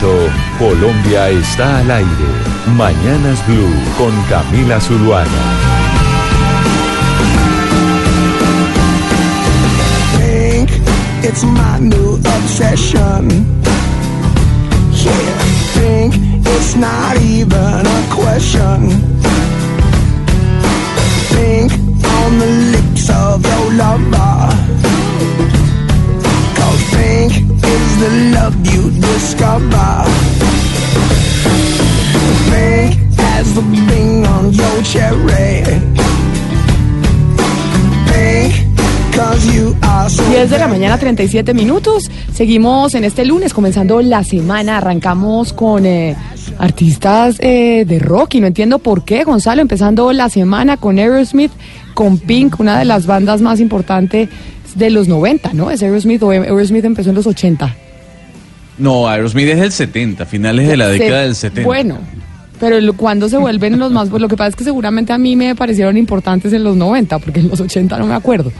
momento, Colombia está al aire. Mañanas Blue con Camila Zuluaga. think it's my new obsession. Yeah, think it's not even a question. Think on the lips of your lover. Discover. Think has the bing on your cherry. Think cause you are so 10 de la mañana, 37 minutos. Seguimos en este lunes, comenzando la semana. Arrancamos con eh, artistas eh, de rock y no entiendo por qué, Gonzalo, empezando la semana con Aerosmith, con Pink, una de las bandas más importantes de los 90, ¿no? Es Aerosmith o Aerosmith empezó en los 80. No, Aerosmith es del 70, finales de la Se- década del 70. Bueno, pero cuando se vuelven los más, pues lo que pasa es que seguramente a mí me parecieron importantes en los 90, porque en los 80 no me acuerdo.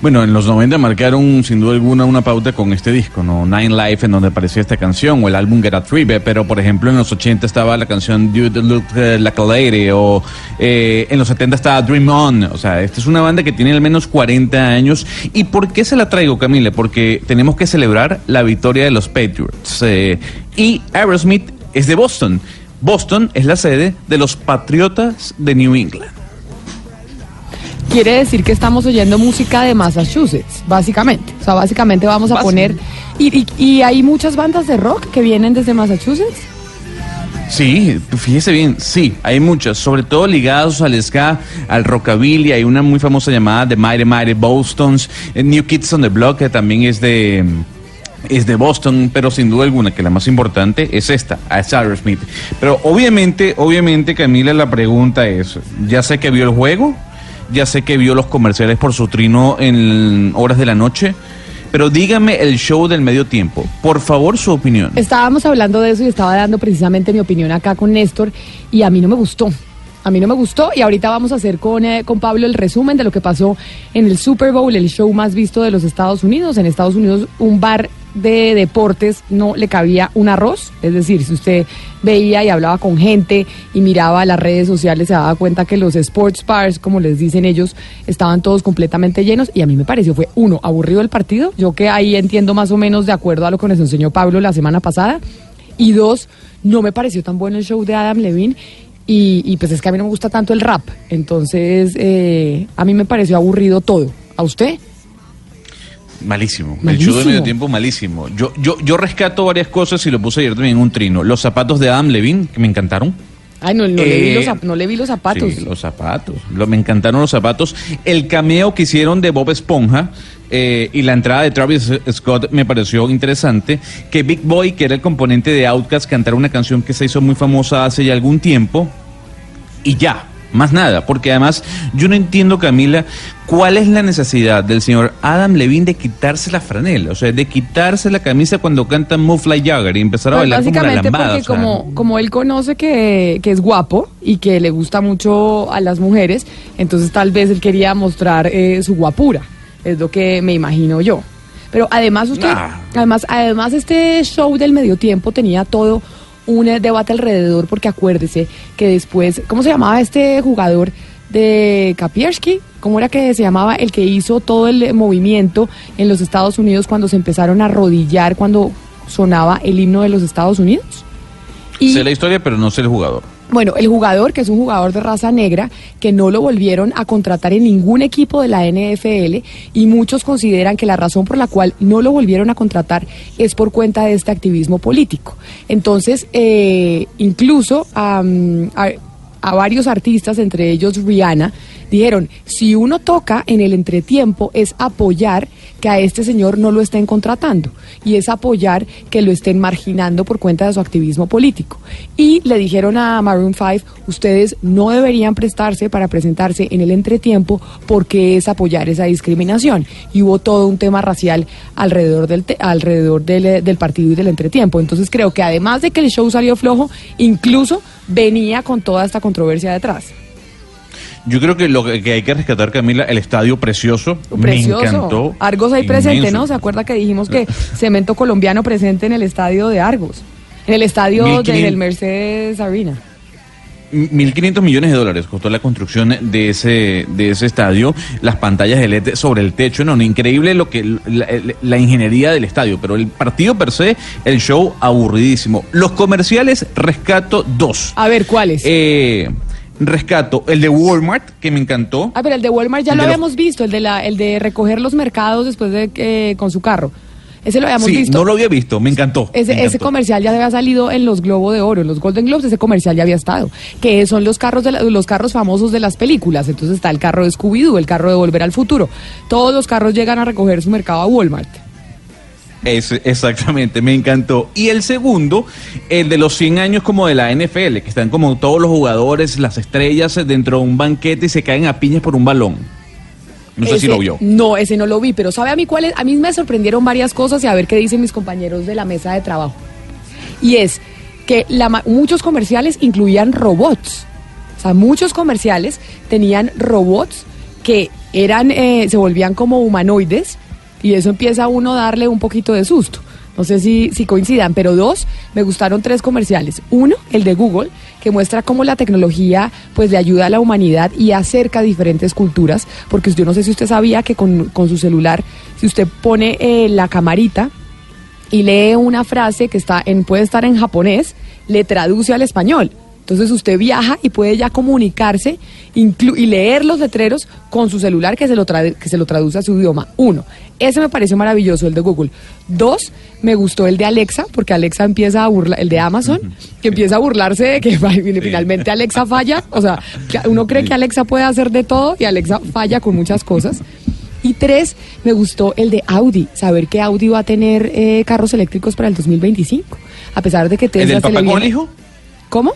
Bueno, en los 90 marcaron sin duda alguna una pauta con este disco, ¿no? Nine Life, en donde aparecía esta canción, o el álbum Get a Tribe, pero por ejemplo en los 80 estaba la canción Dude Look eh, Like a Lady, o eh, en los 70 estaba Dream On, o sea, esta es una banda que tiene al menos 40 años. ¿Y por qué se la traigo, Camila? Porque tenemos que celebrar la victoria de los Patriots. eh, y Aerosmith es de Boston. Boston es la sede de los Patriotas de New England. Quiere decir que estamos oyendo música de Massachusetts, básicamente. O sea, básicamente vamos a poner... Y, y- y hay muchas bandas de rock que vienen desde Massachusetts. Sí, fíjese bien, sí, hay muchas, sobre todo ligados al ska, al rockabilly, hay una muy famosa llamada The Mighty Mighty Bostons, eh, New Kids on the Block, que también es de es de Boston, pero sin duda alguna que la más importante es esta, es Aerosmith. Pero obviamente, obviamente Camila, la pregunta es, ya sé que vio el juego, ya sé que vio los comerciales por su trino en horas de la noche, pero dígame el show del medio tiempo, por favor su opinión. Estábamos hablando de eso y estaba dando precisamente mi opinión acá con Néstor y a mí no me gustó. A mí no me gustó y ahorita vamos a hacer con, eh, con Pablo el resumen de lo que pasó en el Super Bowl, el show más visto de los Estados Unidos. En Estados Unidos un bar de deportes no le cabía un arroz. Es decir, si usted veía y hablaba con gente y miraba las redes sociales, se daba cuenta que los sports bars, como les dicen ellos, estaban todos completamente llenos. Y a mí me pareció, fue uno, aburrido el partido. Yo que ahí entiendo más o menos de acuerdo a lo que nos enseñó Pablo la semana pasada. Y dos, no me pareció tan bueno el show de Adam Levine. Y, pues es que a mí no me gusta tanto el rap. Entonces, eh, a mí me pareció aburrido todo. ¿A usted? Malísimo. El show de medio tiempo, malísimo. Yo, yo, yo rescato varias cosas y lo puse ayer también en un trino. Los zapatos de Adam Levine, que me encantaron. Ay, no, no, le, vi Eh, los, zap- no le vi los zapatos. Sí, los zapatos. Lo- me encantaron los zapatos. El cameo que hicieron de Bob Esponja eh, y la entrada de Travis Scott me pareció interesante. Que Big Boy, que era el componente de Outkast, cantara una canción que se hizo muy famosa hace ya algún tiempo. Y ya, más nada. Porque además, yo no entiendo, Camila, cuál es la necesidad del señor Adam Levine de quitarse la franela. O sea, de quitarse la camisa cuando canta Move Like Jagger y empezar a Pues bailar como una básicamente lambada. porque o sea, como, como él conoce que, que es guapo y que le gusta mucho a las mujeres, entonces tal vez él quería mostrar eh, su guapura, es lo que me imagino yo. Pero además usted, Nah. además, además este show del medio tiempo tenía todo un eh, debate alrededor, porque acuérdese que después, ¿cómo se llamaba este jugador de Kapierski? ¿Cómo era que se llamaba el que hizo todo el movimiento en los Estados Unidos cuando se empezaron a arrodillar cuando sonaba el himno de los Estados Unidos? Sé la historia, pero no sé el jugador. Bueno, el jugador, que es un jugador de raza negra, que no lo volvieron a contratar en ningún equipo de la NFL y muchos consideran que la razón por la cual no lo volvieron a contratar es por cuenta de este activismo político. Entonces, eh, incluso a, a varios artistas, entre ellos Rihanna, dijeron, si uno toca en el entretiempo es apoyar que a este señor no lo estén contratando y es apoyar que lo estén marginando por cuenta de su activismo político. Y le dijeron a Maroon 5, ustedes no deberían prestarse para presentarse en el entretiempo porque es apoyar esa discriminación. Y hubo todo un tema racial alrededor del, te- alrededor del, eh, del partido y del entretiempo. Entonces creo que además de que el show salió flojo, incluso venía con toda esta controversia detrás. Yo creo que lo que hay que rescatar, Camila, el estadio precioso. Precioso. Me encantó. Argos ahí presente. ¿no? ¿Se acuerda que dijimos que cemento colombiano presente en el estadio de Argos? En el estadio 1500. del Mercedes Arena. 1.500 millones de dólares costó la construcción de ese de ese estadio, las pantallas de LED sobre el techo, no, no, increíble lo que la, la ingeniería del estadio, pero el partido per se, el show aburridísimo. Los comerciales rescato dos. A ver, ¿cuáles? Eh, rescato el de Walmart que me encantó. Ah, pero el de Walmart ya el lo los- habíamos visto, el de la, el de recoger los mercados después de que con su carro. Ese lo habíamos Sí, visto. no lo había visto, me encantó. Ese, me ese encantó. comercial ya había salido en los Globo de Oro, en los Golden Globes, ese comercial ya había estado, que son los carros de la- los carros famosos de las películas. Entonces está el carro de Scooby-Doo, el carro de Volver al Futuro. Todos los carros llegan a recoger su mercado a Walmart. Ese, exactamente, me encantó. Y el segundo, el de los 100 años como de la NFL, que están como todos los jugadores, las estrellas eh, dentro de un banquete y se caen a piñas por un balón. No sé si lo vio. No, ese no lo vi, pero ¿sabe a mí cuáles? A mí me sorprendieron varias cosas y a ver qué dicen mis compañeros de la mesa de trabajo. Y es que la muchos comerciales incluían robots. O sea, muchos comerciales tenían robots que eran, eh, se volvían como humanoides y eso empieza a uno darle un poquito de susto. No sé si, si coincidan, pero dos, me gustaron tres comerciales. Uno, el de Google, que muestra cómo la tecnología pues le ayuda a la humanidad y acerca diferentes culturas, porque yo no sé si usted sabía que con, con su celular, si usted pone eh, la camarita y lee una frase que está en, puede estar en japonés, le traduce al español. Entonces usted viaja y puede ya comunicarse inclu- y leer los letreros con su celular que se, lo que se lo traduce a su idioma. Uno, ese me pareció maravilloso, el de Google. Dos, me gustó el de Alexa, porque Alexa empieza a burlar, el de Amazon, que empieza a burlarse de que finalmente Alexa falla. O sea, uno cree que Alexa puede hacer de todo y Alexa falla con muchas cosas. Y tres, me gustó el de Audi, saber que Audi va a tener eh, carros eléctricos para el 2025, a pesar de que ¿El Tesla se le con hijo? ¿Cómo?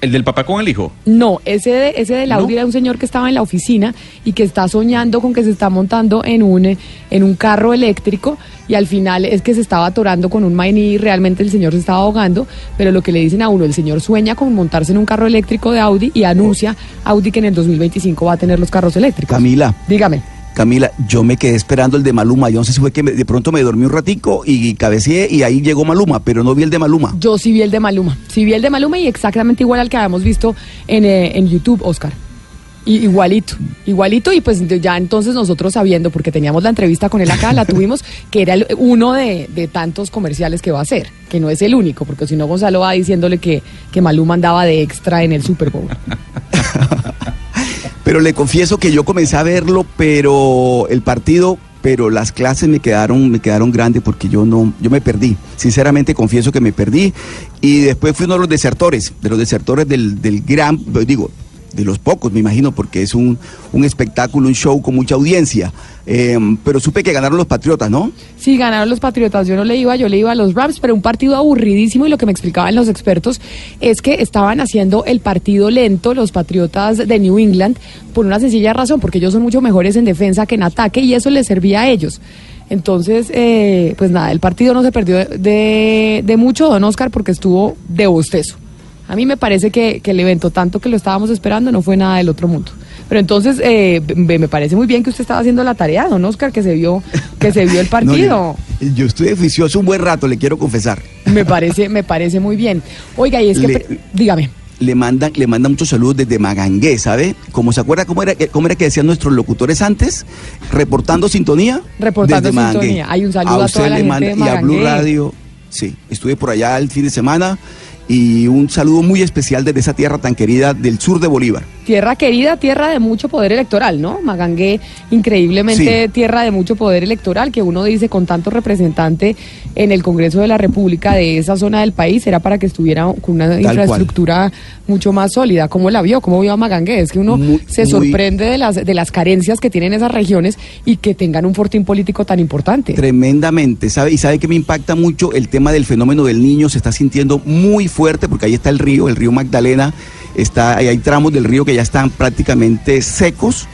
¿El del papá con el hijo? No, ese de, ese del Audi ¿No? era un señor que estaba en la oficina y que está soñando con que se está montando en un, en un carro eléctrico y al final es que se estaba atorando con un maní y realmente el señor se estaba ahogando, pero lo que le dicen a uno, el señor sueña con montarse en un carro eléctrico de Audi y anuncia Audi que en el 2025 va a tener los carros eléctricos. Camila. Dígame. Camila, yo me quedé esperando el de Maluma. Yo no sé si fue que me- de pronto me dormí un ratico y cabeceé y ahí llegó Maluma, pero no vi el de Maluma. Yo sí vi el de Maluma, sí vi el de Maluma y exactamente igual al que habíamos visto en, eh, en YouTube, Oscar. Igualito, igualito y pues ya entonces nosotros sabiendo, porque teníamos la entrevista con él acá, la tuvimos, que era el- uno de, de tantos comerciales que va a hacer, que no es el único, porque si no Gonzalo va diciéndole que, que Maluma andaba de extra en el Super Bowl. Pero le confieso que yo comencé a verlo, pero el partido, pero las clases me quedaron, me quedaron grandes porque yo no, yo me perdí. Sinceramente confieso que me perdí. Y después fui uno de los desertores, de los desertores del, del gran, digo, de los pocos, me imagino, porque es un, un espectáculo, un show con mucha audiencia. Eh, pero supe que ganaron los Patriotas, ¿no? Sí, ganaron los Patriotas. Yo no le iba, yo le iba a los Rams, pero un partido aburridísimo y lo que me explicaban los expertos es que estaban haciendo el partido lento los Patriotas de New England por una sencilla razón, porque ellos son mucho mejores en defensa que en ataque y eso les servía a ellos. Entonces, eh, pues nada, el partido no se perdió de, de- de mucho, don Oscar, porque estuvo de bostezo. A mí me parece que, que el evento, tanto que lo estábamos esperando, no fue nada del otro mundo. Pero entonces, eh, me parece muy bien que usted estaba haciendo la tarea, don Oscar, que se vio, que se vio el No, partido. yo, yo estuve oficioso un buen rato, le quiero confesar. Me parece, me parece muy bien. Oiga, y es que, Le- dígame. le mandan, le mandan muchos saludos desde Magangué, ¿sabe? Como se acuerda cómo era, cómo era que decían nuestros locutores antes, reportando sintonía. Reportando desde Magangué. sintonía. Hay un saludo a usted toda la le gente manda- de Y a Blue Magangué. Radio, sí, estuve por allá el fin de semana y un saludo muy especial desde esa tierra tan querida del sur de Bolívar. Tierra querida, tierra de mucho poder electoral, ¿no? Magangué, increíblemente Sí. tierra de mucho poder electoral, que uno dice con tanto representante en el Congreso de la República de esa zona del país, era para que estuviera con una infraestructura mucho más sólida. ¿Cómo la vio? ¿Cómo vio a Magangué? Es que uno Muy- se muy- sorprende de las, de las carencias que tienen esas regiones y que tengan un fortín político tan importante. Tremendamente, ¿sabe? Y sabe que me impacta mucho el tema del fenómeno del niño, se está sintiendo muy fuerte porque ahí está el río, el río Magdalena, está, ahí hay tramos del río que ya están prácticamente secos,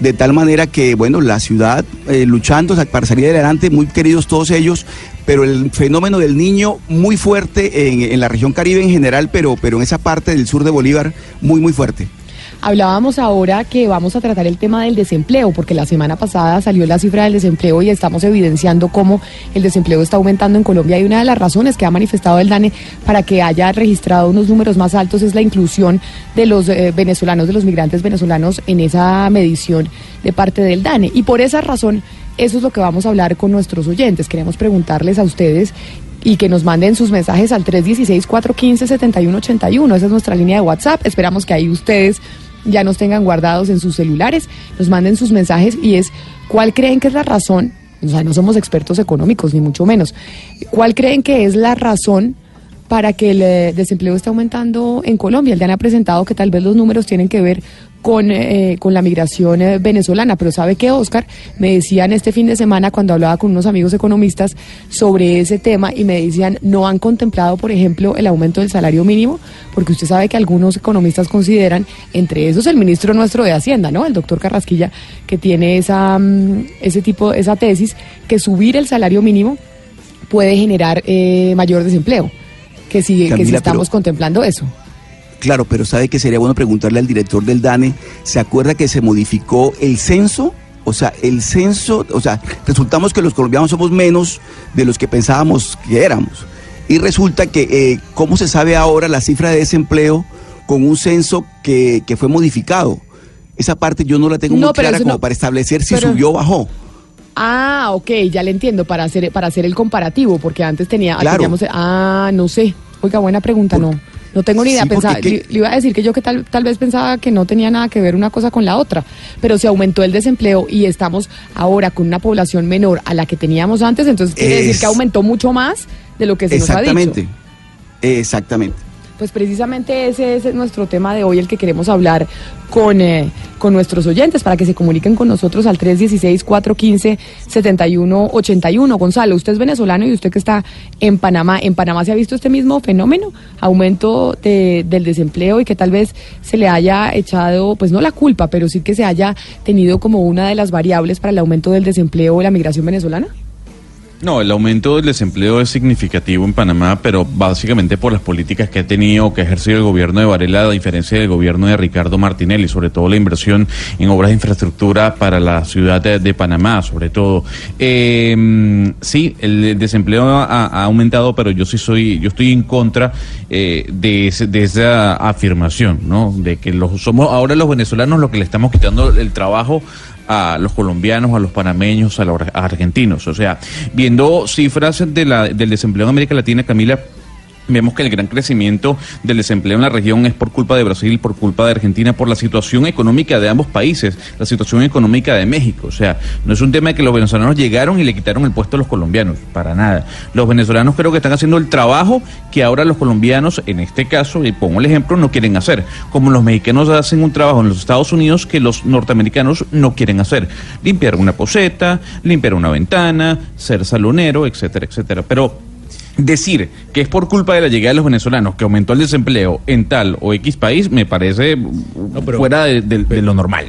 de tal manera que, bueno, la ciudad eh, luchando para salir adelante, muy queridos todos ellos, pero el fenómeno del niño muy fuerte en, en la región caribe en general, pero, pero en esa parte del sur de Bolívar, muy, muy fuerte. Hablábamos ahora que vamos a tratar el tema del desempleo, porque la semana pasada salió la cifra del desempleo y estamos evidenciando cómo el desempleo está aumentando en Colombia. Y una de las razones que ha manifestado el DANE para que haya registrado unos números más altos es la inclusión de los eh, venezolanos, de los migrantes venezolanos en esa medición de parte del DANE. Y por esa razón, eso es lo que vamos a hablar con nuestros oyentes. Queremos preguntarles a ustedes y que nos manden sus mensajes al 316-415-7181. Esa es nuestra línea de WhatsApp. Esperamos que ahí ustedes ya nos tengan guardados en sus celulares, nos manden sus mensajes y es cuál creen que es la razón, o sea, no somos expertos económicos ni mucho menos, cuál creen que es la razón para que el eh, desempleo esté aumentando en Colombia. El DAN ha presentado que tal vez los números tienen que ver con, eh, con la migración eh, venezolana. Pero ¿sabe qué, Oscar? Me decían este fin de semana cuando hablaba con unos amigos economistas sobre ese tema y me decían, no han contemplado, por ejemplo, el aumento del salario mínimo, porque usted sabe que algunos economistas consideran, entre esos el ministro nuestro de Hacienda, ¿no? El doctor Carrasquilla, que tiene esa, mm, ese tipo, esa tesis, que subir el salario mínimo puede generar eh, mayor desempleo. Que si, que estamos contemplando eso. Claro, pero sabe que sería bueno preguntarle al director del DANE, ¿se acuerda que se modificó el censo? O sea, el censo, o sea, resultamos que los colombianos somos menos de los que pensábamos que éramos. Y resulta que, eh, ¿cómo se sabe ahora la cifra de desempleo con un censo que, que fue modificado? Esa parte yo no la tengo No, muy clara como no- para establecer si pero- subió o bajó. Ah, ok, ya le entiendo, para hacer, para hacer el comparativo, porque antes tenía, Claro. teníamos, ah, no sé, oiga, buena pregunta, Por- no, no tengo ni idea, Sí, pensaba, le, le iba a decir que yo que tal, tal vez pensaba que no tenía nada que ver una cosa con la otra, pero se aumentó el desempleo y estamos ahora con una población menor a la que teníamos antes, entonces quiere decir Es- que aumentó mucho más de lo que se nos ha Exactamente. dicho. Exactamente. Pues precisamente ese es nuestro tema de hoy, el que queremos hablar con, eh, con nuestros oyentes para que se comuniquen con nosotros al 316-415-7181. Gonzalo, usted es venezolano y usted que está en Panamá. ¿En Panamá se ha visto este mismo fenómeno? Aumento de- del desempleo y que tal vez se le haya echado, pues no la culpa, pero sí que se haya tenido como una de las variables para el aumento del desempleo la migración venezolana. No, el aumento del desempleo es significativo en Panamá, pero básicamente por las políticas que ha tenido, que ha ejercido el gobierno de Varela, a diferencia del gobierno de Ricardo Martinelli, sobre todo la inversión en obras de infraestructura para la ciudad de, Panamá, sobre todo. Eh, sí, el desempleo ha, ha aumentado, pero yo sí soy, yo estoy en contra eh, de, ese- de esa afirmación, ¿no? De que los, somos ahora los venezolanos los que le estamos quitando el trabajo a los colombianos, a los panameños, a los ar- argentinos. O sea, viendo cifras de la, del desempleo en América Latina, Camila, vemos que el gran crecimiento del desempleo en la región es por culpa de Brasil, por culpa de Argentina, por la situación económica de ambos países, la situación económica de México. O sea, no es un tema de que los venezolanos llegaron y le quitaron el puesto a los colombianos, para nada. Los venezolanos creo que están haciendo el trabajo que ahora los colombianos, en este caso, y pongo el ejemplo, no quieren hacer. Como los mexicanos hacen un trabajo en los Estados Unidos que los norteamericanos no quieren hacer. Limpiar una poseta, limpiar una ventana, ser salonero, etcétera, etcétera. Pero Decir que es por culpa de la llegada de los venezolanos que aumentó el desempleo en tal o X país me parece pero- fuera de, de- de lo normal.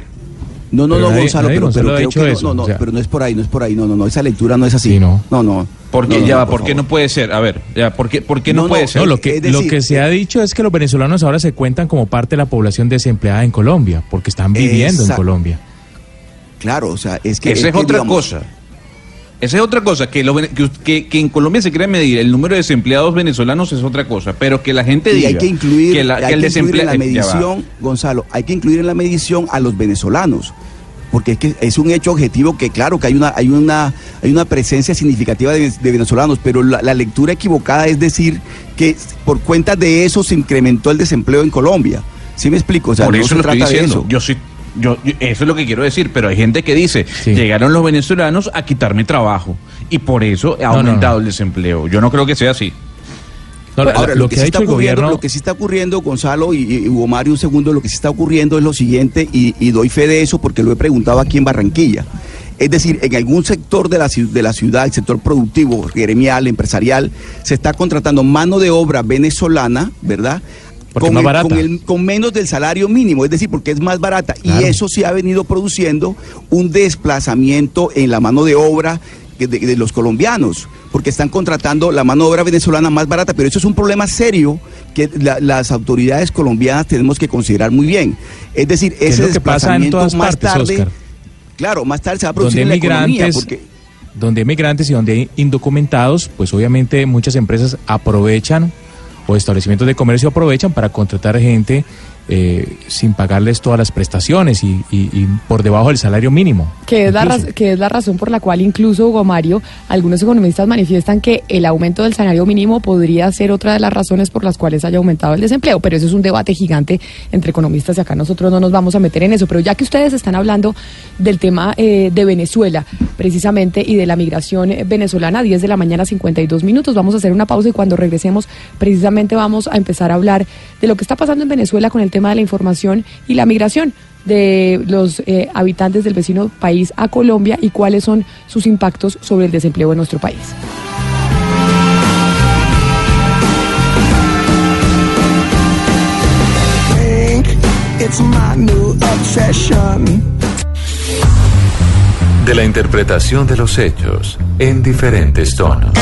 No, no, Pero no, Gonzalo, nadie, pero, creo dicho que no, eso, no, no, o sea. pero no es por ahí, no es por ahí, no, no, no, esa lectura no es así. Sí, no. No, no. ¿Por qué, No, no, ya no, va, por ¿por qué no puede ser? A ver, ya, ¿por qué, por qué no, No, puede no, ser? No, lo que, decir, lo que se eh, ha dicho es que los venezolanos ahora se cuentan como parte de la población desempleada en Colombia, porque están viviendo en. Colombia. Claro, o sea, es que... Esa es que, otra digamos, cosa. Esa es otra cosa, que, lo que, que- en Colombia se quiere medir el número de desempleados venezolanos es otra cosa, pero que la gente Y diga hay que incluir, que, la- hay que el incluir en la desempleo... medición, Gonzalo, hay que incluir en la medición a los venezolanos. Porque es que es un hecho objetivo que claro que hay una, hay una, hay una presencia significativa de, de venezolanos, pero la, la lectura equivocada es decir que por cuenta de eso se incrementó el desempleo en Colombia. ¿Sí me explico? O sea, Por no eso se lo estoy trata de diciendo. eso. Yo sí, yo, yo- eso es lo que quiero decir, pero hay gente que dice, Sí. llegaron los venezolanos a quitarme trabajo y por eso ha no, aumentado no. el desempleo. Yo no creo que sea así. No, Ahora, lo, lo, que, que, sí está ocurriendo, gobierno... lo que sí está ocurriendo, Gonzalo y, y Hugo Mario, un segundo, lo que sí está ocurriendo es lo siguiente, y, y doy fe de eso porque lo he preguntado aquí en Barranquilla. Es decir, en algún sector de la, de la ciudad, el sector productivo, gremial, empresarial, se está contratando mano de obra venezolana, ¿verdad? Con, el- con el- con menos del salario mínimo, es decir, porque es más barata. Claro. Y eso sí ha venido produciendo un desplazamiento en la mano de obra de, de los colombianos. porque están contratando la mano de obra venezolana más barata, pero eso es un problema serio que la- las autoridades colombianas tenemos que considerar muy bien. Es decir, es ese pasa en desplazamiento todas más partes, tarde, Oscar. claro, más tarde se va a producir en la economía, porque donde hay migrantes y donde hay indocumentados, pues obviamente muchas empresas aprovechan o establecimientos de comercio aprovechan para contratar gente eh, sin pagarles todas las prestaciones y, y- y por debajo del salario mínimo. Que es, la incluso. que es la razón por la cual incluso, Hugo Mario, algunos economistas manifiestan que el aumento del salario mínimo podría ser otra de las razones por las cuales haya aumentado el desempleo. Pero eso es un debate gigante entre economistas y acá nosotros no nos vamos a meter en eso. Pero ya que ustedes están hablando del tema eh, de Venezuela, precisamente, y de la migración venezolana, 10 de la mañana, 52 minutos, vamos a hacer una pausa y cuando regresemos, precisamente vamos a empezar a hablar de lo que está pasando en Venezuela con el tema de la información y la migración de los eh, habitantes del vecino país a Colombia y cuáles son sus impactos sobre el desempleo en nuestro país. De la interpretación de los hechos en diferentes tonos.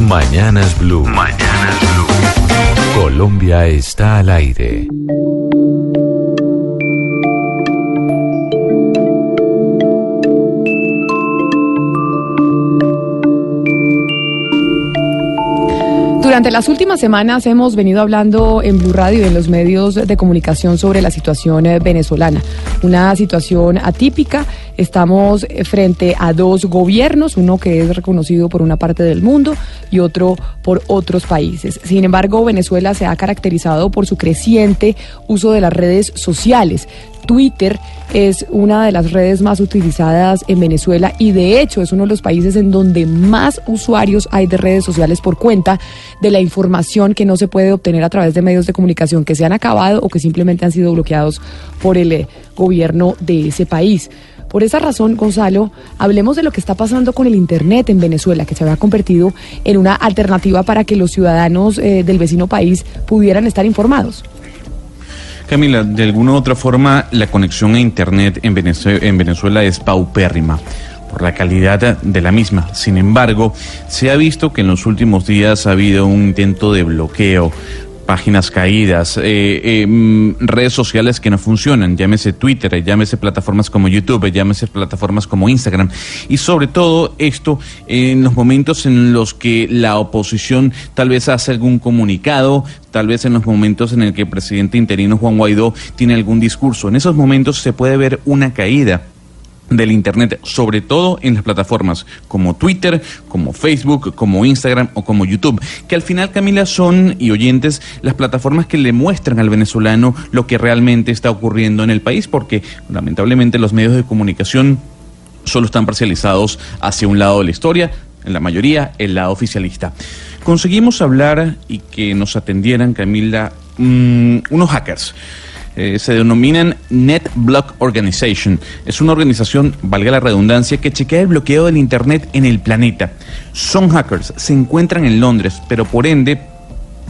Mañanas Blue. Mañanas Blue. Colombia está al aire. Durante las últimas semanas hemos venido hablando en Blue Radio y en los medios de comunicación sobre la situación eh, venezolana. Una situación atípica. Estamos frente a dos gobiernos, uno que es reconocido por una parte del mundo y otro por otros países. Sin embargo, Venezuela se ha caracterizado por su creciente uso de las redes sociales. Twitter es una de las redes más utilizadas en Venezuela y de hecho es uno de los países en donde más usuarios hay de redes sociales por cuenta de la información que no se puede obtener a través de medios de comunicación que se han acabado o que simplemente han sido bloqueados por el eh, gobierno de ese país. Por esa razón, Gonzalo, hablemos de lo que está pasando con el Internet en Venezuela, que se había convertido en una alternativa para que los ciudadanos eh, del vecino país pudieran estar informados. Camila, de alguna u otra forma, la conexión a Internet en Venezue- en Venezuela es paupérrima por la calidad de la misma. Sin embargo, se ha visto que en los últimos días ha habido un intento de bloqueo, páginas caídas, eh, eh, mm, redes sociales que no funcionan, llámese Twitter, llámese plataformas como YouTube, llámese plataformas como Instagram. Y sobre todo esto en los momentos en los que la oposición tal vez hace algún comunicado, tal vez en los momentos en el que el presidente interino Juan Guaidó tiene algún discurso. En esos momentos se puede ver una caída del Internet, sobre todo en las plataformas como Twitter, como Facebook, como Instagram o como YouTube, que al final, Camila, son y oyentes las plataformas que le muestran al venezolano lo que realmente está ocurriendo en el país, porque lamentablemente los medios de comunicación solo están parcializados hacia un lado de la historia, en la mayoría el lado oficialista. Conseguimos hablar y que nos atendieran, Camila, mm, unos hackers. Eh, se denominan NetBlock Organization. Es una organización, valga la redundancia, que chequea el bloqueo del Internet en el planeta. Son hackers, se encuentran en Londres, pero por ende,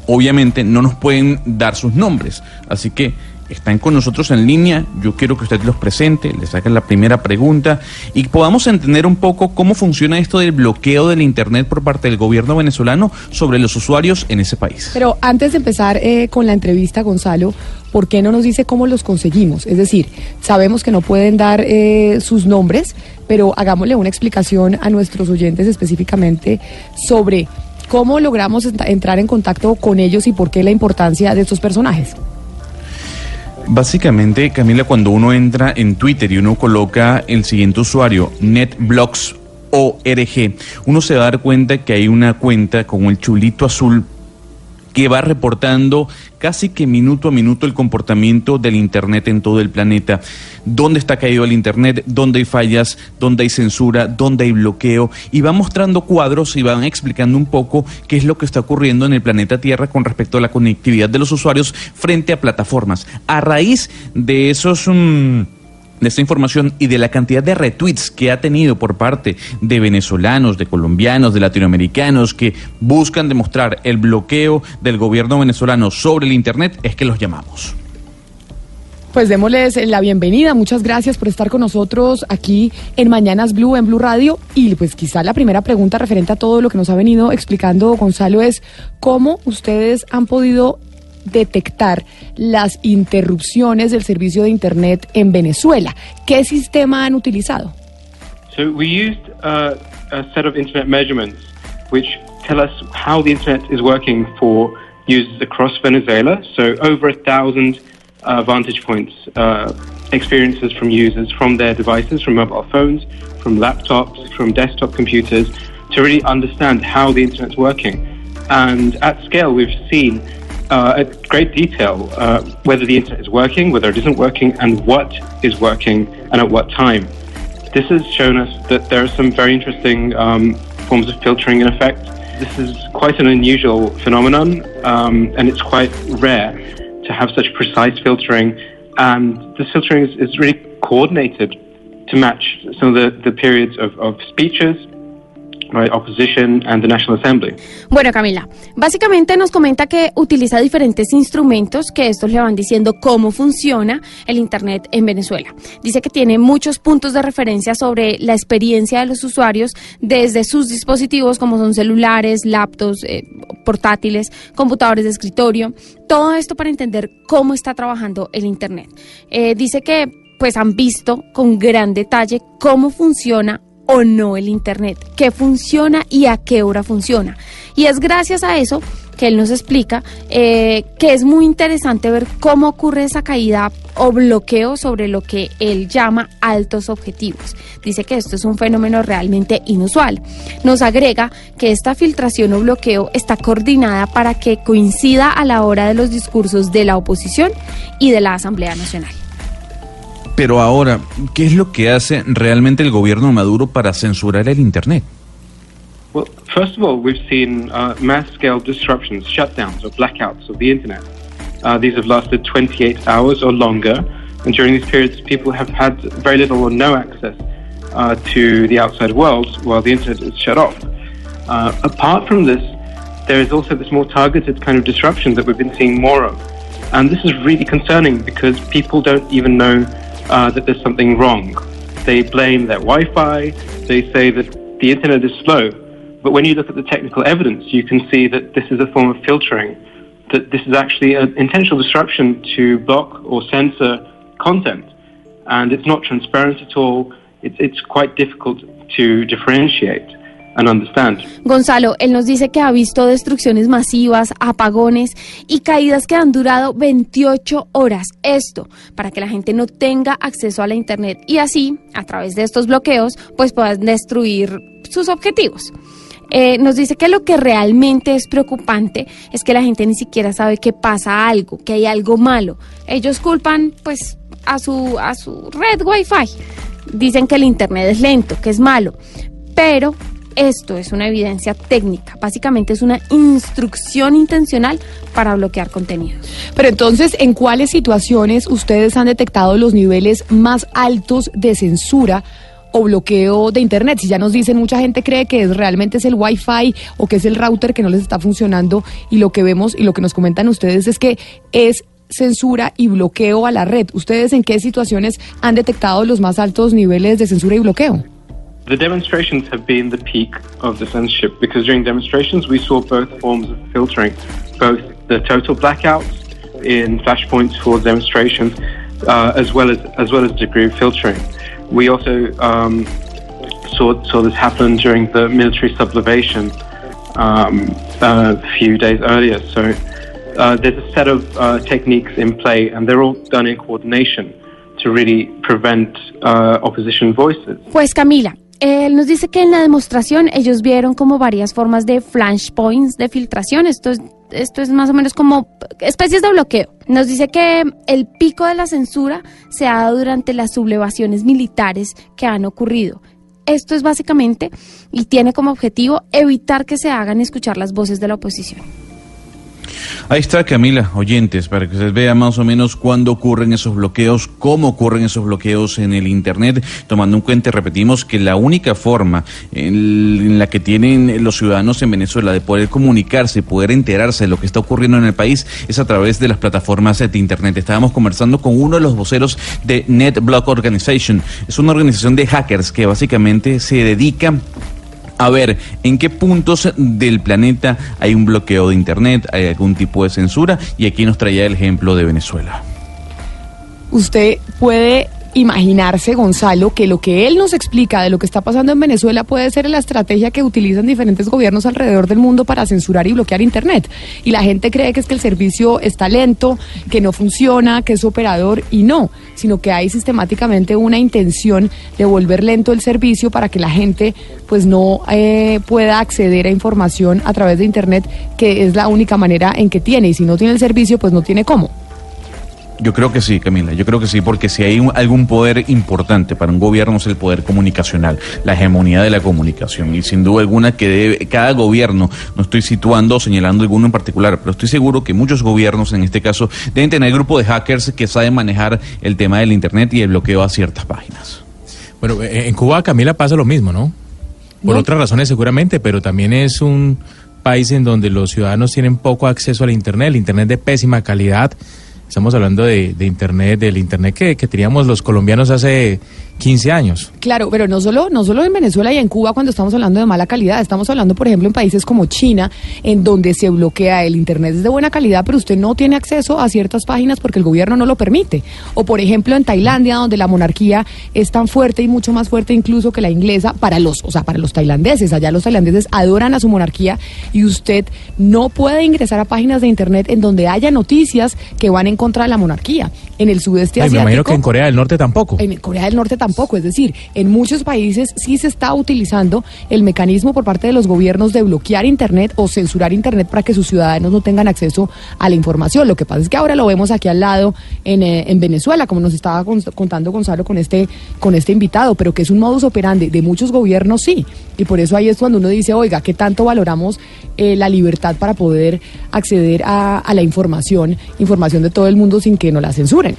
obviamente no nos pueden dar sus nombres. Así que están con nosotros en línea. Yo quiero que usted los presente, les haga la primera pregunta y podamos entender un poco cómo funciona esto del bloqueo del Internet por parte del gobierno venezolano sobre los usuarios en ese país. Pero antes de empezar eh, con la entrevista, Gonzalo, ¿por qué no nos dice cómo los conseguimos? Es decir, sabemos que no pueden dar eh, sus nombres, pero hagámosle una explicación a nuestros oyentes específicamente sobre cómo logramos ent- entrar en contacto con ellos y por qué la importancia de estos personajes. Básicamente, Camila, cuando uno entra en Twitter y uno coloca el siguiente usuario, netblocks.org, uno se va a dar cuenta que hay una cuenta con el chulito azul que va reportando casi que minuto a minuto el comportamiento del Internet en todo el planeta. Dónde está caído el Internet, dónde hay fallas, dónde hay censura, dónde hay bloqueo. Y va mostrando cuadros y van explicando un poco qué es lo que está ocurriendo en el planeta Tierra con respecto a la conectividad de los usuarios frente a plataformas. A raíz de esos... mm, de esta información y de la cantidad de retweets que ha tenido por parte de venezolanos, de colombianos, de latinoamericanos que buscan demostrar el bloqueo del gobierno venezolano sobre el Internet, es que los llamamos. Pues démosles la bienvenida. Muchas gracias por estar con nosotros aquí en Mañanas Blue, en Blue Radio. Y pues quizá la primera pregunta referente a todo lo que nos ha venido explicando Gonzalo es cómo ustedes han podido detectar las interrupciones del servicio de Internet en Venezuela. ¿Qué sistema han utilizado? So we used uh, a set of internet measurements which tell us how the internet is working for users across Venezuela. So over a thousand uh, vantage points, uh, experiences from users from their devices, from mobile phones, from laptops, from desktop computers, to really understand how the internet's working. And at scale, we've seen uh, at great detail uh, whether the internet is working, whether it isn't working, and what is working and at what time. This has shown us that there are some very interesting um, forms of filtering in effect. This is quite an unusual phenomenon, um, and it's quite rare to have such precise filtering. And this filtering is, is really coordinated to match some of the, the periods of, of speeches, Bueno, Camila, básicamente nos comenta que utiliza diferentes instrumentos que estos le van diciendo cómo funciona el Internet en Venezuela. Dice que tiene muchos puntos de referencia sobre la experiencia de los usuarios desde sus dispositivos como son celulares, laptops, eh, portátiles, computadores de escritorio, todo esto para entender cómo está trabajando el Internet. Eh, dice que pues han visto con gran detalle cómo funciona o no el Internet, qué funciona y a qué hora funciona. Y es gracias a eso que él nos explica eh, que es muy interesante ver cómo ocurre esa caída o bloqueo sobre lo que él llama altos objetivos. Dice que esto es un fenómeno realmente inusual. Nos agrega que esta filtración o bloqueo está coordinada para que coincida a la hora de los discursos de la oposición y de la Asamblea Nacional. Pero ahora, ¿qué es lo que hace realmente el gobierno Maduro para censurar el Internet? Well, first of all, we've seen uh, mass-scale disruptions, shutdowns, or blackouts of the internet. Uh, these have lasted 28 hours or longer, and during these periods, people have had very little or no access uh, to the outside world while the internet is shut off. Uh, apart from this, there is also this more targeted kind of disruption that we've been seeing more of. And this is really concerning because people don't even know uh, that there's something wrong. They blame their Wi Fi, they say that the internet is slow. But when you look at the technical evidence, you can see that this is a form of filtering, that this is actually an intentional disruption to block or censor content. And it's not transparent at all. It's, it's quite difficult to differentiate. And understand. Gonzalo, él nos dice que ha visto destrucciones masivas, apagones y caídas que han durado 28 horas. Esto para que la gente no tenga acceso a la Internet y así, a través de estos bloqueos, pues puedan destruir sus objetivos. Eh, nos dice que lo que realmente es preocupante es que la gente ni siquiera sabe que pasa algo, que hay algo malo. Ellos culpan pues a su, a su red Wi-Fi. Dicen que el Internet es lento, que es malo. Pero esto es una evidencia técnica, básicamente es una instrucción intencional para bloquear contenidos. Pero entonces, ¿en cuáles situaciones ustedes han detectado los niveles más altos de censura? o bloqueo de internet. Si ya nos dicen, mucha gente cree que es, realmente es el wifi o que es el router que no les está funcionando y lo que vemos y lo que nos comentan ustedes es que es censura y bloqueo a la red. ¿Ustedes en qué situaciones han detectado los más altos niveles de censura y bloqueo? The demonstrations have been the peak of the censorship because during demonstrations we saw both forms of filtering, both the total blackouts in flashpoints for demonstrations, uh, as well as as well as degree of filtering. We also um, saw saw this happen during the military sublevation um, a few days earlier. So uh, there's a set of uh, techniques in play, and they're all done in coordination to really prevent uh, opposition voices. Pues Camila, Él nos dice que en la demostración ellos vieron como varias formas de flashpoints de filtración. Esto es, esto es más o menos como especies de bloqueo. Nos dice que el pico de la censura se ha dado durante las sublevaciones militares que han ocurrido. Esto es básicamente y tiene como objetivo evitar que se hagan escuchar las voces de la oposición. Ahí está Camila, oyentes, para que se vea más o menos cuándo ocurren esos bloqueos, cómo ocurren esos bloqueos en el Internet, tomando en cuenta, repetimos, que la única forma en la que tienen los ciudadanos en Venezuela de poder comunicarse, poder enterarse de lo que está ocurriendo en el país, es a través de las plataformas de Internet. Estábamos conversando con uno de los voceros de NetBlock Organization. Es una organización de hackers que básicamente se dedica a ver en qué puntos del planeta hay un bloqueo de Internet, hay algún tipo de censura, y aquí nos traía el ejemplo de Venezuela. Usted puede imaginarse, Gonzalo, que lo que él nos explica de lo que está pasando en Venezuela puede ser la estrategia que utilizan diferentes gobiernos alrededor del mundo para censurar y bloquear Internet. Y la gente cree que es que el servicio está lento, que no funciona, que es operador, y no, sino que hay sistemáticamente una intención de volver lento el servicio para que la gente pues no eh, pueda acceder a información a través de Internet, que es la única manera en que tiene, y si no tiene el servicio, pues no tiene cómo. Yo creo que sí, Camila, yo creo que sí, porque si hay un- algún poder importante para un gobierno es el poder comunicacional, la hegemonía de la comunicación. Y sin duda alguna que debe, cada gobierno, no estoy situando o señalando alguno en particular, pero estoy seguro que muchos gobiernos, en este caso, deben tener grupo de hackers que saben manejar el tema del Internet y el bloqueo a ciertas páginas. Bueno, eh, en Cuba, Camila, pasa lo mismo, ¿no? Por No. otras razones seguramente, pero también es un país en donde los ciudadanos tienen poco acceso al Internet, el Internet de pésima calidad. Estamos hablando de, de Internet, del Internet que, que teníamos los colombianos hace 15 años. Claro, pero no solo, no solo en Venezuela y en Cuba cuando estamos hablando de mala calidad, estamos hablando, por ejemplo, en países como China, en donde se bloquea el Internet es de buena calidad, pero usted no tiene acceso a ciertas páginas porque el gobierno no lo permite. O, por ejemplo, en Tailandia, donde la monarquía es tan fuerte y mucho más fuerte incluso que la inglesa para los, o sea, para los tailandeses. Allá los tailandeses adoran a su monarquía y usted no puede ingresar a páginas de Internet en donde haya noticias que van en contra de la monarquía. En el sudeste Ay, me asiático. imagino que en Corea del Norte tampoco. En Corea del Norte tampoco, es decir, en muchos países sí se está utilizando el mecanismo por parte de los gobiernos de bloquear Internet o censurar Internet para que sus ciudadanos no tengan acceso a la información. Lo que pasa es que ahora lo vemos aquí al lado en, eh, en Venezuela, como nos estaba con- contando Gonzalo con este, con este invitado, pero que es un modus operandi de muchos gobiernos, sí. Y por eso ahí es cuando uno dice, oiga, ¿qué tanto valoramos eh, la libertad para poder acceder a, a la información, información de todo el mundo sin que nos la censuren?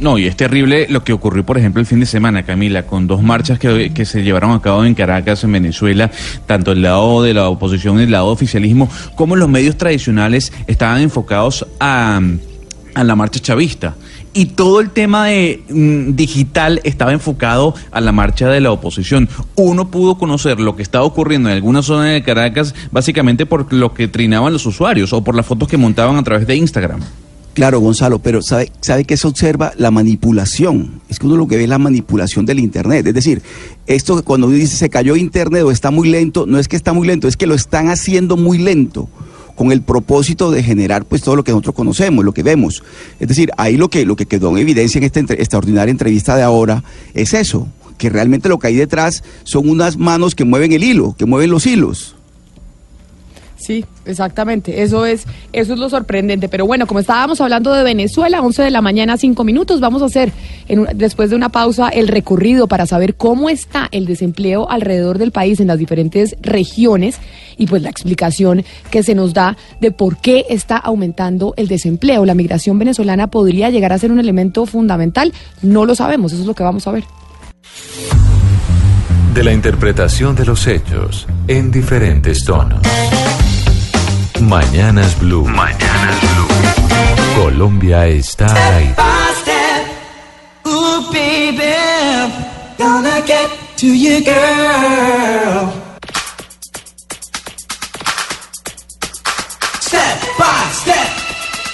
No, y es terrible lo que ocurrió, por ejemplo, el fin de semana, Camila, con dos marchas que, que se llevaron a cabo en Caracas, en Venezuela, tanto el lado de la oposición el lado oficialismo, como los medios tradicionales estaban enfocados a, a la marcha chavista. Y todo el tema de, mm, digital estaba enfocado a la marcha de la oposición. Uno pudo conocer lo que estaba ocurriendo en alguna zona de Caracas básicamente por lo que trinaban los usuarios o por las fotos que montaban a través de Instagram. Claro, Gonzalo, pero ¿sabe, ¿sabe que se observa? La manipulación. Es que uno lo que ve es la manipulación del Internet. Es decir, esto que cuando uno dice se cayó Internet o está muy lento, no es que está muy lento, es que lo están haciendo muy lento con el propósito de generar pues todo lo que nosotros conocemos, lo que vemos. Es decir, ahí lo que, lo que quedó en evidencia en esta extraordinaria entrevista de ahora es eso, que realmente lo que hay detrás son unas manos que mueven el hilo, que mueven los hilos. Sí, exactamente. Eso es, eso es lo sorprendente. Pero bueno, como estábamos hablando de Venezuela, 11 de la mañana, 5 minutos, vamos a hacer en después de una pausa el recorrido para saber cómo está el desempleo alrededor del país en las diferentes regiones y pues la explicación que se nos da de por qué está aumentando el desempleo. La migración venezolana podría llegar a ser un elemento fundamental. No lo sabemos, eso es lo que vamos a ver. De la interpretación de los hechos en diferentes tonos. Mañanas Blue. Mañanas Blue. Colombia está al aire. Ooh, baby, gonna get to you, girl. Step by step.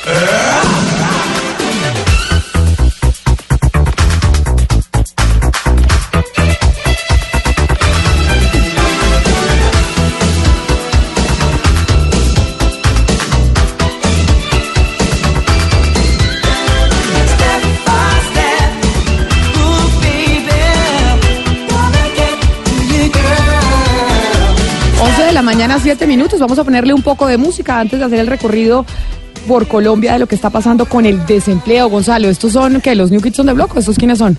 Step mañana, 7 minutos. Vamos a ponerle un poco de música antes de hacer el recorrido por Colombia de lo que está pasando con el desempleo. Gonzalo, ¿estos son que los New Kids on the Block o estos quiénes son?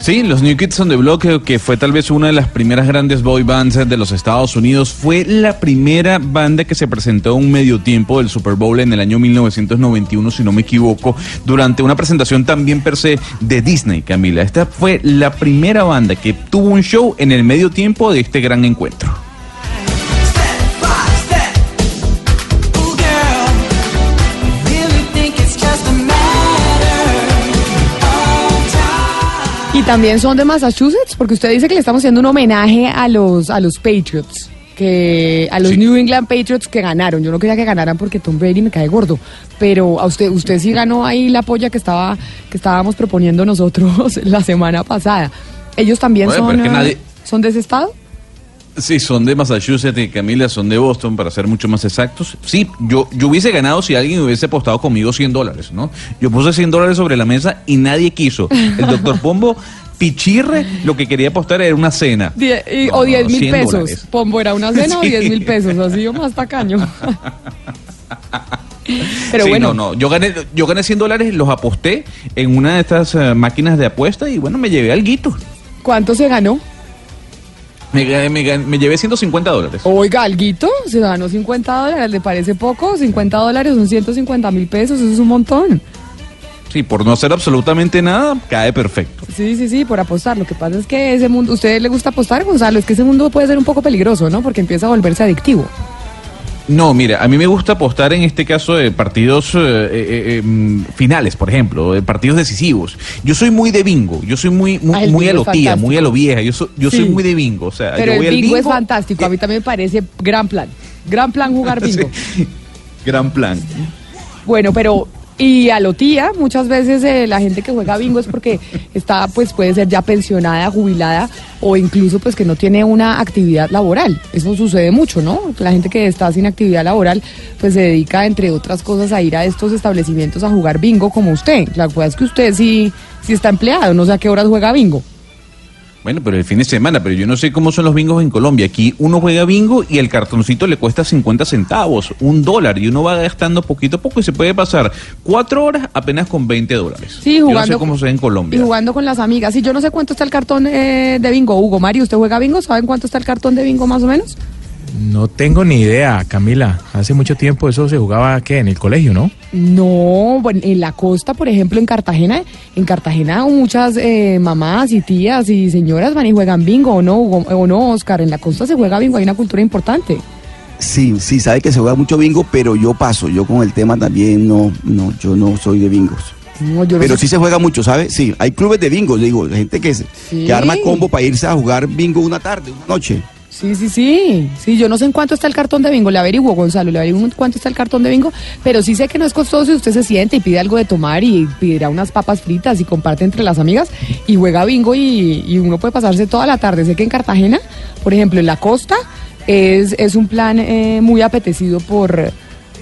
Sí, los New Kids on the Block, eh, que fue tal vez una de las primeras grandes boy bands de los Estados Unidos, fue la primera banda que se presentó un medio tiempo del Super Bowl en el año 1991, si no me equivoco, durante una presentación también per se de Disney, Camila. Esta fue la primera banda que tuvo un show en el medio tiempo de este gran encuentro. Y también son de Massachusetts, porque usted dice que le estamos haciendo un homenaje a los, a los Patriots, que a los Sí. New England Patriots que ganaron. Yo no quería que ganaran porque Tom Brady me cae gordo, pero a usted, usted sí ganó ahí la polla que estaba, que estábamos proponiendo nosotros la semana pasada. Ellos también son, nadie- son de ese estado. Sí, son de Massachusetts y Camila son de Boston, para ser mucho más exactos. Sí, yo, yo hubiese ganado si alguien hubiese apostado conmigo 100 dólares, ¿no? Yo puse 100 dólares sobre la mesa y nadie quiso. El doctor Pombo, Pichirre, lo que quería apostar era una cena. Die- y- No, o no, 10 mil 100 pesos. dólares. Pombo era una cena o Sí. 10 mil pesos, así o más tacaño. Pero Sí, bueno, no, no. Yo gané, yo gané 100 dólares, los aposté en una de estas eh, máquinas de apuesta y bueno, me llevé algo. ¿cuánto se ganó? Me, me, me llevé 150 dólares. Oiga, alguito, se ganó 50 dólares, ¿le parece poco? 50 dólares son 150 mil pesos, eso es un montón. Sí, por no hacer absolutamente nada, cae perfecto. Sí, sí, sí, por apostar. Lo que pasa es que ese mundo, ¿a usted le gusta apostar, Gonzalo? Es que ese mundo puede ser un poco peligroso, ¿no? Porque empieza a volverse adictivo. No, mira, a mí me gusta apostar en este caso de partidos eh, eh, eh, mm, finales, por ejemplo, de partidos decisivos. Yo soy muy de bingo, yo soy muy muy, Ah, muy a lo tía, muy a lo vieja. Yo, soy yo Sí. soy muy de bingo, o sea, Pero yo voy el al bingo, es fantástico, a mí también me parece gran plan. Gran plan jugar bingo. Sí. Gran plan. Bueno, pero y a lo tía, muchas veces eh, la gente que juega bingo es porque está, pues puede ser ya pensionada, jubilada o incluso pues que no tiene una actividad laboral. Eso sucede mucho, ¿no? La gente que está sin actividad laboral pues se dedica entre otras cosas a ir a estos establecimientos a jugar bingo como usted. La verdad es que usted sí, sí está empleado, no sé a qué horas juega bingo. Bueno, pero el fin de semana, pero yo no sé cómo son los bingos en Colombia. Aquí uno juega bingo y el cartoncito le cuesta 50 centavos, un dólar, y uno va gastando poquito a poco y se puede pasar cuatro horas apenas con 20 dólares. Sí, Yo no jugando sé cómo se ve en Y Colombia. jugando con las amigas. Y yo no sé cuánto está el cartón eh, de bingo. Hugo Mario, ¿usted juega bingo? ¿Saben cuánto está el cartón de bingo más o menos? No tengo ni idea, Camila. Hace mucho tiempo eso se jugaba, ¿qué? En el colegio, ¿no? No, bueno, en la costa, por ejemplo, en Cartagena, en Cartagena muchas eh, mamás y tías y señoras van y juegan bingo, ¿o no, Hugo- o no, Oscar? En la costa se juega bingo, hay una cultura importante. Sí, sí, sabe que se juega mucho bingo, pero yo paso. Yo con el tema también no, no, yo no soy de bingos. No, yo no Pero sé- sí se juega mucho, ¿sabe? Sí, hay clubes de bingo, digo, gente que, se- Sí. que arma combo para irse a jugar bingo una tarde, una noche. Sí, sí, sí. Sí, yo no sé en cuánto está el cartón de bingo. Le averiguo, Gonzalo, le averiguo cuánto está el cartón de bingo. Pero sí sé que no es costoso si usted se siente y pide algo de tomar y pedirá unas papas fritas y comparte entre las amigas y juega bingo y, y uno puede pasarse toda la tarde. Sé que en Cartagena, por ejemplo, en la costa, es, es un plan eh, muy apetecido por,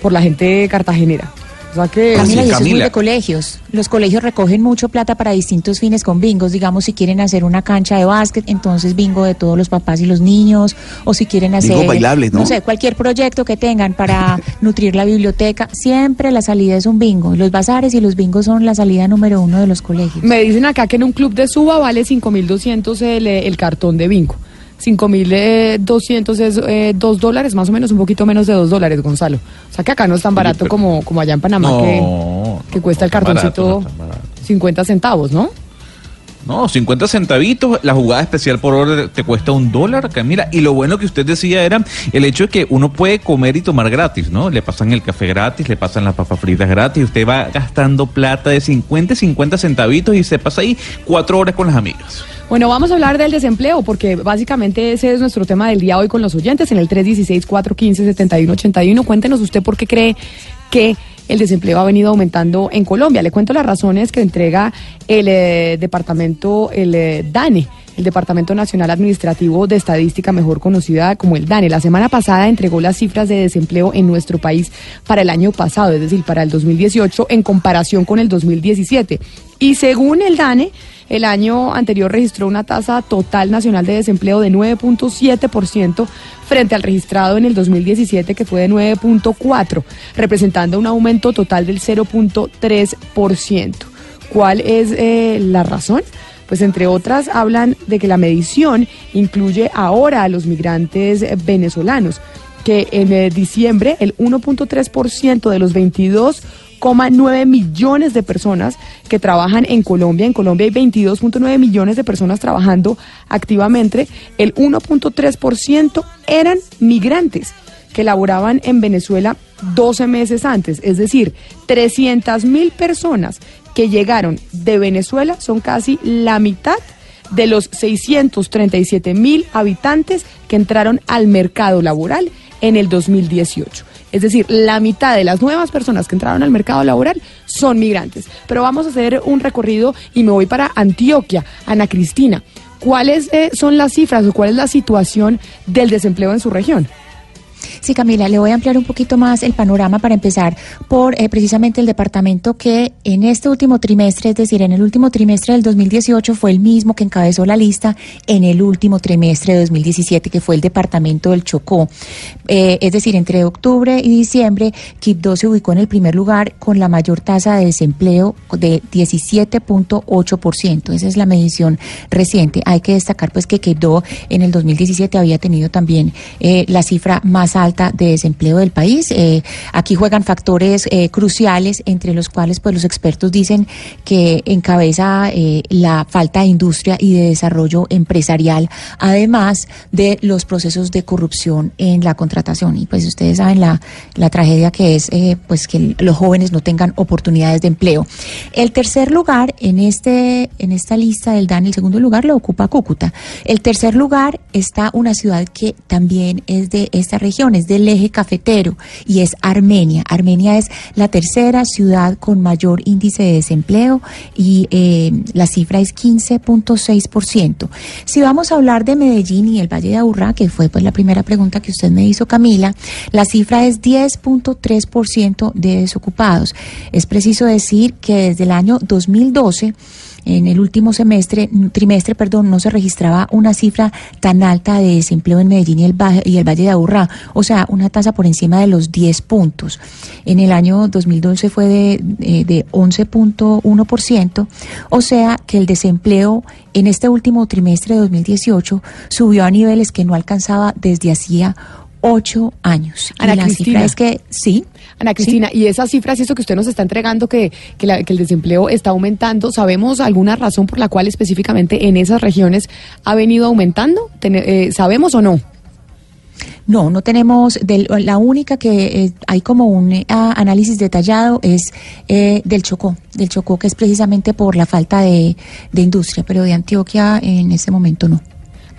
por la gente cartagenera. O sea que... Camila, sí, y eso es muy Camila. de colegios. Los colegios recogen mucho plata para distintos fines con bingos. Digamos, si quieren hacer una cancha de básquet, entonces bingo de todos los papás y los niños. O si quieren hacer, Bingos bailables, ¿no? sé, cualquier proyecto que tengan para nutrir la biblioteca, siempre la salida es un bingo. Los bazares y los bingos son la salida número uno de los colegios. Me dicen acá que en un club de suba vale 5.200 el, el cartón de bingo. 5.200 es eh, 2 dólares, más o menos, un poquito menos de 2 dólares, Gonzalo. O sea que acá no es tan barato como, como allá en Panamá, No, que, no, cuesta el no cartoncito barato. 50 centavos, ¿no? No, 50 centavitos, la jugada especial por hora te cuesta un dólar, Camila. Y lo bueno que usted decía era el hecho de que uno puede comer y tomar gratis, ¿no? Le pasan el café gratis, le pasan las papas fritas gratis, usted va gastando plata de 50, 50 centavitos y se pasa ahí cuatro horas con las amigas. Bueno, vamos a hablar del desempleo, porque básicamente ese es nuestro tema del día hoy con los oyentes en el 316-415-7181. Cuéntenos usted por qué cree que el desempleo ha venido aumentando en Colombia. Le cuento las razones que entrega el eh, departamento, el eh, DANE, el Departamento Nacional Administrativo de Estadística, mejor conocida como el DANE. La semana pasada entregó las cifras de desempleo en nuestro país para el año pasado, es decir, para el 2018, en comparación con el 2017. Y según el DANE, el año anterior registró una tasa total nacional de desempleo de 9.7% frente al registrado en el 2017 que fue de 9.4, representando un aumento total del 0.3%. ¿Cuál es eh, la razón? Pues entre otras hablan de que la medición incluye ahora a los migrantes venezolanos, que en eh, diciembre el 1.3% de los 22,9 millones de personas que trabajan en Colombia. En Colombia hay 22.9 millones de personas trabajando activamente. El 1.3% eran migrantes que laboraban en Venezuela 12 meses antes. Es decir, 300 mil personas que llegaron de Venezuela son casi la mitad de los 637 mil habitantes que entraron al mercado laboral en el 2018. Es decir, la mitad de las nuevas personas que entraron al mercado laboral son migrantes. Pero vamos a hacer un recorrido y me voy para Antioquia, Ana Cristina. ¿Cuáles eh, son las cifras o cuál es la situación del desempleo en su región? Sí, Camila, le voy a ampliar un poquito más el panorama para empezar por eh, precisamente el departamento que en este último trimestre, es decir, en el último trimestre del 2018 fue el mismo que encabezó la lista en el último trimestre de 2017, que fue el departamento del Chocó. Eh, es decir, entre octubre y diciembre, Quibdó se ubicó en el primer lugar con la mayor tasa de desempleo de 17.8%. Esa es la medición reciente. Hay que destacar pues que Quibdó en el 2017 había tenido también eh, la cifra más alta de desempleo del país. Eh, aquí juegan factores eh, cruciales, entre los cuales pues los expertos dicen que encabeza eh, la falta de industria y de desarrollo empresarial, además de los procesos de corrupción en la contratación. Y pues ustedes saben la, la tragedia que es pues que los jóvenes no tengan oportunidades de empleo. El tercer lugar en este en esta lista del DAN, el segundo lugar lo ocupa Cúcuta. El tercer lugar está una ciudad que también es de esta región, es del eje cafetero y es Armenia. Armenia es la tercera ciudad con mayor índice de desempleo y eh, la cifra es 15.6%. Si vamos a hablar de Medellín y el Valle de Aburrá, que fue pues la primera pregunta que usted me hizo, Camila, la cifra es 10.3% de desocupados. Es preciso decir que desde el año 2012 en el último semestre, trimestre, perdón, no se registraba una cifra tan alta de desempleo en Medellín y el, y el Valle de Aburrá, o sea, una tasa por encima de los 10 puntos. En el año 2012 fue de, eh, de 11.1%, o sea que el desempleo en este último trimestre de 2018 subió a niveles que no alcanzaba desde hacía ocho años. Ana y la Cristina. cifra es que sí. Ana Cristina, y esas cifras y eso que usted nos está entregando, que, que, la- que el desempleo está aumentando, ¿sabemos alguna razón por la cual específicamente en esas regiones ha venido aumentando? Eh, ¿Sabemos o no? No, no tenemos, del- la única que eh, hay como un eh, análisis detallado es eh, del Chocó, del Chocó que es precisamente por la falta de, de industria, pero de Antioquia en este momento no.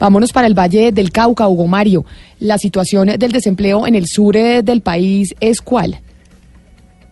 Vámonos para el Valle del Cauca, Hugo Mario. ¿La situación del desempleo en el sur eh, del país es cuál?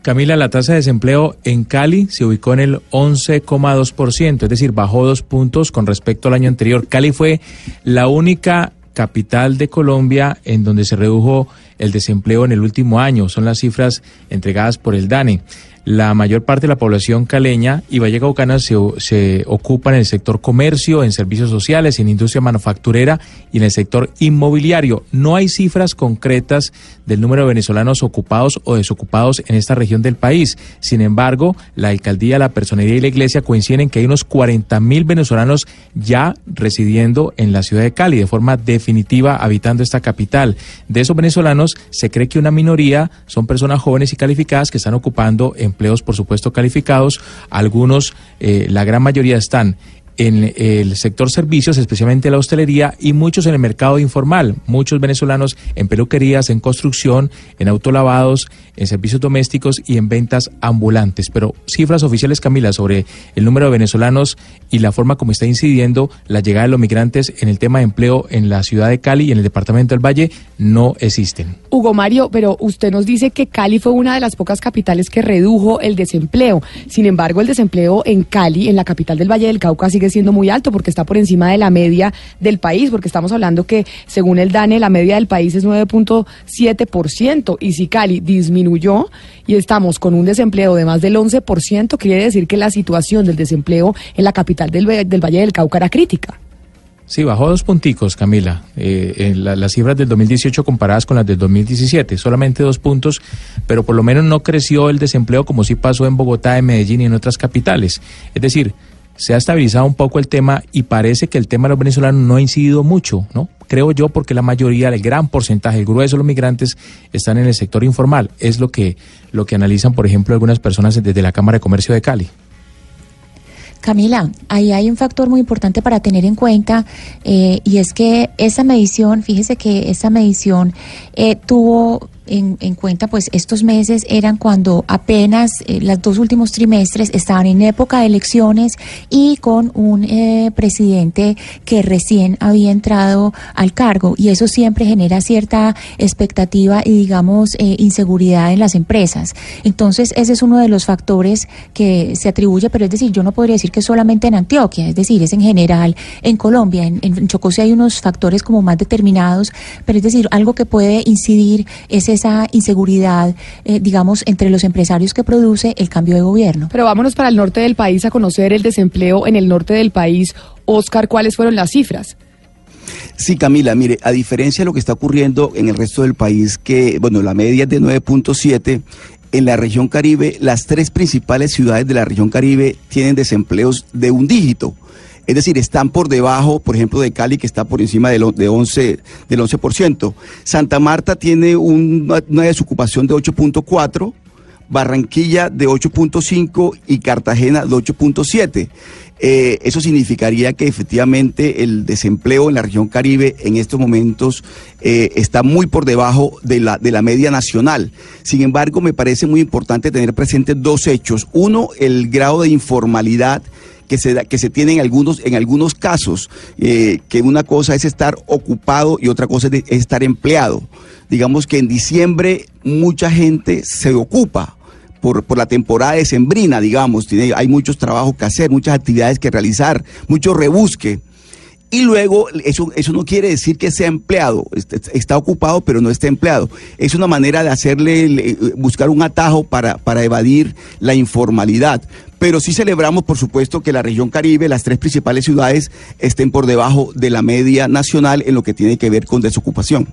Camila, la tasa de desempleo en Cali se ubicó en el 11,2%, es decir, bajó dos puntos con respecto al año anterior. Cali fue la única capital de Colombia en donde se redujo el desempleo en el último año. Son las cifras entregadas por el DANE. La mayor parte de la población caleña y vallecaucana se, se ocupa en el sector comercio, en servicios sociales, en industria manufacturera y en el sector inmobiliario. No hay cifras concretas del número de venezolanos ocupados o desocupados en esta región del país. Sin embargo, la alcaldía, la personería y la iglesia coinciden en que hay unos 40 mil venezolanos ya residiendo en la ciudad de Cali de forma definitiva, habitando esta capital. De esos venezolanos, se cree que una minoría son personas jóvenes y calificadas que están ocupando empleos, por supuesto, calificados. Algunos, eh, la gran mayoría están en el sector servicios, especialmente la hostelería, y muchos en el mercado informal. Muchos venezolanos en peluquerías, en construcción, en autolavados, en servicios domésticos y en ventas ambulantes. Pero cifras oficiales, Camila, sobre el número de venezolanos y la forma como está incidiendo la llegada de los migrantes en el tema de empleo en la ciudad de Cali y en el departamento del Valle no existen. Hugo Mario, pero usted nos dice que Cali fue una de las pocas capitales que redujo el desempleo. Sin embargo, el desempleo en Cali, en la capital del Valle del Cauca, sigue siendo muy alto porque está por encima de la media del país, porque estamos hablando que, según el DANE, la media del país es 9.7%. Y si Cali disminuyó y estamos con un desempleo de más del 11%, quiere decir que la situación del desempleo en la capital del, del Valle del Cauca era crítica. Sí, bajó dos punticos, Camila. Eh, en la- las cifras del 2018 comparadas con las del 2017, solamente dos puntos, pero por lo menos no creció el desempleo como sí pasó en Bogotá, en Medellín y en otras capitales. Es decir, se ha estabilizado un poco el tema y parece que el tema de los venezolanos no ha incidido mucho, ¿no? Creo yo porque la mayoría, el gran porcentaje, el grueso de los migrantes están en el sector informal. Es lo que, lo que analizan, por ejemplo, algunas personas desde la Cámara de Comercio de Cali. Camila, ahí hay un factor muy importante para tener en cuenta eh, y es que esa medición, fíjese que esa medición eh, tuvo en, cuenta, pues estos meses eran cuando apenas eh, los dos últimos trimestres estaban en época de elecciones y con un eh, presidente que recién había entrado al cargo y eso siempre genera cierta expectativa y digamos eh, inseguridad en las empresas. Entonces ese es uno de los factores que se atribuye, pero es decir, yo no podría decir que solamente en Antioquia, es decir, es en general en Colombia, en, en Chocó sí hay unos factores como más determinados, pero es decir, algo que puede incidir es esa inseguridad, eh, digamos, entre los empresarios que produce el cambio de gobierno. Pero vámonos para el norte del país a conocer el desempleo en el norte del país. Oscar, ¿cuáles fueron las cifras? Sí, Camila, mire, a diferencia de lo que está ocurriendo en el resto del país, que, bueno, la media es de 9.7, en la región Caribe, las tres principales ciudades de la región Caribe tienen desempleos de un dígito. Es decir, están por debajo, por ejemplo, de Cali, que está por encima del, de 11, del 11%. Santa Marta tiene una, desocupación de 8.4%. Barranquilla de 8.5 y Cartagena de 8.7. Eh, eso significaría que efectivamente el desempleo en la región Caribe en estos momentos eh, está muy por debajo de la, de la media nacional. Sin embargo, me parece muy importante tener presentes dos hechos. Uno, el grado de informalidad que se, que se tiene en algunos, en algunos casos, eh, que una cosa es estar ocupado y otra cosa es, estar empleado. Digamos que en diciembre mucha gente se ocupa, por, por, la temporada de sembrina, digamos. Tiene, hay muchos trabajos que hacer, muchas actividades que realizar, mucho rebusque. Y luego, eso, eso no quiere decir que sea empleado, está ocupado pero no está empleado. Es una manera de hacerle, buscar un atajo para, para evadir la informalidad. Pero sí celebramos, por supuesto, que la región Caribe, las tres principales ciudades, estén por debajo de la media nacional en lo que tiene que ver con desocupación.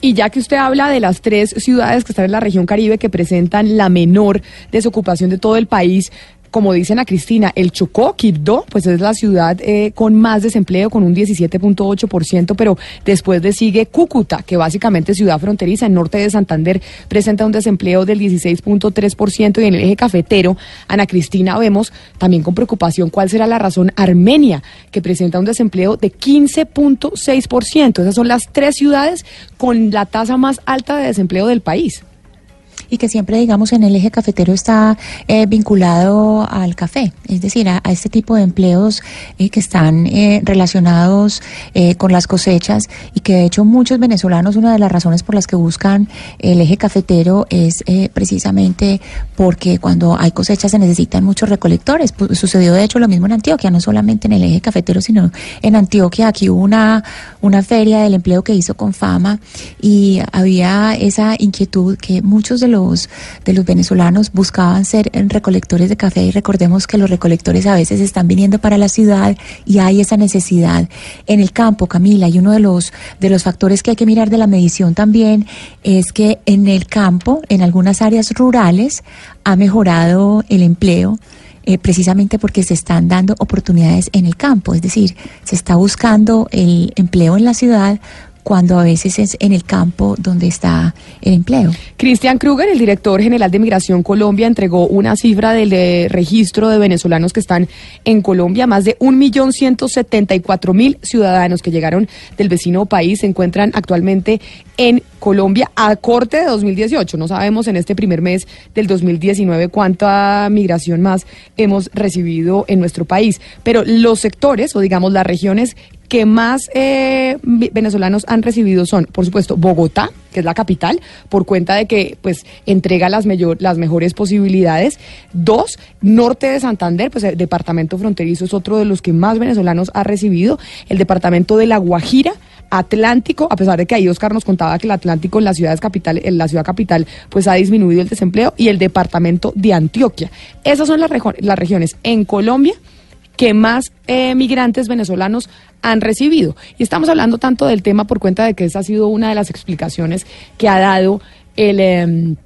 Y ya que usted habla de las tres ciudades que están en la región Caribe que presentan la menor desocupación de todo el país, como dicen a Cristina, el Chocó, Quibdó, pues es la ciudad eh, con más desempleo, con un 17.8%, pero después de sigue Cúcuta, que básicamente es ciudad fronteriza en norte de Santander, presenta un desempleo del 16.3% y en el eje cafetero, Ana Cristina, vemos también con preocupación cuál será la razón Armenia, que presenta un desempleo de 15.6%. Esas son las tres ciudades con la tasa más alta de desempleo del país y que siempre, digamos, en el eje cafetero está eh, vinculado al café, es decir, a, este tipo de empleos eh, que están eh, relacionados con las cosechas y que de hecho muchos venezolanos, una de las razones por las que buscan el eje cafetero es precisamente porque cuando hay cosechas se necesitan muchos recolectores. sucedió de hecho lo mismo en Antioquia, no solamente en el eje cafetero, sino en Antioquia. Aquí hubo una, una feria del empleo que hizo con fama y había esa inquietud que muchos de los de los venezolanos buscaban ser recolectores de café y recordemos que los recolectores a veces están viniendo para la ciudad y hay esa necesidad en el campo, Camila, y uno de los, de los factores que hay que mirar de la medición también es que en el campo, en algunas áreas rurales, ha mejorado el empleo. Eh, precisamente porque se están dando oportunidades en el campo, es decir, se está buscando el empleo en la ciudad cuando a veces es en el campo donde está el empleo. Cristian Kruger, el director general de Migración Colombia, entregó una cifra del registro de venezolanos que están en Colombia. Más de 1.174.000 ciudadanos que llegaron del vecino país se encuentran actualmente en Colombia a corte de 2018. No sabemos en este primer mes del 2019 cuánta migración más hemos recibido en nuestro país, pero los sectores o digamos las regiones que más eh, venezolanos han recibido son, por supuesto, Bogotá, que es la capital, por cuenta de que pues entrega las, las mejores posibilidades. Dos, norte de Santander, pues el departamento fronterizo es otro de los que más venezolanos ha recibido. El departamento de La Guajira, Atlántico, a pesar de que ahí Oscar nos contaba que el Atlántico en la ciudad capital, en la ciudad capital, pues ha disminuido el desempleo, y el departamento de Antioquia. Esas son las, las regiones en Colombia que más eh, migrantes venezolanos han recibido. Y estamos hablando tanto del tema por cuenta de que esa ha sido una de las explicaciones que ha dado el... Em,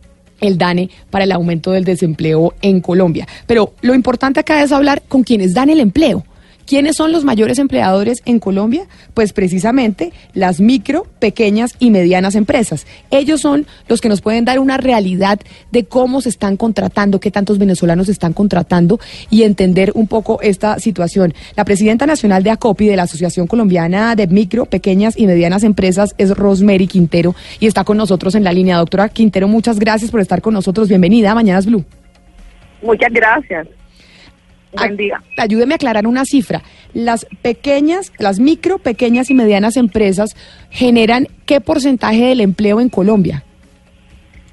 el DANE para el aumento del desempleo en Colombia. Pero lo importante acá es hablar con quienes dan el empleo. ¿Quiénes son los mayores empleadores en Colombia? Pues precisamente las micro, pequeñas y medianas empresas. Ellos son los que nos pueden dar una realidad de cómo se están contratando, qué tantos venezolanos están contratando y entender un poco esta situación. La presidenta nacional de ACOPI, de la Asociación Colombiana de Micro, Pequeñas y Medianas Empresas, es Rosemary Quintero y está con nosotros en la línea. Doctora Quintero, muchas gracias por estar con nosotros. Bienvenida a Mañanas Blue. Muchas gracias. Buen día. Ayúdeme a aclarar una cifra. Las pequeñas, las micro, pequeñas y medianas empresas generan qué porcentaje del empleo en Colombia?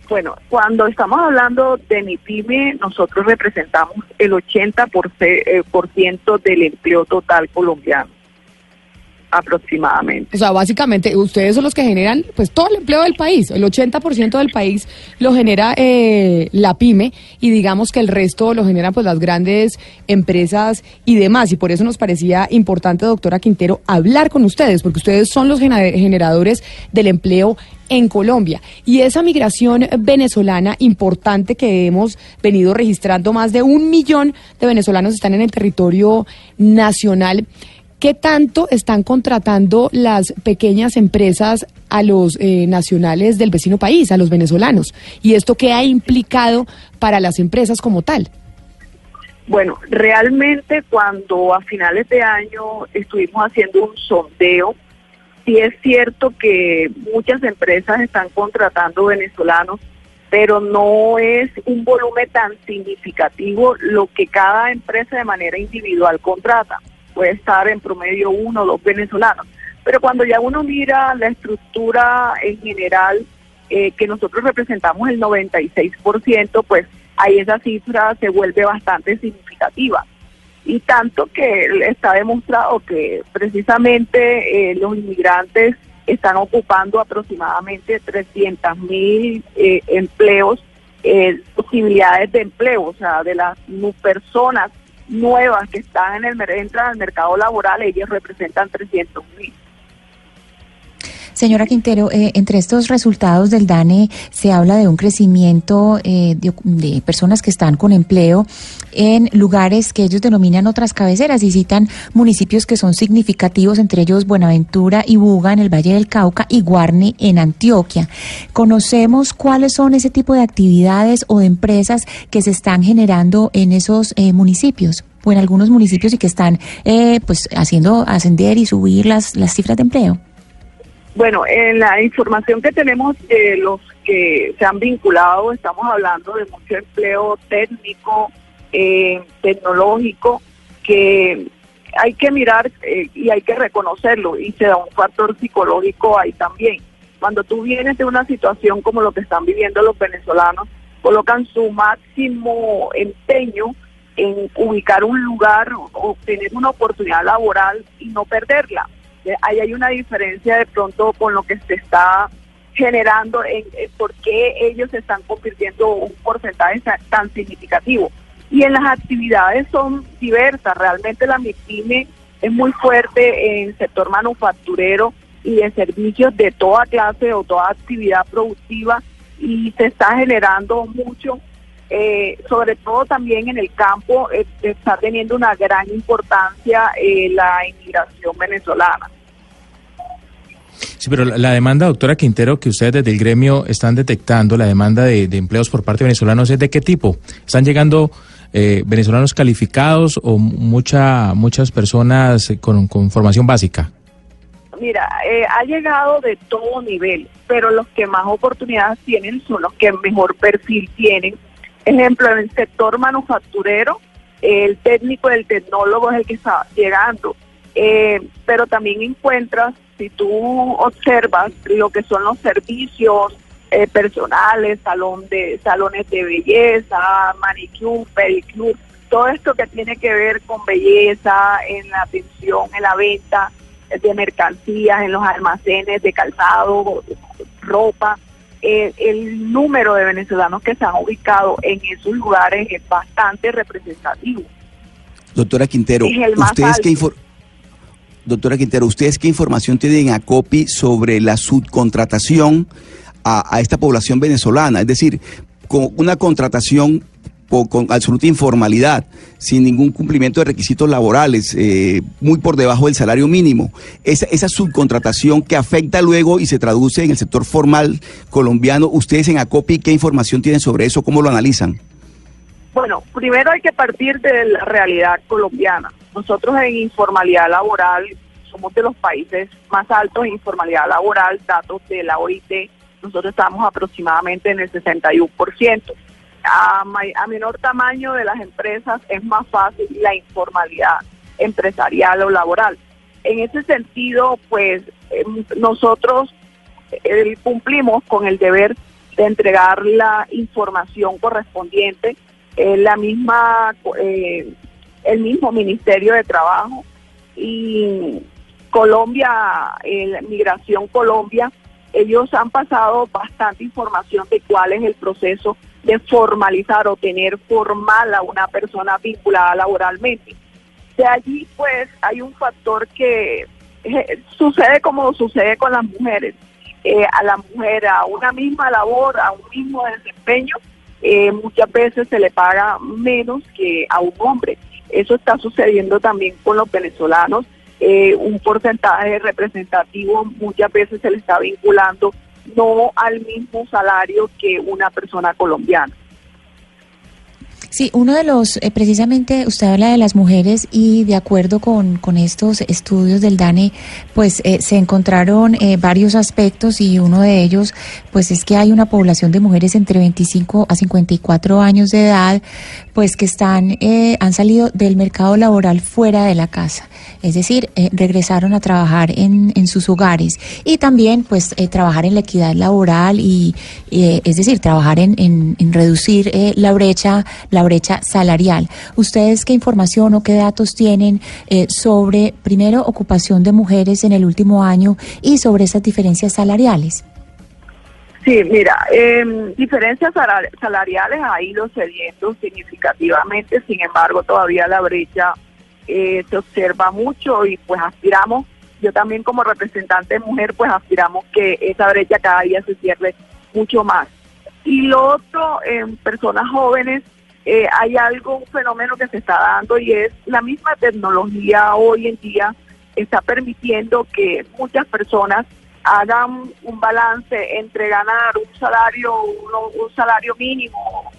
Bueno, cuando estamos hablando de MIPYME, nosotros representamos el 80% por ce- eh, por ciento del empleo total colombiano, aproximadamente. O sea, básicamente ustedes son los que generan pues todo el empleo del país. El 80% del país lo genera eh, la pyme y digamos que el resto lo generan pues las grandes empresas y demás. Y por eso nos parecía importante, doctora Quintero, hablar con ustedes, porque ustedes son los generadores del empleo en Colombia. Y esa migración venezolana importante que hemos venido registrando, más de un millón de venezolanos están en el territorio nacional. ¿Qué tanto están contratando las pequeñas empresas a los eh, nacionales del vecino país, a los venezolanos? ¿Y esto qué ha implicado para las empresas como tal? Bueno, realmente cuando a finales de año estuvimos haciendo un sondeo, sí es cierto que muchas empresas están contratando venezolanos, pero no es un volumen tan significativo lo que cada empresa de manera individual contrata. Puede estar en promedio uno o dos venezolanos. Pero cuando ya uno mira la estructura en general, eh, que nosotros representamos el 96%, pues ahí esa cifra se vuelve bastante significativa. Y tanto que está demostrado que precisamente eh, los inmigrantes están ocupando aproximadamente 300 mil eh, empleos, eh, posibilidades de empleo, o sea, de las personas nuevas que están en el entran al mercado laboral, ellos representan 300 mil. Señora Quintero, eh, entre estos resultados del DANE se habla de un crecimiento eh, de, personas que están con empleo en lugares que ellos denominan otras cabeceras y citan municipios que son significativos, entre ellos Buenaventura y Buga en el Valle del Cauca y Guarne en Antioquia. ¿Conocemos cuáles son ese tipo de actividades o de empresas que se están generando en esos eh, municipios? o en algunos municipios y que están eh, pues haciendo ascender y subir las, las cifras de empleo. Bueno, en la información que tenemos de los que se han vinculado, estamos hablando de mucho empleo técnico, eh, tecnológico, que hay que mirar eh, y hay que reconocerlo y se da un factor psicológico ahí también. Cuando tú vienes de una situación como lo que están viviendo los venezolanos, colocan su máximo empeño en ubicar un lugar o tener una oportunidad laboral y no perderla. Eh, Ahí hay una diferencia de pronto con lo que se está generando en, por qué ellos están convirtiendo un porcentaje tan significativo. Y en las actividades son diversas. Realmente la MIPYME es muy fuerte en el sector manufacturero y de servicios de toda clase o toda actividad productiva y se está generando mucho, eh, sobre todo también en el campo, eh, está teniendo una gran importancia eh, la inmigración venezolana. Sí, pero la, la demanda, doctora Quintero, que ustedes desde el gremio están detectando, la demanda de, de empleos por parte de venezolanos, ¿es de qué tipo? ¿Están llegando eh, venezolanos calificados o mucha, muchas personas con, con formación básica? Mira, eh, ha llegado de todo nivel, pero los que más oportunidades tienen son los que mejor perfil tienen. Ejemplo, en el sector manufacturero, el técnico, el tecnólogo es el que está llegando. Eh, pero también encuentras, si tú observas lo que son los servicios eh, personales, salón de salones de belleza, manicure, pedicure, todo esto que tiene que ver con belleza, en la atención, en la venta de mercancías, en los almacenes de calzado, ropa. Eh, el número de venezolanos que se han ubicado en esos lugares es bastante representativo. Doctora Quintero, ¿ustedes qué Doctora Quintero, ¿ustedes qué información tienen a COPI sobre la subcontratación a, a esta población venezolana? Es decir, con una contratación con absoluta informalidad, sin ningún cumplimiento de requisitos laborales, eh, muy por debajo del salario mínimo. Esa, esa subcontratación que afecta luego y se traduce en el sector formal colombiano. Ustedes en ACOPI, ¿qué información tienen sobre eso? ¿Cómo lo analizan? Bueno, primero hay que partir de la realidad colombiana. Nosotros en informalidad laboral somos de los países más altos en informalidad laboral, datos de la OIT, nosotros estamos aproximadamente en el 61%. A, menor tamaño de las empresas es más fácil la informalidad empresarial o laboral. En ese sentido, pues em, nosotros eh, cumplimos con el deber de entregar la información correspondiente, eh, la misma, eh, el mismo Ministerio de Trabajo y Colombia, Migración Colombia, ellos han pasado bastante información de cuál es el proceso de formalizar o tener formal a una persona vinculada laboralmente. De allí, pues, hay un factor que eh, sucede como sucede con las mujeres. Eh, a la mujer, a una misma labor, a un mismo desempeño, eh, muchas veces se le paga menos que a un hombre. Eso está sucediendo también con los venezolanos. Eh, un porcentaje representativo muchas veces se le está vinculando no al mismo salario que una persona colombiana. Sí, uno de los, eh, precisamente usted habla de las mujeres y de acuerdo con, con estos estudios del DANE, pues eh, se encontraron eh, varios aspectos y uno de ellos, pues es que hay una población de mujeres entre 25 a 54 años de edad, pues que están, han salido del mercado laboral fuera de la casa, es decir, regresaron a trabajar en, en sus hogares y también, pues, trabajar en la equidad laboral y, es decir, trabajar en, en, reducir la brecha, la brecha salarial. ¿Ustedes qué información o qué datos tienen eh, sobre, primero, ocupación de mujeres en el último año y sobre esas diferencias salariales? Sí, mira, em, diferencias sala- salariales ha ido cediendo significativamente, sin embargo todavía la brecha eh, se observa mucho y pues aspiramos, yo también como representante de mujer, pues aspiramos que esa brecha cada día se cierre mucho más. Y lo otro, en personas jóvenes, eh, hay algo, un fenómeno que se está dando y es la misma tecnología hoy en día está permitiendo que muchas personas hagan un balance entre ganar un salario, uno- un salario mínimo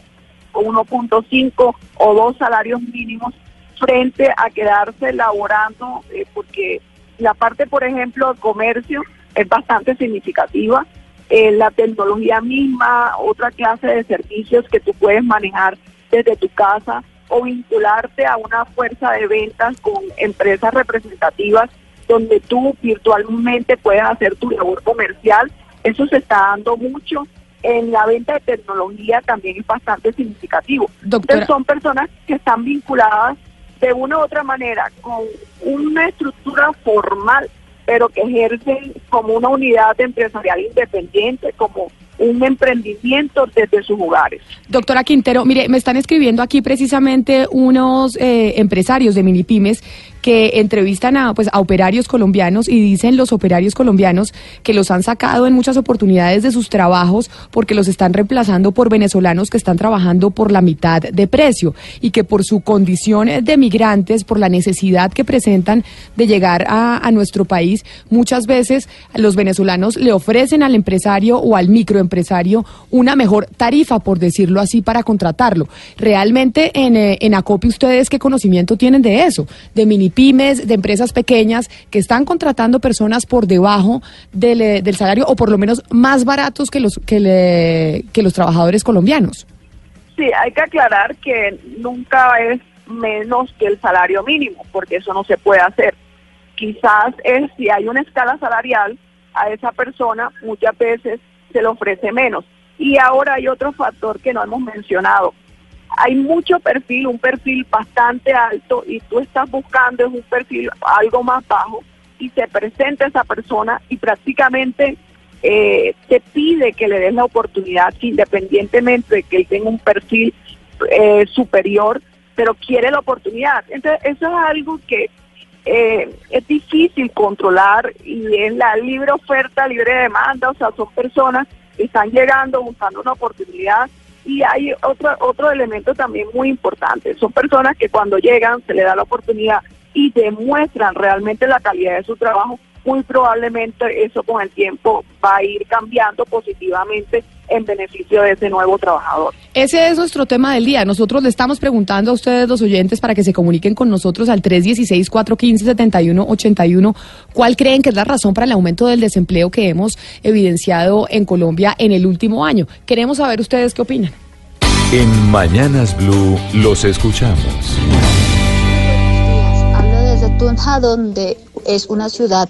o 1.5 o dos salarios mínimos frente a quedarse laborando, eh, porque la parte, por ejemplo, de comercio es bastante significativa. Eh, la tecnología misma, otra clase de servicios que tú puedes manejar desde tu casa o vincularte a una fuerza de ventas con empresas representativas donde tú virtualmente puedes hacer tu labor comercial. Eso se está dando mucho. En la venta de tecnología también es bastante significativo. Entonces son personas que están vinculadas de una u otra manera con una estructura formal, pero que ejercen como una unidad empresarial independiente, como un emprendimiento desde sus hogares. Doctora Quintero, mire, me están escribiendo aquí precisamente unos eh, empresarios de mini pymes que entrevistan a, pues, a operarios colombianos y dicen los operarios colombianos que los han sacado en muchas oportunidades de sus trabajos porque los están reemplazando por venezolanos que están trabajando por la mitad de precio y que por su condición de migrantes, por la necesidad que presentan de llegar a, a nuestro país, muchas veces los venezolanos le ofrecen al empresario o al microempresario una mejor tarifa, por decirlo así, para contratarlo. Realmente en, eh, en ustedes qué conocimiento tienen de eso, de mini pymes, de empresas pequeñas que están contratando personas por debajo del, eh, del salario o por lo menos más baratos que los, que, le- que los trabajadores colombianos. Sí, hay que aclarar que nunca es menos que el salario mínimo, porque eso no se puede hacer. Quizás es si hay una escala salarial a esa persona, muchas veces se le ofrece menos. Y ahora hay otro factor que no hemos mencionado. Hay mucho perfil, un perfil bastante alto y tú estás buscando es un perfil algo más bajo y se presenta esa persona y prácticamente eh, te pide que le des la oportunidad independientemente de que él tenga un perfil eh, superior, pero quiere la oportunidad. Entonces, eso es algo que eh, es difícil controlar y es la libre oferta, libre demanda, o sea, son personas que están llegando buscando una oportunidad Y hay otro, otro elemento también muy importante. Son personas que cuando llegan se les da la oportunidad y demuestran realmente la calidad de su trabajo. Muy probablemente eso con el tiempo va a ir cambiando positivamente en beneficio de ese nuevo trabajador. Ese es nuestro tema del día. Nosotros le estamos preguntando a ustedes, los oyentes, para que se comuniquen con nosotros al 316-415-7181, ¿cuál creen que es la razón para el aumento del desempleo que hemos evidenciado en Colombia en el último año? Queremos saber ustedes qué opinan. En Mañanas Blue los escuchamos. Hablo desde Tunja, donde es una ciudad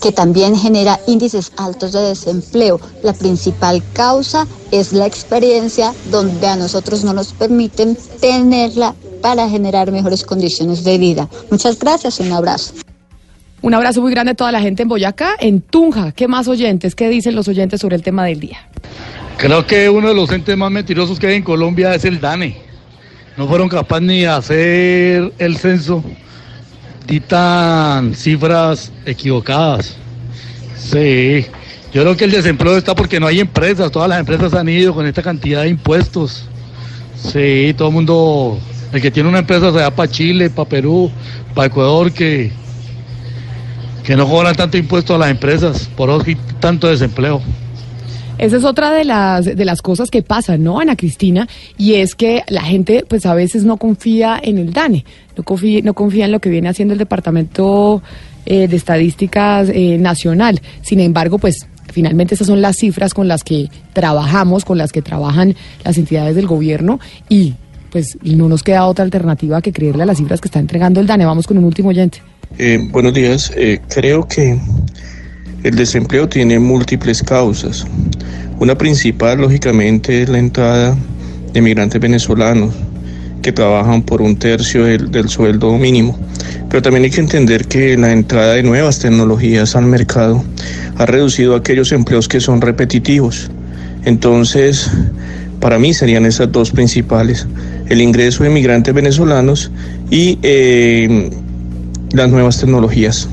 que también genera índices altos de desempleo. La principal causa es la experiencia donde a nosotros no nos permiten tenerla para generar mejores condiciones de vida. Muchas gracias, un abrazo. Un abrazo muy grande a toda la gente en Boyacá, en Tunja. ¿Qué más oyentes? ¿Qué dicen los oyentes sobre el tema del día? Creo que uno de los entes más mentirosos que hay en Colombia es el DANE. No fueron capaces ni de hacer el censo. Ditan cifras equivocadas. Sí, yo creo que el desempleo está porque no hay empresas. Todas las empresas han ido con esta cantidad de impuestos. Sí, todo el mundo, el que tiene una empresa se va para Chile, para Perú, para Ecuador, que, que no cobran tanto impuesto a las empresas. Por eso hay tanto desempleo. Esa es otra de las, de las cosas que pasan, ¿no, Ana Cristina? Y es que la gente, pues a veces no confía en el DANE, no confía, no confía en lo que viene haciendo el Departamento eh, de Estadísticas eh, Nacional. Sin embargo, pues finalmente esas son las cifras con las que trabajamos, con las que trabajan las entidades del gobierno y pues no nos queda otra alternativa que creerle a las cifras que está entregando el DANE. Vamos con un último oyente. Eh, buenos días. Creo que el desempleo tiene múltiples causas. Una principal, lógicamente, es la entrada de migrantes venezolanos que trabajan por un tercio del, sueldo mínimo. Pero también hay que entender que la entrada de nuevas tecnologías al mercado ha reducido aquellos empleos que son repetitivos. Entonces, para mí serían esas dos principales, el ingreso de migrantes venezolanos y eh, las nuevas tecnologías.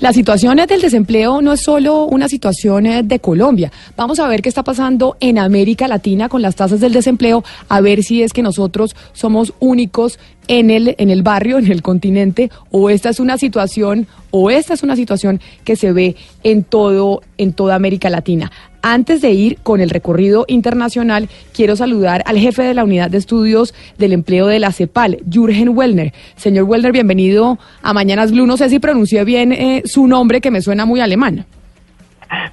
La situación del desempleo no es solo una situación eh, de Colombia. Vamos a ver qué está pasando en América Latina con las tasas del desempleo, a ver si es que nosotros somos únicos en el, en el barrio, en el continente, o esta es una situación, o esta es una situación que se ve en todo, en toda América Latina. Antes de ir con el recorrido internacional, quiero saludar al jefe de la unidad de estudios del empleo de la CEPAL, Jürgen Wellner. Señor Wellner, bienvenido a Mañanas Blue. No sé si pronuncié bien eh, su nombre, que me suena muy alemán.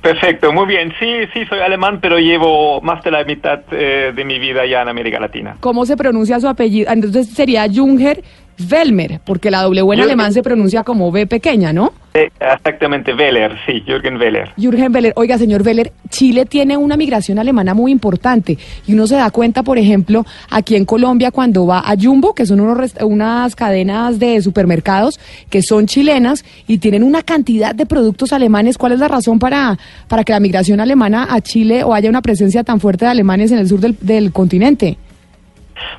Perfecto, muy bien. Sí, sí, soy alemán, pero llevo más de la mitad eh, de mi vida ya en América Latina. ¿Cómo se pronuncia su apellido? Entonces sería Junger Velmer, porque la W en alemán se pronuncia como B pequeña, ¿no? Exactamente, Weller, sí, Jürgen Weller. Jürgen Weller. Oiga, señor Weller, Chile tiene una migración alemana muy importante y uno se da cuenta, por ejemplo, aquí en Colombia cuando va a Jumbo, que son unos, unas cadenas de supermercados que son chilenas y tienen una cantidad de productos alemanes. ¿Cuál es la razón para, para que la migración alemana a Chile o haya una presencia tan fuerte de alemanes en el sur del, del continente?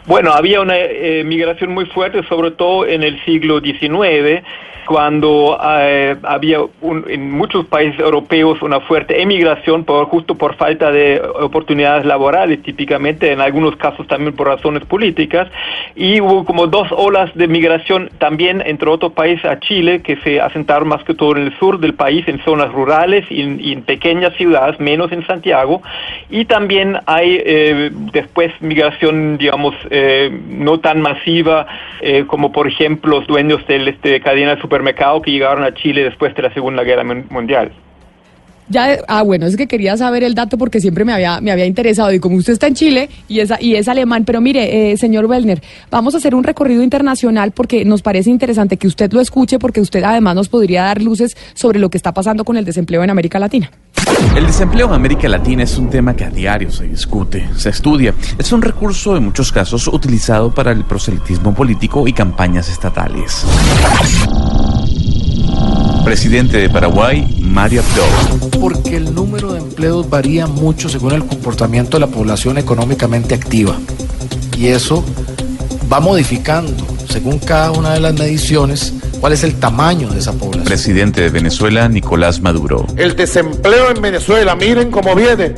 Bueno, había una eh, migración muy fuerte, sobre todo en el siglo XIX, cuando eh, había en muchos países europeos una fuerte emigración por, justo por falta de oportunidades laborales, típicamente en algunos casos también por razones políticas, y hubo como dos olas de migración también entre otros países a Chile que se asentaron más que todo en el sur del país, en zonas rurales y en, pequeñas ciudades, menos en Santiago, y también hay eh, después migración, digamos, eh, no tan masiva eh, como por ejemplo los dueños de este, cadena de supermercado que llegaron a Chile después de la Segunda Guerra Mundial. Ya, ah, bueno, es que quería saber el dato porque siempre me había, me había interesado. Y como usted está en Chile y es, y es alemán, pero mire, eh, señor Wellner, vamos a hacer un recorrido internacional porque nos parece interesante que usted lo escuche porque usted además nos podría dar luces sobre lo que está pasando con el desempleo en América Latina. El desempleo en América Latina es un tema que a diario se discute, se estudia. Es un recurso en muchos casos utilizado para el proselitismo político y campañas estatales. Presidente de Paraguay, Mario Abdo. Porque el número de empleos varía mucho según el comportamiento de la población económicamente activa. Y eso va modificando, según cada una de las mediciones, cuál es el tamaño de esa población. Presidente de Venezuela, Nicolás Maduro. El desempleo en Venezuela, miren cómo viene.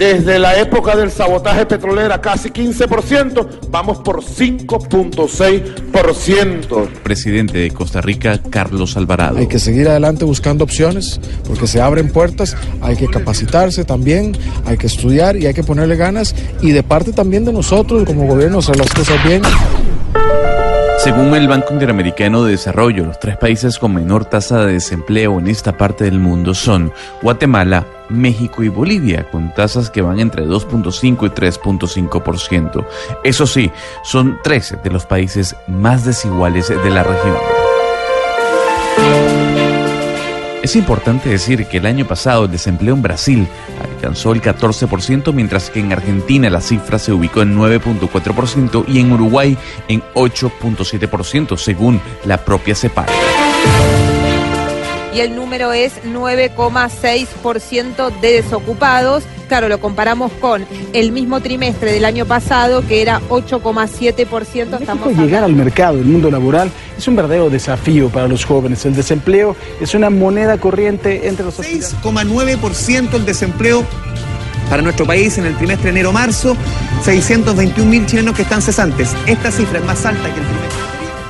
Desde la época del sabotaje petrolero a casi 15%, vamos por 5.6%. Presidente de Costa Rica, Carlos Alvarado. Hay que seguir adelante buscando opciones porque se abren puertas, hay que capacitarse también, hay que estudiar y hay que ponerle ganas y de parte también de nosotros como gobierno hacer las cosas bien. Según el Banco Interamericano de Desarrollo, los tres países con menor tasa de desempleo en esta parte del mundo son Guatemala, México y Bolivia, con tasas que van entre 2.5 y 3.5%. Eso sí, son 13 de los países más desiguales de la región. Es importante decir que el año pasado el desempleo en Brasil alcanzó el 14%, mientras que en Argentina la cifra se ubicó en 9.4% y en Uruguay en 8.7%, según la propia CEPAL y el número es 9,6% de desocupados. Claro, lo comparamos con el mismo trimestre del año pasado, que era 8,7%. Estamos llegar al mercado, el mundo laboral, es un verdadero desafío para los jóvenes. El desempleo es una moneda corriente entre los 6,9% el desempleo para nuestro país en el trimestre enero-marzo, 621 mil chilenos que están cesantes. Esta cifra es más alta que el trimestre.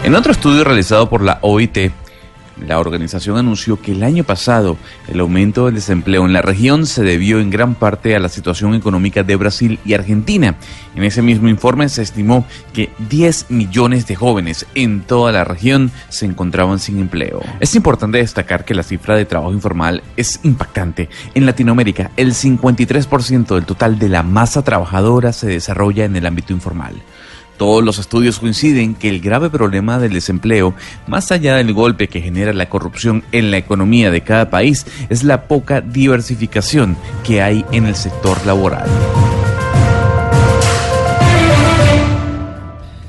En otro estudio realizado por la OIT, la organización anunció que el año pasado el aumento del desempleo en la región se debió en gran parte a la situación económica de Brasil y Argentina. En ese mismo informe se estimó que 10 millones de jóvenes en toda la región se encontraban sin empleo. Es importante destacar que la cifra de trabajo informal es impactante. En Latinoamérica, el 53% del total de la masa trabajadora se desarrolla en el ámbito informal. Todos los estudios coinciden que el grave problema del desempleo, más allá del golpe que genera la corrupción en la economía de cada país, es la poca diversificación que hay en el sector laboral.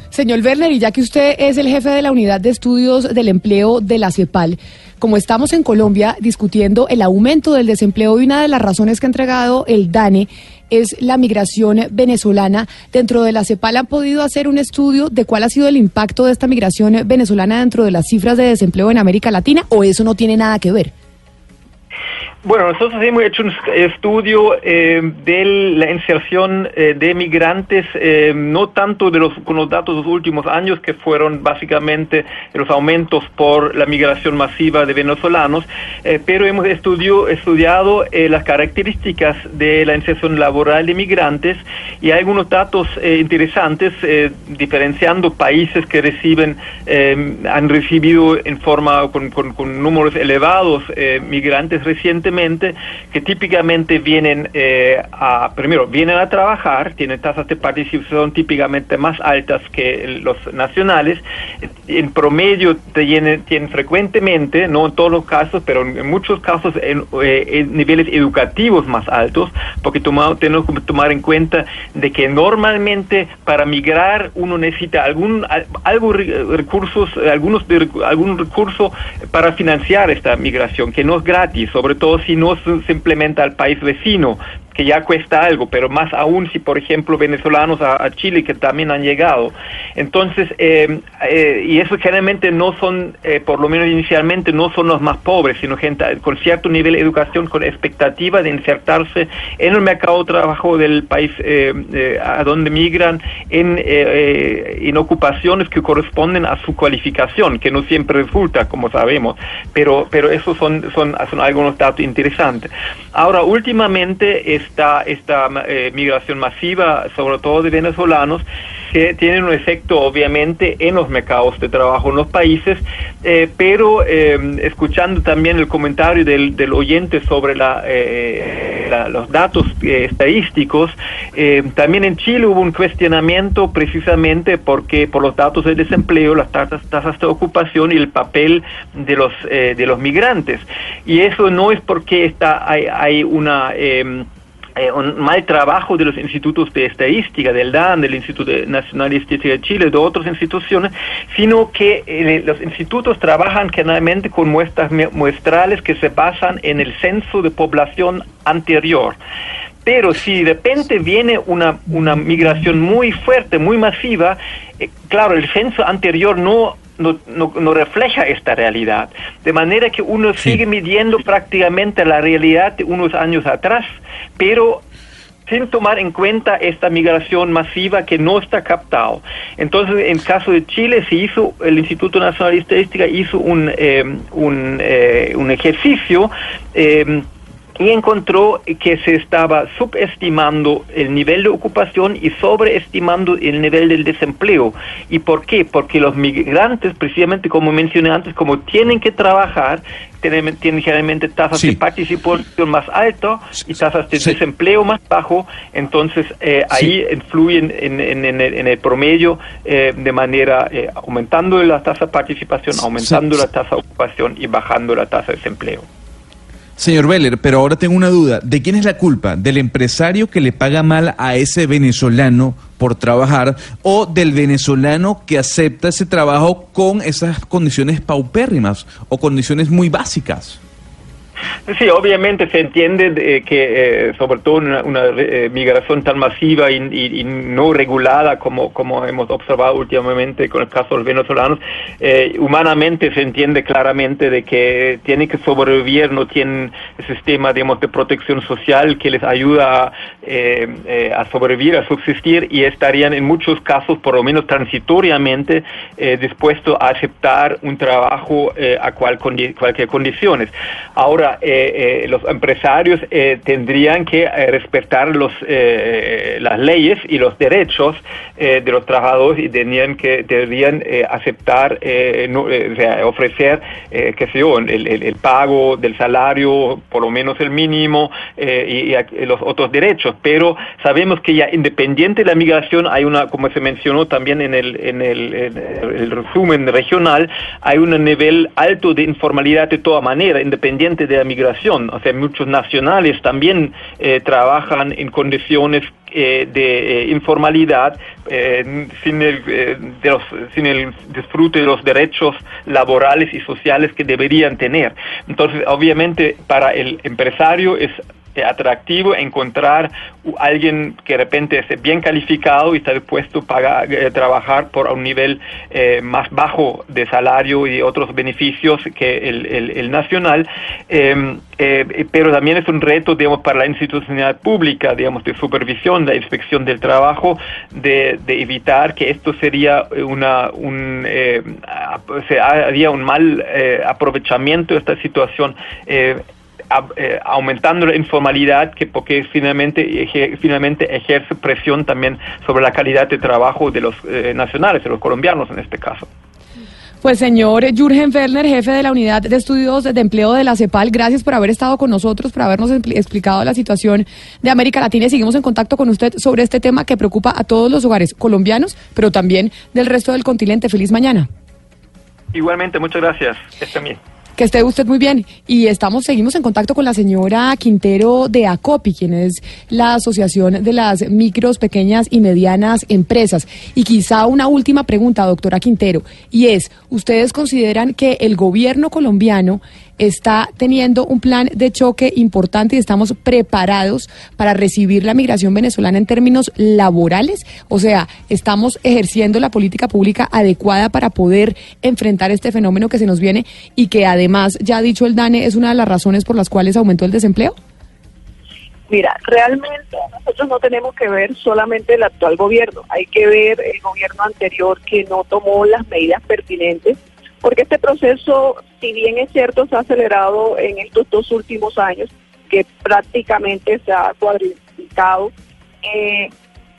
Señor Werner, y ya que usted es el jefe de la unidad de estudios del empleo de la CEPAL, como estamos en Colombia discutiendo el aumento del desempleo y una de las razones que ha entregado el DANE es la migración venezolana. Dentro de la CEPAL han podido hacer un estudio de cuál ha sido el impacto de esta migración venezolana dentro de las cifras de desempleo en América Latina o eso no tiene nada que ver. Bueno, nosotros hemos hecho un estudio eh, de la inserción eh, de migrantes, eh, no tanto de los, con los datos de los últimos años, que fueron básicamente los aumentos por la migración masiva de venezolanos, pero hemos estudio, estudiado las características de la inserción laboral de migrantes y hay algunos datos interesantes diferenciando países que reciben, han recibido en forma con, con números elevados migrantes recientes que típicamente vienen eh, a, primero, vienen a trabajar, tienen tasas de participación típicamente más altas que los nacionales, en promedio tienen, frecuentemente, no en todos los casos, pero en muchos casos en, eh, niveles educativos más altos, porque tenemos que tomar en cuenta de que normalmente para migrar uno necesita algún algo recursos, algunos algún recurso para financiar esta migración, que no es gratis, sobre todo si no se implementa al país vecino, que ya cuesta algo, pero más aún si, por ejemplo, venezolanos a, Chile que también han llegado. Entonces, eh, eh, y eso generalmente no son, eh, por lo menos inicialmente, no son los más pobres, sino gente con cierto nivel de educación, con expectativa de insertarse en el mercado de trabajo del país a donde migran, en, en ocupaciones que corresponden a su cualificación, que no siempre resulta, como sabemos, pero, pero esos son, son, son algunos datos interesantes. Ahora, últimamente, esta, esta eh, migración masiva, sobre todo de venezolanos, que tienen un efecto obviamente en los mercados de trabajo en los países, eh, pero eh, escuchando también el comentario del, del oyente sobre la, los datos estadísticos, también en Chile hubo un cuestionamiento precisamente porque por los datos de desempleo, las tasas, de ocupación y el papel de los, de los migrantes. Y eso no es porque está, hay, una... Eh, un mal trabajo de los institutos de estadística, del DAN, del Instituto Nacional de Estadística de Chile, de otras instituciones, sino que eh, los institutos trabajan generalmente con muestras muestrales que se basan en el censo de población anterior. Pero si de repente viene una, una migración muy fuerte, muy masiva, eh, claro, el censo anterior no no, no, refleja esta realidad. De manera que uno sigue midiendo prácticamente la realidad de unos años atrás, pero sin tomar en cuenta esta migración masiva que no está captado. Entonces, en caso de Chile, se hizo, el Instituto Nacional de Estadística hizo un, eh, un, eh, un ejercicio eh, y encontró que se estaba subestimando el nivel de ocupación y sobreestimando el nivel del desempleo. ¿Y por qué? Porque los migrantes, precisamente como mencioné antes, como tienen que trabajar, tienen, tienen generalmente tasas de participación más altas y tasas de desempleo más bajo, entonces eh, ahí influyen en, en- en el, en el promedio eh, de manera eh, aumentando la tasa de participación, aumentando la tasa de ocupación y bajando la tasa de desempleo. Señor Veller, pero ahora tengo una duda. ¿De quién es la culpa? ¿Del empresario que le paga mal a ese venezolano por trabajar o del venezolano que acepta ese trabajo con esas condiciones paupérrimas o condiciones muy básicas? Sí, obviamente se entiende de que, eh, sobre todo una, una, eh, migración tan masiva y, y- no regulada como, como hemos observado últimamente con el caso de los venezolanos, eh, humanamente se entiende claramente de que tienen que sobrevivir, no tienen sistema digamos, de protección social que les ayuda a, eh, eh, a sobrevivir, a subsistir y estarían en muchos casos, por lo menos transitoriamente, eh, dispuestos a aceptar un trabajo eh, a cual condi- cualquier condiciones. Ahora, eh, los empresarios tendrían que respetar los, las leyes y los derechos de los trabajadores y tenían que deberían aceptar, no, ofrecer, qué sé yo, el, el- pago del salario, por lo menos el mínimo y, los otros derechos. Pero sabemos que ya independiente de la migración hay una, como se mencionó también en el, en el, en el resumen regional, hay un nivel alto de informalidad de toda manera, independiente de la migración. O sea, muchos nacionales también eh, trabajan en condiciones eh, de eh, informalidad eh, sin, el, sin el disfrute de los derechos laborales y sociales que deberían tener. Entonces, obviamente, para el empresario es atractivo encontrar alguien que de repente es bien calificado y está dispuesto a pagar, eh, trabajar por un nivel eh, más bajo de salario y otros beneficios que el, el- nacional, eh, eh, pero también es un reto, digamos, para la institucionalidad pública, digamos, de supervisión, la inspección del trabajo, de, de evitar que esto sería una, un, eh, sea, haría un mal eh, aprovechamiento de esta situación. Eh, a- eh, aumentando la informalidad que porque finalmente eje- finalmente ejerce presión también sobre la calidad de trabajo de los eh, nacionales, de los colombianos en este caso. Pues señor Jürgen Fellner, jefe de la unidad de estudios de empleo de la CEPAL, gracias por haber estado con nosotros, por habernos expli- explicado la situación de América Latina y seguimos en contacto con usted sobre este tema que preocupa a todos los hogares colombianos, pero también del resto del continente. Feliz mañana. Igualmente, muchas gracias. Es también. Que esté usted muy bien. Y estamos, seguimos en contacto con la señora Quintero de ACOPI, quien es la Asociación de las Micros, Pequeñas y Medianas Empresas. Y quizá una última pregunta, doctora Quintero, y es, ¿ustedes consideran que el gobierno colombiano está teniendo un plan de choque importante y estamos preparados para recibir la migración venezolana en términos laborales? O sea, ¿estamos ejerciendo la política pública adecuada para poder enfrentar este fenómeno que se nos viene y que además, ya ha dicho el DANE, es una de las razones por las cuales aumentó el desempleo? Mira, realmente nosotros no tenemos que ver solamente el actual gobierno, hay que ver el gobierno anterior que no tomó las medidas pertinentes, porque este proceso, si bien es cierto, se ha acelerado en estos dos últimos años, que prácticamente se ha cuadriplicado, eh,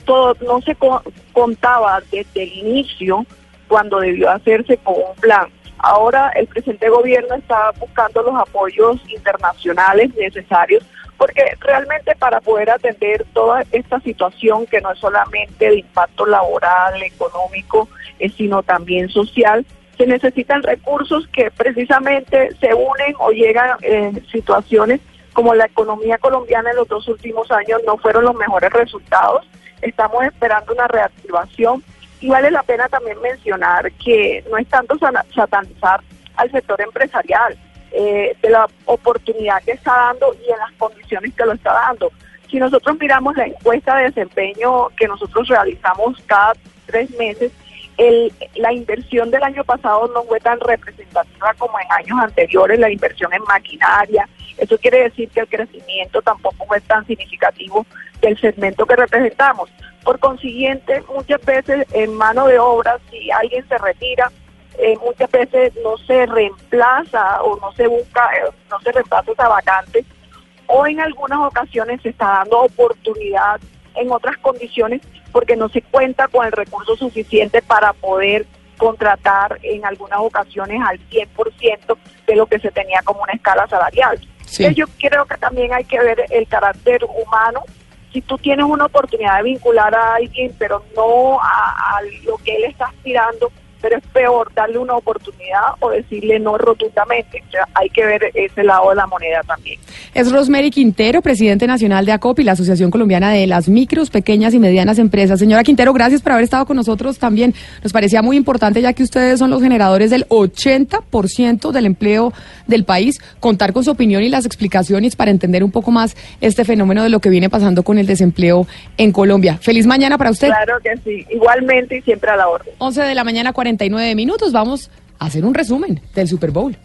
todo no se co- contaba desde el inicio cuando debió hacerse con un plan. Ahora el presente gobierno está buscando los apoyos internacionales necesarios porque realmente para poder atender toda esta situación que no es solamente de impacto laboral, económico, eh, sino también social, se necesitan recursos que precisamente se unen o llegan en situaciones como la economía colombiana en los dos últimos años no fueron los mejores resultados. Estamos esperando una reactivación y vale la pena también mencionar que no es tanto satanizar al sector empresarial, eh, de la oportunidad que está dando y en las condiciones que lo está dando. Si nosotros miramos la encuesta de desempeño que nosotros realizamos cada tres meses, la inversión del año pasado no fue tan representativa como en años anteriores, la inversión en maquinaria. Eso quiere decir que el crecimiento tampoco fue tan significativo del segmento que representamos. Por consiguiente, muchas veces en mano de obra, si alguien se retira, eh, muchas veces no se reemplaza o no se busca, eh, no se reemplaza esa vacante, o en algunas ocasiones se está dando oportunidad en otras condiciones porque no se cuenta con el recurso suficiente para poder contratar en algunas ocasiones al 100% de lo que se tenía como una escala salarial. Sí. Entonces yo creo que también hay que ver el carácter humano. Si tú tienes una oportunidad de vincular a alguien, pero no a, a lo que él está aspirando, pero es peor darle una oportunidad o decirle no rotundamente. O sea, hay que ver ese lado de la moneda también. Es Rosemary Quintero, presidente nacional de ACOPI, la Asociación Colombiana de las Micros, Pequeñas y Medianas Empresas. Señora Quintero, gracias por haber estado con nosotros también. Nos parecía muy importante, ya que ustedes son los generadores del 80% del empleo del país, contar con su opinión y las explicaciones para entender un poco más este fenómeno de lo que viene pasando con el desempleo en Colombia. Feliz mañana para usted. Claro que sí, igualmente y siempre a la orden. 11 de la mañana, 49 minutos. Vamos a hacer un resumen del Super Bowl.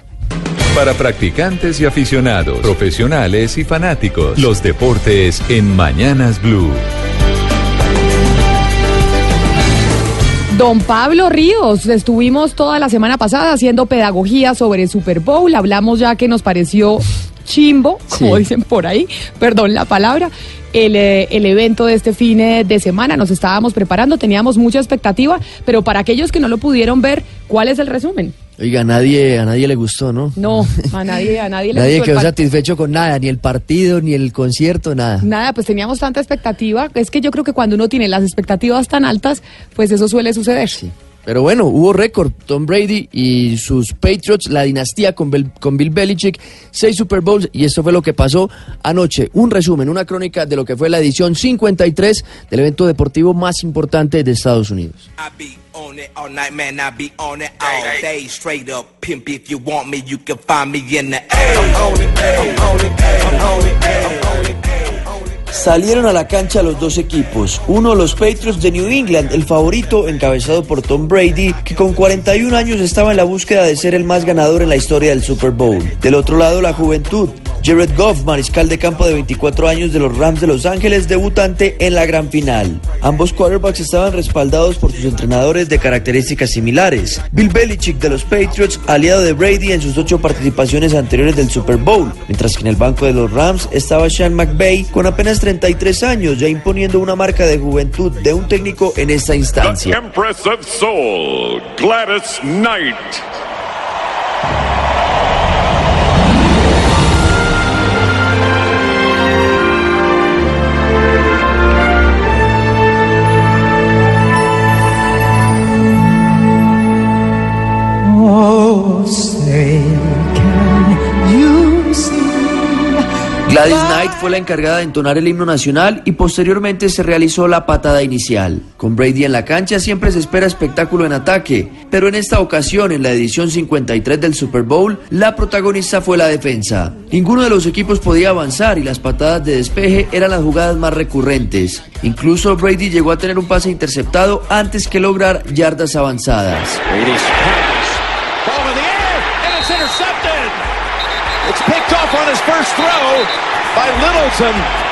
Para practicantes y aficionados, profesionales y fanáticos, los deportes en Mañanas Blue. Don Pablo Ríos, estuvimos toda la semana pasada haciendo pedagogía sobre el Super Bowl, hablamos ya que nos pareció chimbo, como Sí. dicen por ahí, perdón la palabra, el, eh, el evento de este fin eh, de semana, nos estábamos preparando, teníamos mucha expectativa, pero para aquellos que no lo pudieron ver, ¿cuál es el resumen? Oiga, a nadie, a nadie le gustó, ¿no? No, a nadie, a nadie le Nadie gustó el quedó satisfecho con nada, ni el partido, ni el concierto, nada. Nada, pues teníamos tanta expectativa, es que yo creo que cuando uno tiene las expectativas tan altas, pues eso suele suceder. Pero bueno, hubo récord. Tom Brady y sus Patriots, la dinastía con, Bel- con Bill Belichick, seis Super Bowls y esto fue lo que pasó anoche. Un resumen, una crónica de lo que fue la edición 53 del evento deportivo más importante de Estados Unidos. Salieron a la cancha los dos equipos. Uno, los Patriots de New England, el favorito encabezado por Tom Brady, que con 41 años estaba en la búsqueda de ser el más ganador en la historia del Super Bowl. Del otro lado, la juventud. Jared Goff, mariscal de campo de 24 años de los Rams de Los Ángeles, debutante en la gran final. Ambos quarterbacks estaban respaldados por sus entrenadores de características similares. Bill Belichick de los Patriots, aliado de Brady en sus ocho participaciones anteriores del Super Bowl, mientras que en el banco de los Rams estaba Sean McVay con apenas 33 años, ya imponiendo una marca de juventud de un técnico en esta instancia. Empress of Soul, Gladys Knight. Oh, say, Gladys Knight fue la encargada de entonar el himno nacional y posteriormente se realizó la patada inicial. Con Brady en la cancha siempre se espera espectáculo en ataque, pero en esta ocasión, en la edición 53 del Super Bowl, la protagonista fue la defensa. Ninguno de los equipos podía avanzar y las patadas de despeje eran las jugadas más recurrentes. Incluso Brady llegó a tener un pase interceptado antes que lograr yardas avanzadas. It's picked off on his first throw.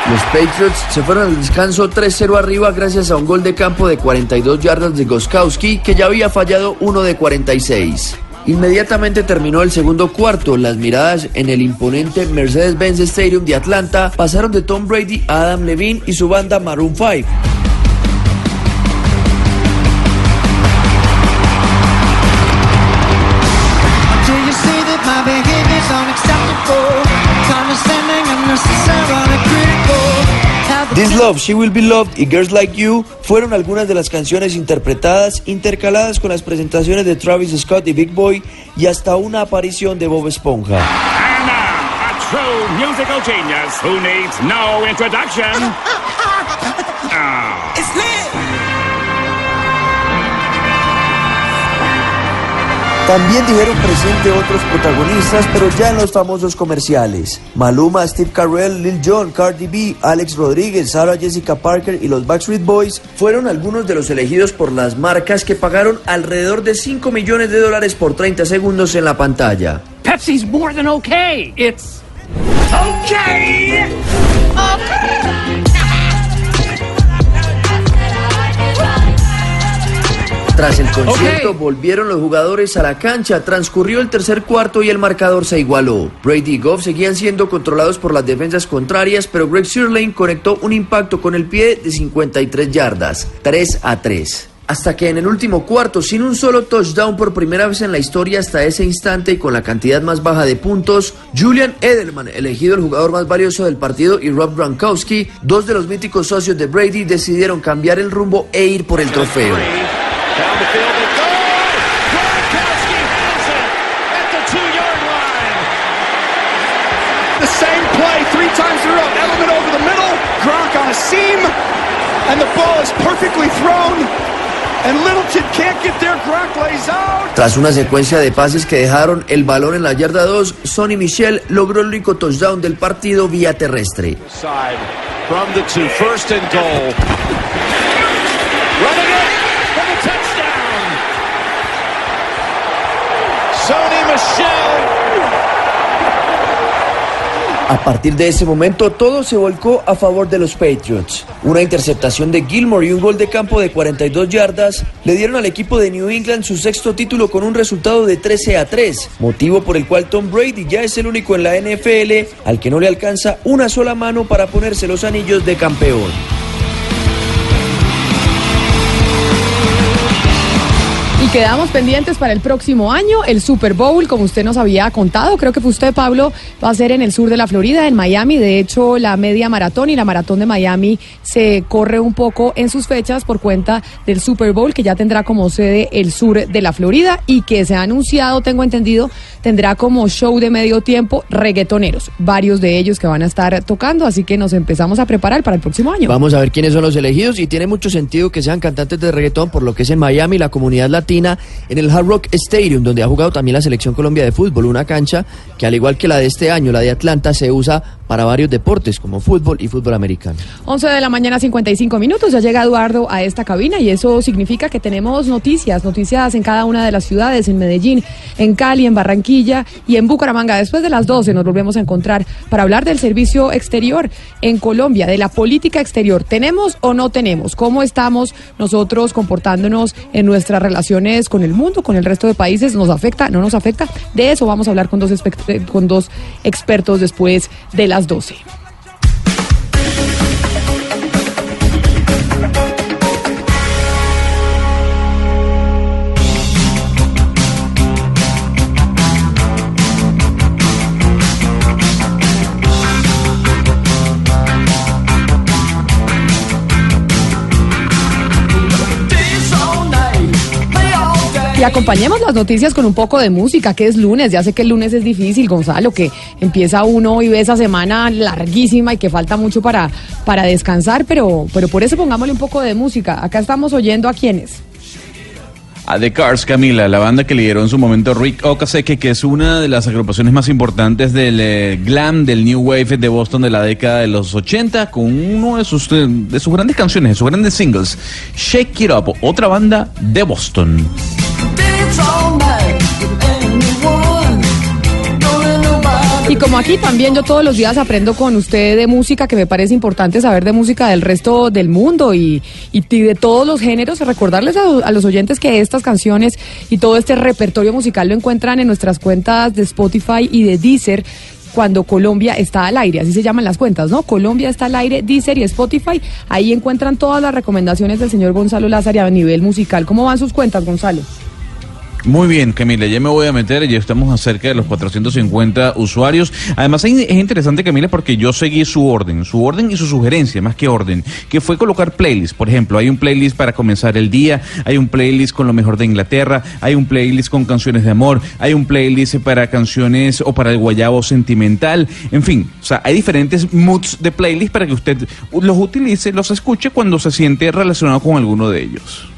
Los Patriots se fueron al descanso 3-0 arriba gracias a un gol de campo de 42 yardas de Goskowski que ya había fallado uno de 46. Inmediatamente terminó el segundo cuarto. Las miradas en el imponente Mercedes-Benz Stadium de Atlanta pasaron de Tom Brady a Adam Levine y su banda Maroon 5. This Love, She Will Be Loved y Girls Like You fueron algunas de las canciones interpretadas, intercaladas con las presentaciones de Travis Scott y Big Boy y hasta una aparición de Bob Esponja. And now, a true musical genius who needs no introduction. También dijeron presente otros protagonistas, pero ya en los famosos comerciales. Maluma, Steve Carell, Lil Jon, Cardi B, Alex Rodríguez, Sarah Jessica Parker y los Backstreet Boys fueron algunos de los elegidos por las marcas que pagaron alrededor de 5 millones de dólares por 30 segundos en la pantalla. Pepsi's more than okay. It's okay. Tras el concierto volvieron los jugadores a la cancha, transcurrió el tercer cuarto y el marcador se igualó. Brady y Goff seguían siendo controlados por las defensas contrarias, pero Greg Sirlane conectó un impacto con el pie de 53 yardas, 3 a 3. Hasta que en el último cuarto, sin un solo touchdown por primera vez en la historia hasta ese instante y con la cantidad más baja de puntos, Julian Edelman, elegido el jugador más valioso del partido, y Rob Gronkowski, dos de los míticos socios de Brady, decidieron cambiar el rumbo e ir por el trofeo. Down the field they go. Gronkowski has it at the two-yard line. The same play three times in a row. Edelman over the middle, Gronk on a seam, and the ball is perfectly thrown. And Littleton can't get there. Gronk lays out. Tras una secuencia de pases que dejaron el balón en la yarda 2, Sonny Michel logró el único touchdown del partido vía terrestre. Side from the two, first and goal. Running it for the touchdown. Sony Michelle. A partir de ese momento todo se volcó a favor de los Patriots. Una interceptación de Gilmore y un gol de campo de 42 yardas le dieron al equipo de New England su sexto título con un resultado de 13 a 3, motivo por el cual Tom Brady ya es el único en la NFL al que no le alcanza una sola mano para ponerse los anillos de campeón. Y quedamos pendientes para el próximo año, el Super Bowl, como usted nos había contado, creo que fue usted, Pablo, va a ser en el sur de la Florida, en Miami. De hecho, la media maratón y la maratón de Miami se corre un poco en sus fechas por cuenta del Super Bowl, que ya tendrá como sede el sur de la Florida y que se ha anunciado, tengo entendido, tendrá como show de medio tiempo reggaetoneros, varios de ellos que van a estar tocando, así que nos empezamos a preparar para el próximo año. Vamos a ver quiénes son los elegidos y tiene mucho sentido que sean cantantes de reggaetón por lo que es en Miami la comunidad latina en el Hard Rock Stadium donde ha jugado también la selección Colombia de fútbol, una cancha que al igual que la de este año, la de Atlanta, se usa para varios deportes como fútbol y fútbol americano. 11 de la mañana, 55 minutos. Ya llega Eduardo a esta cabina y eso significa que tenemos noticias, noticias en cada una de las ciudades, en Medellín, en Cali, en Barranquilla y en Bucaramanga. Después de las 12 nos volvemos a encontrar para hablar del servicio exterior en Colombia, de la política exterior. ¿Tenemos o no tenemos? ¿Cómo estamos nosotros comportándonos en nuestras relaciones con el mundo, con el resto de países? ¿Nos afecta? ¿No nos afecta? De eso vamos a hablar con dos, con dos expertos después de las 12. Acompañemos las noticias con un poco de música, que es lunes. Ya sé que el lunes es difícil, Gonzalo, que empieza uno y ve esa semana larguísima y que falta mucho para, para descansar, pero, pero por eso pongámosle un poco de música. Acá estamos oyendo a quienes. A The Cars, Camila, la banda que lideró en su momento Rick Ocasek, que es una de las agrupaciones más importantes del eh, glam, del new wave de Boston de la década de los 80, con uno de sus, eh, de sus grandes canciones, de sus grandes singles, Shake It Up, otra banda de Boston. Y como aquí también yo todos los días aprendo con usted de música, que me parece importante saber de música del resto del mundo y, y de todos los géneros, recordarles a, a los oyentes que estas canciones y todo este repertorio musical lo encuentran en nuestras cuentas de Spotify y de Deezer cuando Colombia está al aire, así se llaman las cuentas, ¿no? Colombia está al aire, Deezer y Spotify, ahí encuentran todas las recomendaciones del señor Gonzalo Lázaro a nivel musical. ¿Cómo van sus cuentas, Gonzalo? Muy bien, Camila, ya me voy a meter, ya estamos acerca de los 450 usuarios. Además, es es interesante, Camila, porque yo seguí su orden, su orden y su sugerencia, más que orden, que fue colocar playlists. Por ejemplo, hay un playlist para comenzar el día, hay un playlist con lo mejor de Inglaterra, hay un playlist con canciones de amor, hay un playlist para canciones o para el guayabo sentimental, en fin, o sea, hay diferentes moods de playlist para que usted los utilice, los escuche cuando se siente relacionado con alguno de ellos.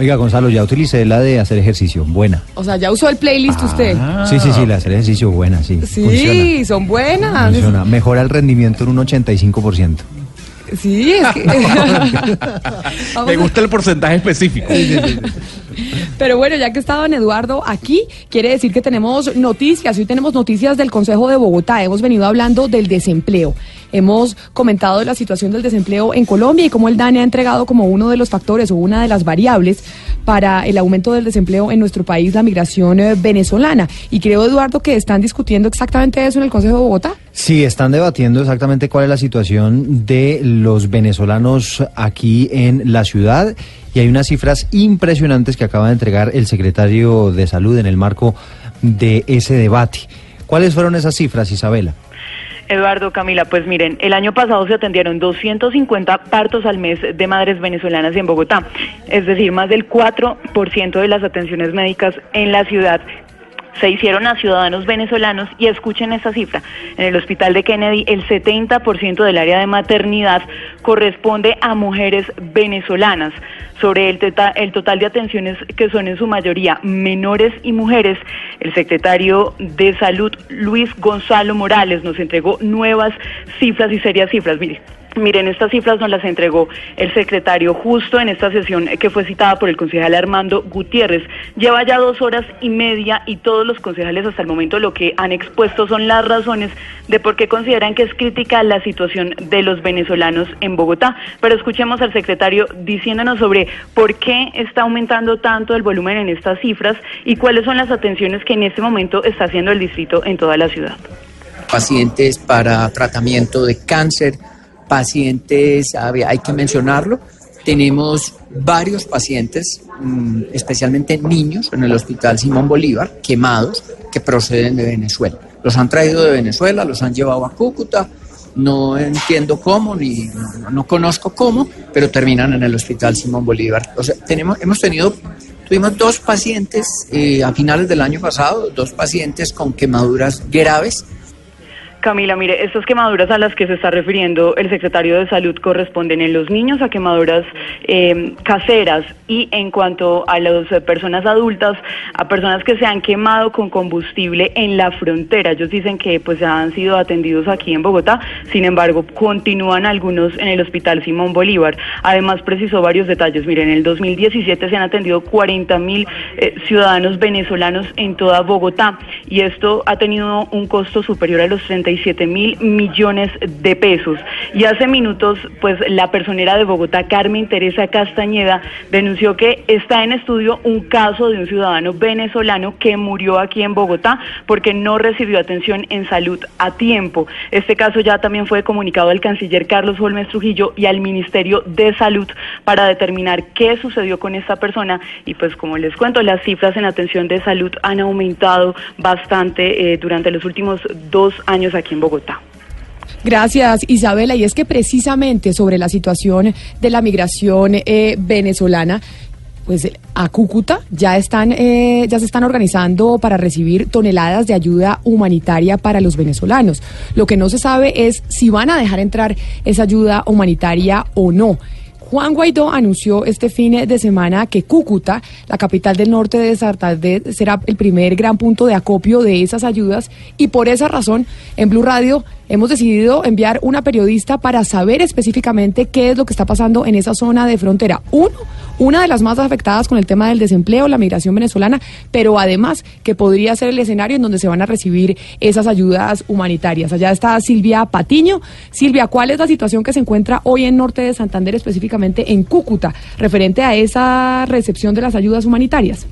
Oiga, Gonzalo, ya utilicé la de hacer ejercicio, buena. O sea, ya usó el playlist usted. Sí, sí, sí, la de hacer ejercicio, buena, sí. Sí, Funciona. son buenas. Funciona. Mejora el rendimiento en un 85%. Sí, es que... Me gusta el porcentaje específico. Pero bueno, ya que está don Eduardo aquí, quiere decir que tenemos noticias. Hoy tenemos noticias del Consejo de Bogotá. Hemos venido hablando del desempleo. hemos comentado la situación del desempleo en Colombia y cómo el DANE ha entregado como uno de los factores o una de las variables para el aumento del desempleo en nuestro país la migración eh, venezolana. Y creo, Eduardo, que están discutiendo exactamente eso en el Consejo de Bogotá. Sí, están debatiendo exactamente cuál es la situación de los venezolanos aquí en la ciudad y hay unas cifras impresionantes que acaba de entregar el secretario de Salud en el marco de ese debate. ¿Cuáles fueron esas cifras, Isabela? Eduardo, Camila, pues miren, el año pasado se atendieron 250 partos al mes de madres venezolanas en Bogotá, es decir, más del 4% de las atenciones médicas en la ciudad se hicieron a ciudadanos venezolanos y escuchen esta cifra. En el hospital de Kennedy el 70% del área de maternidad corresponde a mujeres venezolanas. Sobre el, teta- el total de atenciones que son en su mayoría menores y mujeres, el secretario de Salud Luis Gonzalo Morales nos entregó nuevas cifras y serias cifras. Mire, Miren, estas cifras nos las entregó el secretario justo en esta sesión que fue citada por el concejal Armando Gutiérrez. Lleva ya dos horas y media y todos los concejales hasta el momento lo que han expuesto son las razones de por qué consideran que es crítica la situación de los venezolanos en Bogotá. Pero escuchemos al secretario diciéndonos sobre por qué está aumentando tanto el volumen en estas cifras y cuáles son las atenciones que en este momento está haciendo el distrito en toda la ciudad. pacientes para tratamiento de cáncer, pacientes, hay que mencionarlo, tenemos varios pacientes, mm, especialmente niños, en el Hospital Simón Bolívar, quemados, que proceden de Venezuela. Los han traído de Venezuela, los han llevado a Cúcuta, no entiendo cómo, ni no, no conozco cómo, pero terminan en el Hospital Simón Bolívar. O sea, tenemos, hemos tenido, tuvimos dos pacientes eh, a finales del año pasado, dos pacientes con quemaduras graves, Camila, mire, estas quemaduras a las que se está refiriendo el secretario de Salud corresponden en los niños a quemaduras eh, caseras y en cuanto a las eh, personas adultas, a personas que se han quemado con combustible en la frontera. Ellos dicen que pues han sido atendidos aquí en Bogotá, sin embargo, continúan algunos en el Hospital Simón Bolívar. Además, precisó varios detalles. Mire, en el 2017 se han atendido 40 mil eh, ciudadanos venezolanos en toda Bogotá y esto ha tenido un costo superior a los 37 mil millones de pesos. Y hace minutos, pues la personera de Bogotá, Carmen Teresa Castañeda, denunció que está en estudio un caso de un ciudadano venezolano que murió aquí en Bogotá porque no recibió atención en salud a tiempo. Este caso ya también fue comunicado al canciller Carlos Holmes Trujillo y al Ministerio de Salud para determinar qué sucedió con esta persona. Y pues como les cuento, las cifras en atención de salud han aumentado bastante eh, durante los últimos dos años en Bogotá. Gracias, Isabela. Y es que precisamente sobre la situación de la migración eh, venezolana, pues a Cúcuta ya están eh, ya se están organizando para recibir toneladas de ayuda humanitaria para los venezolanos. Lo que no se sabe es si van a dejar entrar esa ayuda humanitaria o no. Juan Guaidó anunció este fin de semana que Cúcuta, la capital del norte de Santander, será el primer gran punto de acopio de esas ayudas y por esa razón en Blue Radio hemos decidido enviar una periodista para saber específicamente qué es lo que está pasando en esa zona de frontera. Uno, una de las más afectadas con el tema del desempleo, la migración venezolana, pero además que podría ser el escenario en donde se van a recibir esas ayudas humanitarias. Allá está Silvia Patiño. Silvia, ¿cuál es la situación que se encuentra hoy en norte de Santander, específicamente en Cúcuta, referente a esa recepción de las ayudas humanitarias?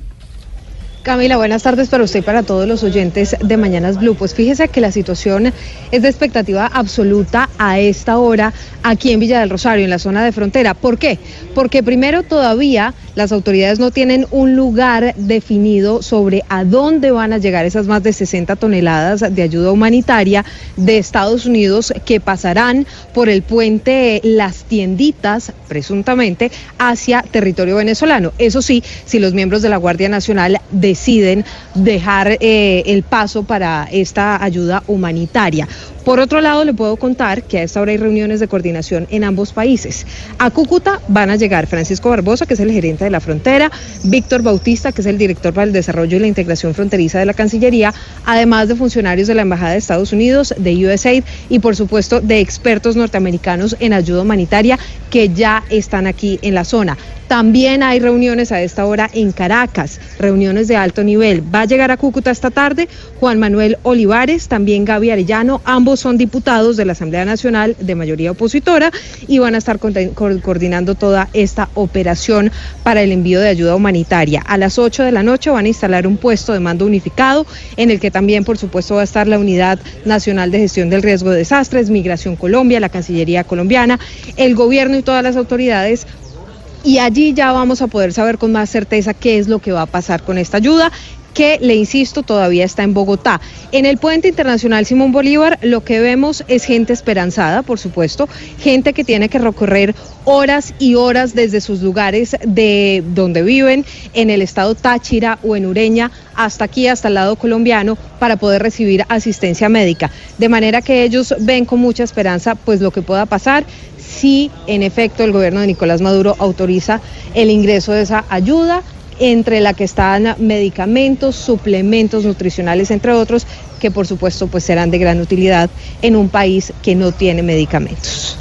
Camila, buenas tardes para usted y para todos los oyentes de Mañanas Blue. Pues fíjese que la situación es de expectativa absoluta a esta hora aquí en Villa del Rosario, en la zona de frontera. ¿Por qué? Porque primero todavía las autoridades no tienen un lugar definido sobre a dónde van a llegar esas más de 60 toneladas de ayuda humanitaria de Estados Unidos que pasarán por el puente Las Tienditas, presuntamente, hacia territorio venezolano. Eso sí, si los miembros de la Guardia Nacional deciden dejar eh, el paso para esta ayuda humanitaria. Por otro lado, le puedo contar que a esta hora hay reuniones de coordinación en ambos países. A Cúcuta van a llegar Francisco Barbosa, que es el gerente de la frontera, Víctor Bautista, que es el director para el desarrollo y la integración fronteriza de la Cancillería, además de funcionarios de la Embajada de Estados Unidos, de USAID y, por supuesto, de expertos norteamericanos en ayuda humanitaria que ya están aquí en la zona. También hay reuniones a esta hora en Caracas, reuniones de alto nivel. Va a llegar a Cúcuta esta tarde Juan Manuel Olivares, también Gaby Arellano, ambos son diputados de la Asamblea Nacional de mayoría opositora y van a estar coordinando toda esta operación para el envío de ayuda humanitaria. A las 8 de la noche van a instalar un puesto de mando unificado en el que también, por supuesto, va a estar la Unidad Nacional de Gestión del Riesgo de Desastres, Migración Colombia, la Cancillería colombiana, el gobierno y todas las autoridades y allí ya vamos a poder saber con más certeza qué es lo que va a pasar con esta ayuda que, le insisto, todavía está en Bogotá. En el puente internacional Simón Bolívar lo que vemos es gente esperanzada, por supuesto, gente que tiene que recorrer horas y horas desde sus lugares de donde viven, en el estado Táchira o en Ureña, hasta aquí, hasta el lado colombiano, para poder recibir asistencia médica. De manera que ellos ven con mucha esperanza pues lo que pueda pasar si en efecto el gobierno de Nicolás Maduro autoriza el ingreso de esa ayuda, entre la que están medicamentos, suplementos nutricionales, entre otros, que por supuesto pues serán de gran utilidad en un país que no tiene medicamentos.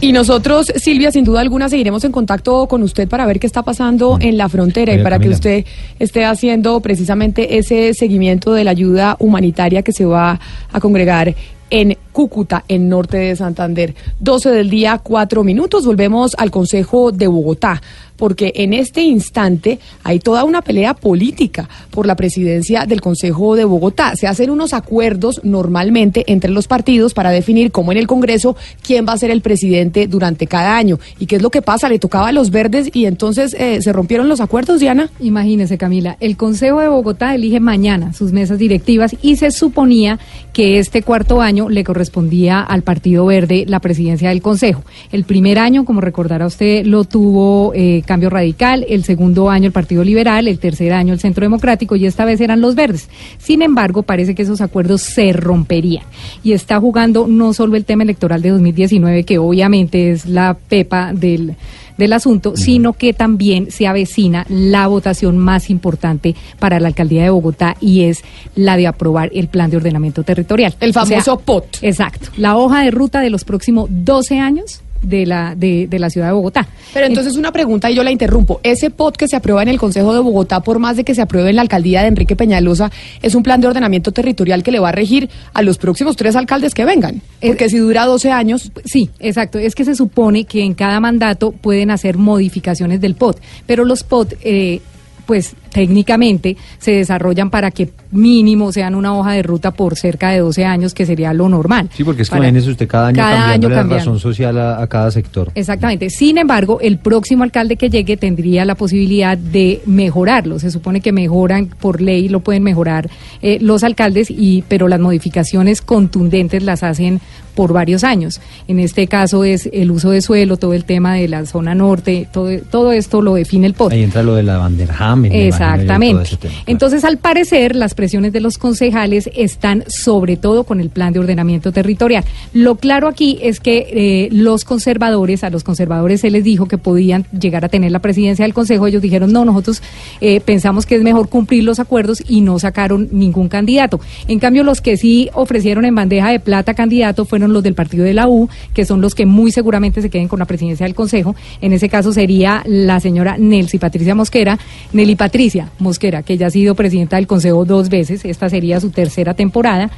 Y nosotros, Silvia, sin duda alguna, seguiremos en contacto con usted para ver qué está pasando en la frontera y para que usted esté haciendo precisamente ese seguimiento de la ayuda humanitaria que se va a congregar en Cúcuta, en norte de Santander. 12 del día, 4 minutos. Volvemos al Consejo de Bogotá, porque en este instante hay toda una pelea política por la presidencia del Consejo de Bogotá. Se hacen unos acuerdos normalmente entre los partidos para definir, como en el Congreso, quién va a ser el presidente durante cada año. ¿Y qué es lo que pasa? Le tocaba a los verdes y entonces eh, se rompieron los acuerdos, Diana. Imagínese, Camila, el Consejo de Bogotá elige mañana sus mesas directivas y se suponía que este cuarto año le correspondía al Partido Verde la presidencia del Consejo. El primer año, como recordará usted, lo tuvo eh, Cambio Radical, el segundo año el Partido Liberal, el tercer año el Centro Democrático y esta vez eran los verdes. Sin embargo, parece que esos acuerdos se romperían. Y está jugando no solo el tema electoral de 2019, que obviamente es la pepa del del asunto, sino que también se avecina la votación más importante para la alcaldía de Bogotá y es la de aprobar el plan de ordenamiento territorial. El famoso POT. Exacto. La hoja de ruta de los próximos 12 años de la, de, de, la ciudad de Bogotá. Pero entonces una pregunta y yo la interrumpo. Ese POT que se aprueba en el Consejo de Bogotá, por más de que se apruebe en la alcaldía de Enrique Peñalosa, es un plan de ordenamiento territorial que le va a regir a los próximos tres alcaldes que vengan. Porque si dura 12 años... Sí, exacto. Es que se supone que en cada mandato pueden hacer modificaciones del POT, pero los POT... Eh, pues técnicamente se desarrollan para que mínimo sean una hoja de ruta por cerca de 12 años, que sería lo normal. Sí, porque es que imagínese usted cada año cambiando la razón social a, cada sector. Exactamente. Sin embargo, el próximo alcalde que llegue tendría la posibilidad de mejorarlo. Se supone que mejoran por ley, lo pueden mejorar eh, los alcaldes, y pero las modificaciones contundentes las hacen por varios años. En este caso es el uso de suelo, todo el tema de la zona norte, todo, todo esto lo define el POT. Ahí entra lo de la Vanderham. Exactamente. Entonces, al parecer, las presiones de los concejales están sobre todo con el plan de ordenamiento territorial. Lo claro aquí es que eh, los conservadores, a los conservadores se les dijo que podían llegar a tener la presidencia del Consejo. Ellos dijeron, no, nosotros eh, pensamos que es mejor cumplir los acuerdos y no sacaron ningún candidato. En cambio, los que sí ofrecieron en bandeja de plata candidato fueron los del partido de la U, que son los que muy seguramente se queden con la presidencia del Consejo. En ese caso sería la señora Nelcy Patricia Mosquera. Nelly Patricia Mosquera, que ya ha sido presidenta del Consejo dos veces, esta sería su tercera temporada.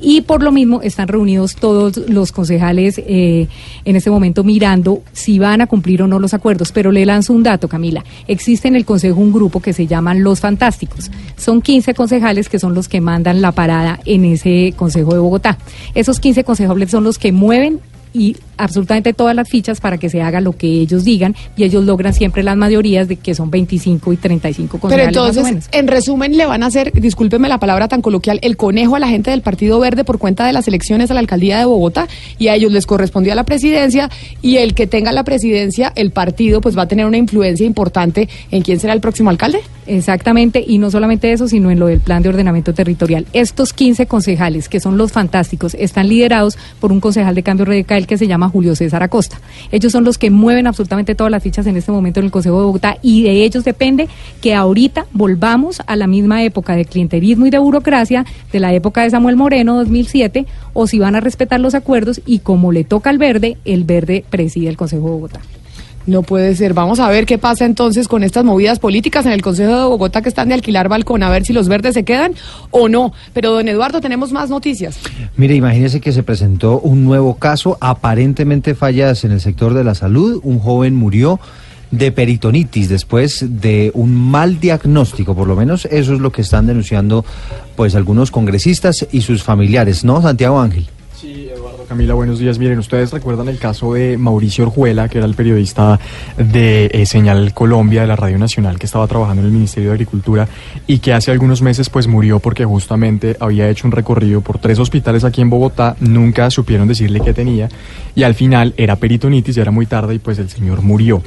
Y por lo mismo están reunidos todos los concejales eh, en este momento mirando si van a cumplir o no los acuerdos. Pero le lanzo un dato, Camila. Existe en el Consejo un grupo que se llaman Los Fantásticos. Son 15 concejales que son los que mandan la parada en ese Consejo de Bogotá. Esos 15 concejales son los que mueven y absolutamente todas las fichas para que se haga lo que ellos digan y ellos logran siempre las mayorías de que son 25 y 35 concejales Pero entonces, en resumen, le van a hacer, discúlpeme la palabra tan coloquial, el conejo a la gente del Partido Verde por cuenta de las elecciones a la alcaldía de Bogotá y a ellos les correspondía la presidencia y el que tenga la presidencia, el partido, pues va a tener una influencia importante en quién será el próximo alcalde. Exactamente, y no solamente eso, sino en lo del plan de ordenamiento territorial. Estos 15 concejales, que son los fantásticos, están liderados por un concejal de cambio radical que se llama Julio César Acosta. Ellos son los que mueven absolutamente todas las fichas en este momento en el Consejo de Bogotá y de ellos depende que ahorita volvamos a la misma época de clientelismo y de burocracia de la época de Samuel Moreno 2007 o si van a respetar los acuerdos y como le toca al verde, el verde preside el Consejo de Bogotá. No puede ser. Vamos a ver qué pasa entonces con estas movidas políticas en el Consejo de Bogotá que están de alquilar balcón, a ver si los verdes se quedan o no. Pero, don Eduardo, tenemos más noticias. Mire, imagínese que se presentó un nuevo caso, aparentemente fallas en el sector de la salud. Un joven murió de peritonitis después de un mal diagnóstico, por lo menos eso es lo que están denunciando pues algunos congresistas y sus familiares, ¿no, Santiago Ángel? Sí, Eduardo Camila, buenos días. Miren, ustedes recuerdan el caso de Mauricio Orjuela, que era el periodista de eh, Señal Colombia, de la Radio Nacional, que estaba trabajando en el Ministerio de Agricultura y que hace algunos meses pues murió porque justamente había hecho un recorrido por tres hospitales aquí en Bogotá, nunca supieron decirle qué tenía y al final era peritonitis, ya era muy tarde y pues el señor murió.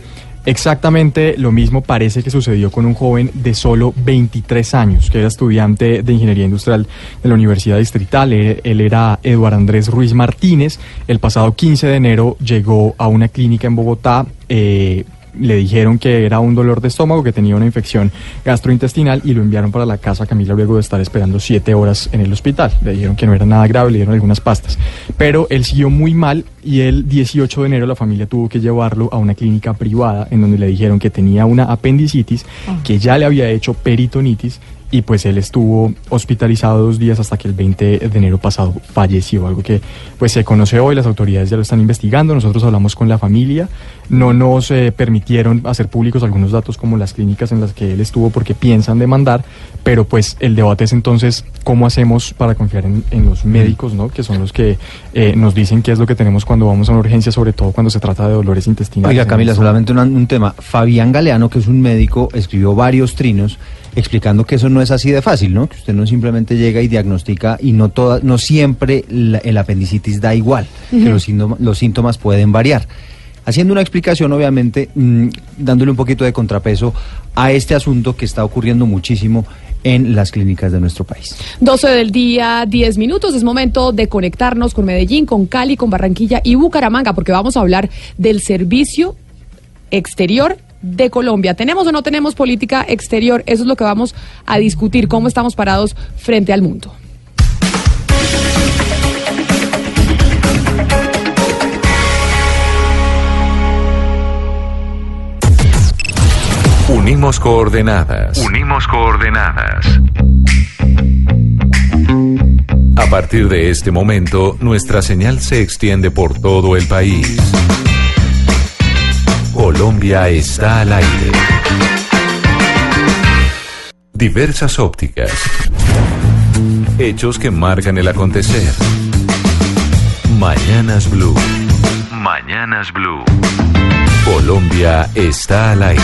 Exactamente lo mismo parece que sucedió con un joven de solo 23 años, que era estudiante de Ingeniería Industrial de la Universidad Distrital. Él, era Eduardo Andrés Ruiz Martínez. El pasado 15 de enero llegó a una clínica en Bogotá. eh, le dijeron que era un dolor de estómago, que tenía una infección gastrointestinal y lo enviaron para la casa Camila luego de estar esperando siete horas en el hospital. Le dijeron que no era nada grave, le dieron algunas pastas. Pero él siguió muy mal y el 18 de enero la familia tuvo que llevarlo a una clínica privada en donde le dijeron que tenía una apendicitis, que ya le había hecho peritonitis y pues él estuvo hospitalizado dos días hasta que el 20 de enero pasado falleció, algo que pues se conoce hoy, las autoridades ya lo están investigando, nosotros hablamos con la familia, no nos eh, permitieron hacer públicos algunos datos como las clínicas en las que él estuvo porque piensan demandar, pero pues el debate es entonces cómo hacemos para confiar en, en los médicos, ¿no? que son los que eh, nos dicen qué es lo que tenemos cuando vamos a una urgencia, sobre todo cuando se trata de dolores intestinales. Oiga, Camila, solamente un tema. Fabián Galeano, que es un médico, escribió varios trinos explicando que eso no es así de fácil, ¿no? Que usted no simplemente llega y diagnostica y no toda, no siempre la- el apendicitis da igual, que los, síntoma- los síntomas pueden variar. Haciendo una explicación, obviamente, mm, dándole un poquito de contrapeso a este asunto que está ocurriendo muchísimo en las clínicas de nuestro país. 12 del día, 10 minutos. Es momento de conectarnos con Medellín, con Cali, con Barranquilla y Bucaramanga, porque vamos a hablar del servicio exterior de Colombia. ¿Tenemos o no tenemos política exterior? Eso es lo que vamos a discutir, cómo estamos parados frente al mundo. Unimos coordenadas. Unimos coordenadas. A partir de este momento, nuestra señal se extiende por todo el país. Colombia está al aire. Diversas ópticas. Hechos que marcan el acontecer. Mañanas Blue. Mañanas Blue. Colombia está al aire.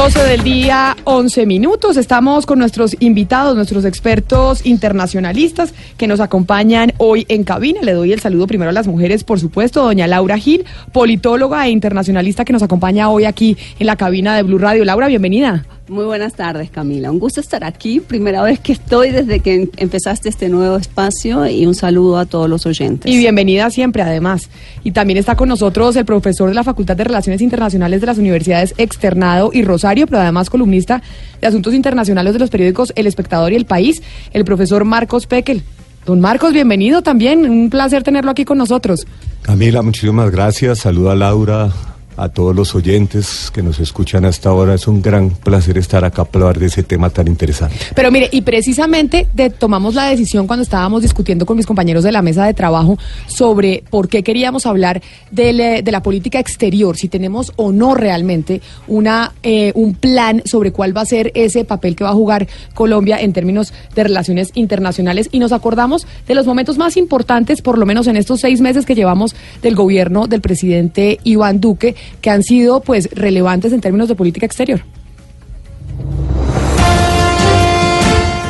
12 del día, 11 minutos. Estamos con nuestros invitados, nuestros expertos internacionalistas que nos acompañan hoy en cabina. Le doy el saludo primero a las mujeres, por supuesto, doña Laura Gil, politóloga e internacionalista que nos acompaña hoy aquí en la cabina de Blue Radio. Laura, bienvenida. Muy buenas tardes, Camila. Un gusto estar aquí. Primera vez que estoy desde que em- empezaste este nuevo espacio y un saludo a todos los oyentes. Y bienvenida siempre, además. Y también está con nosotros el profesor de la Facultad de Relaciones Internacionales de las Universidades Externado y Rosario, pero además columnista de Asuntos Internacionales de los periódicos El Espectador y El País, el profesor Marcos Pekel. Don Marcos, bienvenido también. Un placer tenerlo aquí con nosotros. Camila, muchísimas gracias. Saluda a Laura, a todos los oyentes que nos escuchan hasta ahora. Es un gran placer estar acá para hablar de ese tema tan interesante. Pero mire, y precisamente de- tomamos la decisión cuando estábamos discutiendo con mis compañeros de la mesa de trabajo sobre por qué queríamos hablar del, eh, de la política exterior, si tenemos o no realmente una, eh, un plan sobre cuál va a ser ese papel que va a jugar Colombia en términos de relaciones internacionales. Y nos acordamos de los momentos más importantes, por lo menos en estos seis meses que llevamos del gobierno del presidente Iván Duque, que han sido pues relevantes en términos de política exterior.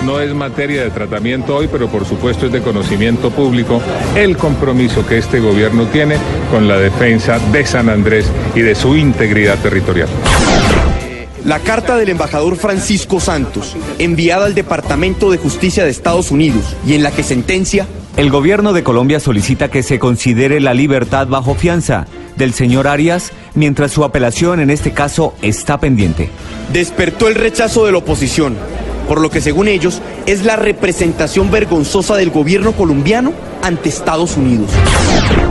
No es materia de tratamiento hoy, pero por supuesto es de conocimiento público el compromiso que este gobierno tiene con la defensa de San Andrés y de su integridad territorial. La carta del embajador Francisco Santos, enviada al Departamento de Justicia de Estados Unidos y en la que sentencia El gobierno de Colombia solicita que se considere la libertad bajo fianza del señor Arias mientras su apelación en este caso está pendiente. despertó el rechazo de la oposición. por lo que según ellos es la representación vergonzosa del gobierno colombiano ante Estados Unidos.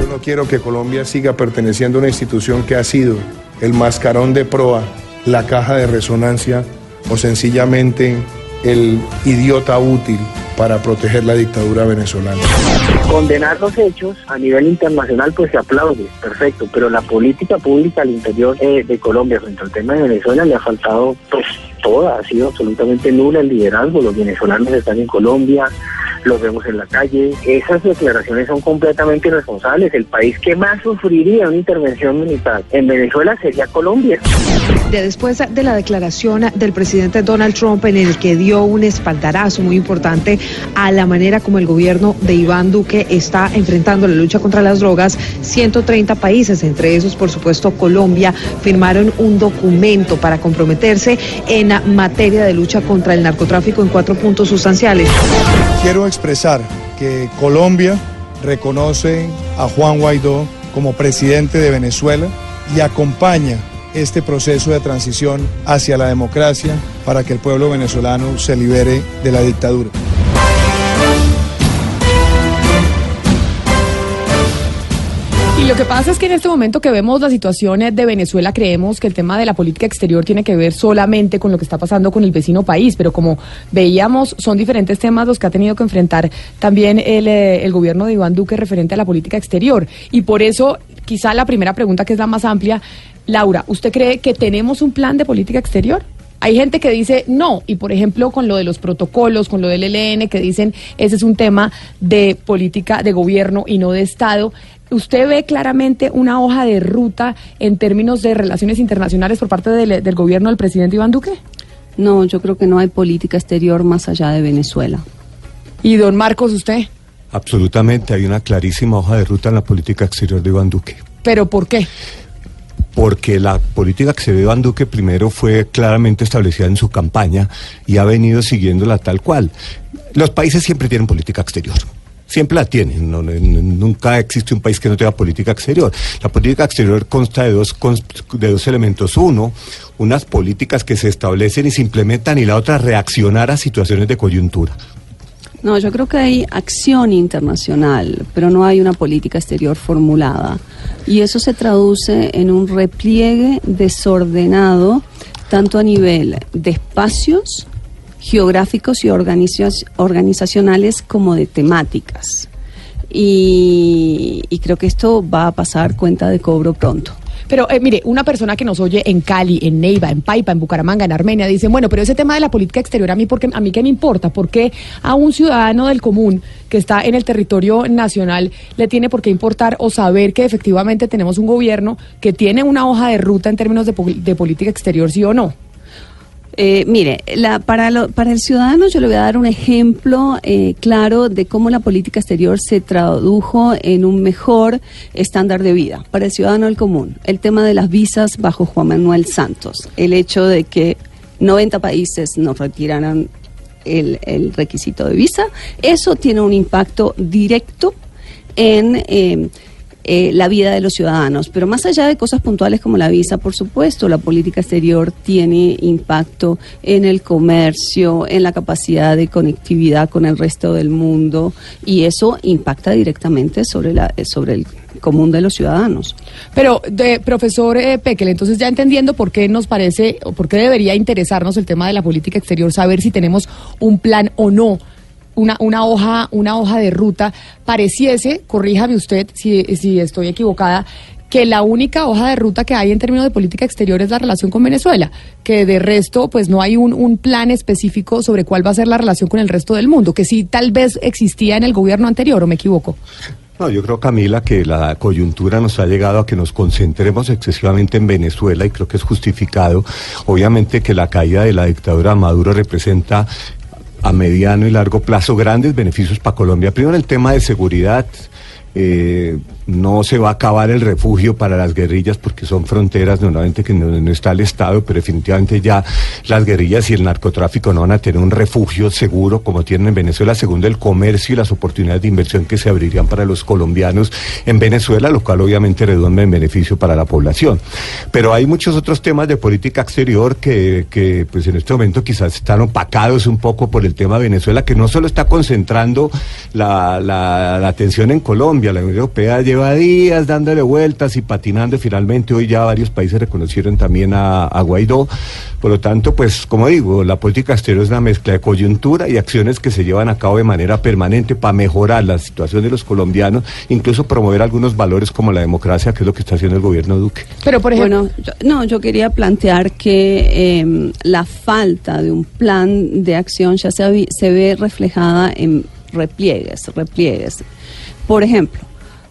Yo no quiero que Colombia siga perteneciendo a una institución que ha sido el mascarón de proa, la caja de resonancia o sencillamente el idiota útil para proteger la dictadura venezolana. Condenar los hechos a nivel internacional pues se aplaude, perfecto, pero la política pública al interior eh, de Colombia frente al tema de Venezuela le ha faltado pues toda, ha sido absolutamente nula el liderazgo, los venezolanos están en Colombia, los vemos en la calle, esas declaraciones son completamente irresponsables, el país que más sufriría una intervención militar en Venezuela sería Colombia. De después de la declaración del presidente Donald Trump en el que dio un espaldarazo muy importante a la manera como el gobierno de Iván Duque está enfrentando la lucha contra las drogas, 130 países, entre esos por supuesto Colombia, firmaron un documento para comprometerse en materia de lucha contra el narcotráfico en cuatro puntos sustanciales. Quiero expresar que Colombia reconoce a Juan Guaidó como presidente de Venezuela y acompaña este proceso de transición hacia la democracia para que el pueblo venezolano se libere de la dictadura. Y lo que pasa es que en este momento que vemos la situación de Venezuela, creemos que el tema de la política exterior tiene que ver solamente con lo que está pasando con el vecino país, pero como veíamos, son diferentes temas los que ha tenido que enfrentar también el, eh, gobierno de Iván Duque referente a la política exterior. Y por eso, quizá la primera pregunta, que es la más amplia, Laura, ¿usted cree que tenemos un plan de política exterior? Hay gente que dice no, y por ejemplo con lo de los protocolos, con lo del ELN, que dicen ese es un tema de política de gobierno y no de Estado. ¿Usted ve claramente una hoja de ruta en términos de relaciones internacionales por parte del, del gobierno del presidente Iván Duque? No, yo creo que no hay política exterior más allá de Venezuela. ¿Y don Marcos, usted? Absolutamente, hay una clarísima hoja de ruta en la política exterior de Iván Duque. ¿Pero por qué? Porque la política que se ve Iván Duque primero fue claramente establecida en su campaña y ha venido siguiéndola tal cual. Los países siempre tienen política exterior. Siempre la tienen, nunca existe un país que no tenga política exterior. La política exterior consta de dos, de dos elementos. Uno, unas políticas que se establecen y se implementan y la otra, reaccionar a situaciones de coyuntura. No, yo creo que hay acción internacional, pero no hay una política exterior formulada. Y eso se traduce en un repliegue desordenado, tanto a nivel de espacios geográficos y organizacionales como de temáticas. Y, y creo que esto va a pasar cuenta de cobro pronto. Pero eh, mire, una persona que nos oye en Cali, en Neiva, en Paipa, en Bucaramanga, en Armenia, dice, bueno, pero ese tema de la política exterior a mí, porque, a mí qué me importa, ¿por qué a un ciudadano del común que está en el territorio nacional le tiene por qué importar o saber que efectivamente tenemos un gobierno que tiene una hoja de ruta en términos de, de política exterior, sí o no? Eh, mire, la, para, lo, para el ciudadano yo le voy a dar un ejemplo eh, claro de cómo la política exterior se tradujo en un mejor estándar de vida para el ciudadano del común. El tema de las visas bajo Juan Manuel Santos, el hecho de que 90 países nos retiraran el, el requisito de visa, eso tiene un impacto directo en... Eh, eh, la vida de los ciudadanos. Pero más allá de cosas puntuales como la visa, por supuesto, la política exterior tiene impacto en el comercio, en la capacidad de conectividad con el resto del mundo y eso impacta directamente sobre, la, sobre el común de los ciudadanos. Pero, de, profesor eh, entonces ya entendiendo por qué nos parece o por qué debería interesarnos el tema de la política exterior, saber si tenemos un plan o no una, una, hoja, una hoja de ruta, pareciese, corríjame usted si, si estoy equivocada, que la única hoja de ruta que hay en términos de política exterior es la relación con Venezuela, que de resto pues no hay un, un, plan específico sobre cuál va a ser la relación con el resto del mundo, que sí tal vez existía en el gobierno anterior, o me equivoco. No, yo creo, Camila, que la coyuntura nos ha llegado a que nos concentremos excesivamente en Venezuela y creo que es justificado. Obviamente que la caída de la dictadura Maduro representa a mediano y largo plazo grandes beneficios para Colombia. Primero el tema de seguridad. Eh, no se va a acabar el refugio para las guerrillas porque son fronteras normalmente que no, está el Estado, pero definitivamente ya las guerrillas y el narcotráfico no van a tener un refugio seguro como tienen en Venezuela, segundo el comercio y las oportunidades de inversión que se abrirían para los colombianos en Venezuela, lo cual obviamente redunda en beneficio para la población. Pero hay muchos otros temas de política exterior que, pues en este momento quizás están opacados un poco por el tema de Venezuela, que no solo está concentrando la atención en Colombia, la Unión Europea lleva días dándole vueltas y patinando y finalmente hoy ya varios países reconocieron también a, a Guaidó. Por lo tanto, pues como digo, la política exterior es una mezcla de coyuntura y acciones que se llevan a cabo de manera permanente para mejorar la situación de los colombianos, incluso promover algunos valores como la democracia, que es lo que está haciendo el gobierno Duque. Pero por ejemplo, Bueno, yo- no, yo quería plantear que eh, la falta de un plan de acción ya se ve reflejada en repliegues, repliegues. Por ejemplo,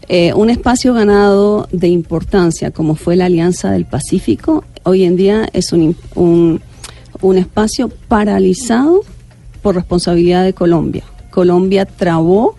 eh, un espacio ganado de importancia como fue la Alianza del Pacífico, hoy en día es un, un, un espacio paralizado por responsabilidad de Colombia. Colombia trabó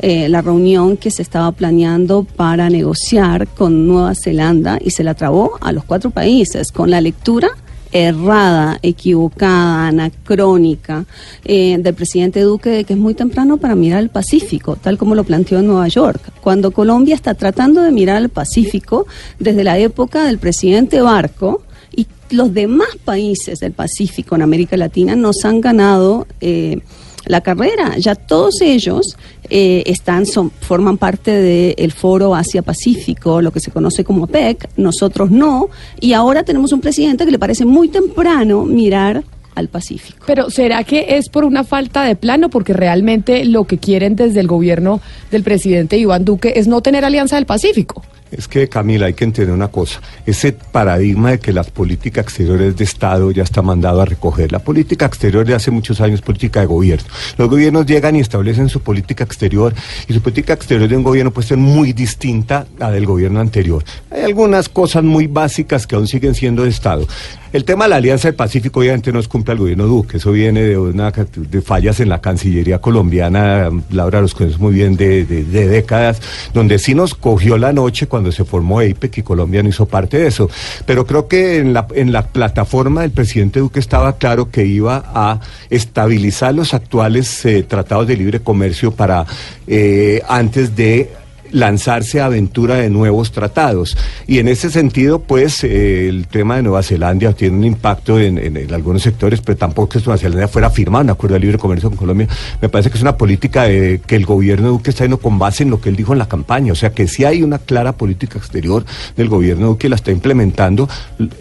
eh, la reunión que se estaba planeando para negociar con Nueva Zelanda y se la trabó a los cuatro países con la lectura errada, equivocada, anacrónica eh, del presidente Duque de que es muy temprano para mirar el Pacífico, tal como lo planteó en Nueva York, cuando Colombia está tratando de mirar el Pacífico desde la época del presidente Barco y los demás países del Pacífico en América Latina nos han ganado eh, la carrera. Ya todos ellos eh, están, son, forman parte del foro Asia-Pacífico, lo que se conoce como APEC, nosotros no, y ahora tenemos un presidente que le parece muy temprano mirar al Pacífico. Pero ¿será que es por una falta de plano? Porque realmente lo que quieren desde el gobierno del presidente Iván Duque es no tener alianza del Pacífico. Es que, Camila, hay que entender una cosa. Ese paradigma de que las políticas exteriores de Estado ya está mandado a recoger. La política exterior de hace muchos años política de gobierno. Los gobiernos llegan y establecen su política exterior y su política exterior de un gobierno puede ser muy distinta a del gobierno anterior. Hay algunas cosas muy básicas que aún siguen siendo de Estado. El tema de la Alianza del Pacífico obviamente no es culpa del gobierno Duque, eso viene de una de fallas en la Cancillería colombiana, Laura los conoce muy bien de, de- de décadas, donde sí nos cogió la noche cuando se formó APEC y Colombia no hizo parte de eso. Pero creo que en la, en la plataforma del presidente Duque estaba claro que iba a estabilizar los actuales eh, tratados de libre comercio para eh, antes de lanzarse a aventura de nuevos tratados. Y en ese sentido, pues, eh, el tema de Nueva Zelanda tiene un impacto en, algunos sectores, pero tampoco que Nueva Zelanda fuera firmado un acuerdo de libre comercio con Colombia. Me parece que es una política de- que el gobierno de Duque está yendo con base en lo que él dijo en la campaña. O sea, que sí hay una clara política exterior del gobierno de Duque, la está implementando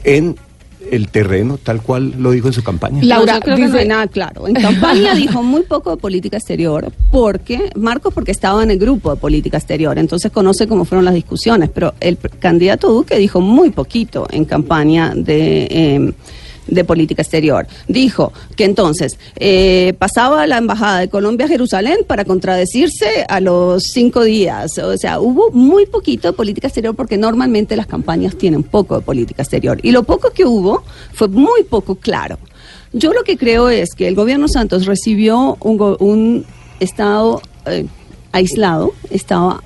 en el terreno, tal cual lo dijo en su campaña. Laura, yo creo que no hay nada claro. En campaña dijo muy poco de política exterior, porque, Marcos, porque estaba en el grupo de política exterior, entonces conoce cómo fueron las discusiones, pero el candidato Duque dijo muy poquito en campaña de... eh, de política exterior. Dijo que entonces eh, pasaba la embajada de Colombia a Jerusalén para contradecirse a los cinco días. O sea, hubo muy poquito de política exterior porque normalmente las campañas tienen poco de política exterior. Y lo poco que hubo fue muy poco claro. Yo lo que creo es que el gobierno Santos recibió un, estado eh, aislado, estaba,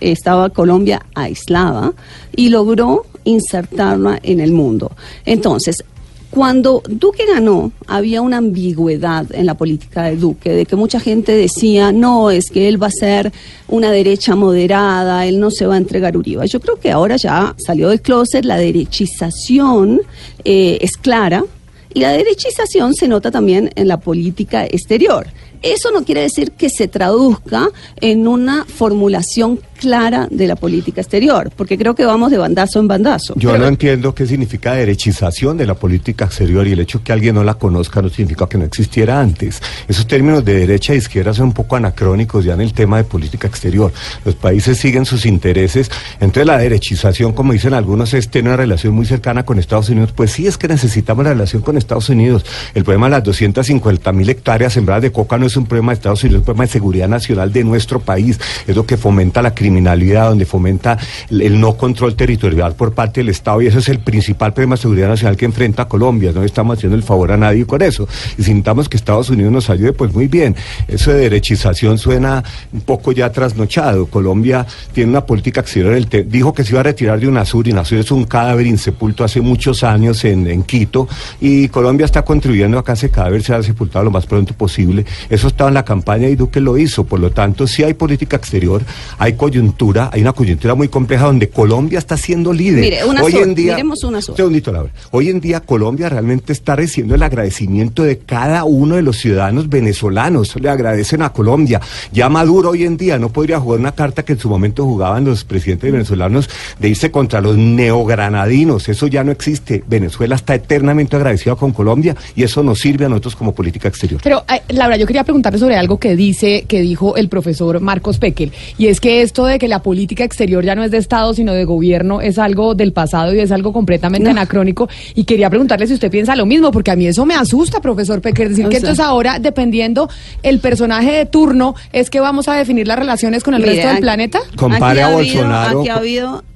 estaba Colombia aislada y logró insertarla en el mundo. Entonces, cuando Duque ganó, había una ambigüedad en la política de Duque, de que mucha gente decía, no, es que él va a ser una derecha moderada, él no se va a entregar Uribe. Yo creo que ahora ya salió del closet, la derechización eh, es clara, y la derechización se nota también en la política exterior. Eso no quiere decir que se traduzca en una formulación clara de la política exterior, porque creo que vamos de bandazo en bandazo. Yo no entiendo qué significa derechización de la política exterior y el hecho que alguien no la conozca no significa que no existiera antes. Esos términos de derecha e izquierda son un poco anacrónicos ya en el tema de política exterior. Los países siguen sus intereses. Entonces la derechización, como dicen algunos, es tener una relación muy cercana con Estados Unidos. Pues sí, es que necesitamos la relación con Estados Unidos. El problema de las 250 mil hectáreas sembradas de coca no es un problema de Estados Unidos, es un problema de seguridad nacional de nuestro país. Es lo que fomenta la criminalidad donde fomenta el, no control territorial por parte del Estado y ese es el principal problema de seguridad nacional que enfrenta Colombia. No estamos haciendo el favor a nadie con eso. Y si necesitamos que Estados Unidos nos ayude, pues muy bien. Eso de derechización suena un poco ya trasnochado. Colombia tiene una política exterior. El dijo que se iba a retirar de UNASUR. UNASUR es un cadáver insepulto hace muchos años en, en Quito. Y Colombia está contribuyendo a que ese cadáver sea sepultado lo más pronto posible. Eso estaba en la campaña y Duque lo hizo. Por lo tanto, sí hay política exterior, hay coyuntura, hay una coyuntura muy compleja donde Colombia está siendo líder. Mire, UNASUR, Hoy en día, miremos UNASUR. Un segundito, Laura. Hoy en día Colombia realmente está recibiendo el agradecimiento de cada uno de los ciudadanos venezolanos. Le agradecen a Colombia. Ya Maduro hoy en día no podría jugar una carta que en su momento jugaban los presidentes venezolanos de irse contra los neogranadinos. Eso ya no existe. Venezuela está eternamente agradecida con Colombia y eso nos sirve a nosotros como política exterior. Pero, eh, Laura, yo quería preguntarle sobre algo que dice, que dijo el profesor Marcos Pekel, y es que esto de que la política exterior ya no es de Estado, sino de gobierno, es algo del pasado y es algo completamente anacrónico. Y quería preguntarle si usted piensa lo mismo, porque a mí eso me asusta, profesor Pekel, decir O que sea- entonces ahora, dependiendo el personaje de turno, es que vamos a definir las relaciones con el Mire, resto del aquí- planeta. Compare Aquí a ha habido- Bolsonaro Aquí ha con-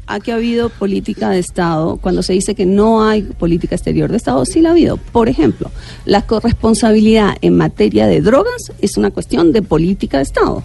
habido, aquí ha habido política de Estado. Cuando se dice que no hay política exterior de Estado, sí la ha habido. Por ejemplo, la corresponsabilidad en materia de drogas es una cuestión de política de Estado.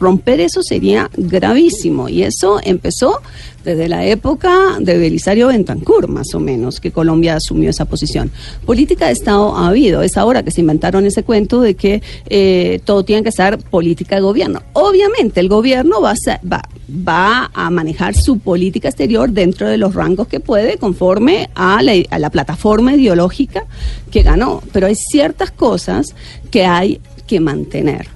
Romper eso sería gravísimo y eso empezó desde la época de Belisario Bentancur, más o menos, que Colombia asumió esa posición. Política de Estado ha habido, es ahora que se inventaron ese cuento de que eh, todo tiene que ser política de gobierno. Obviamente el gobierno va a, ser- va, va a manejar su política exterior dentro de los rangos que puede conforme a la, a la plataforma ideológica que ganó, pero hay ciertas cosas que hay que mantener.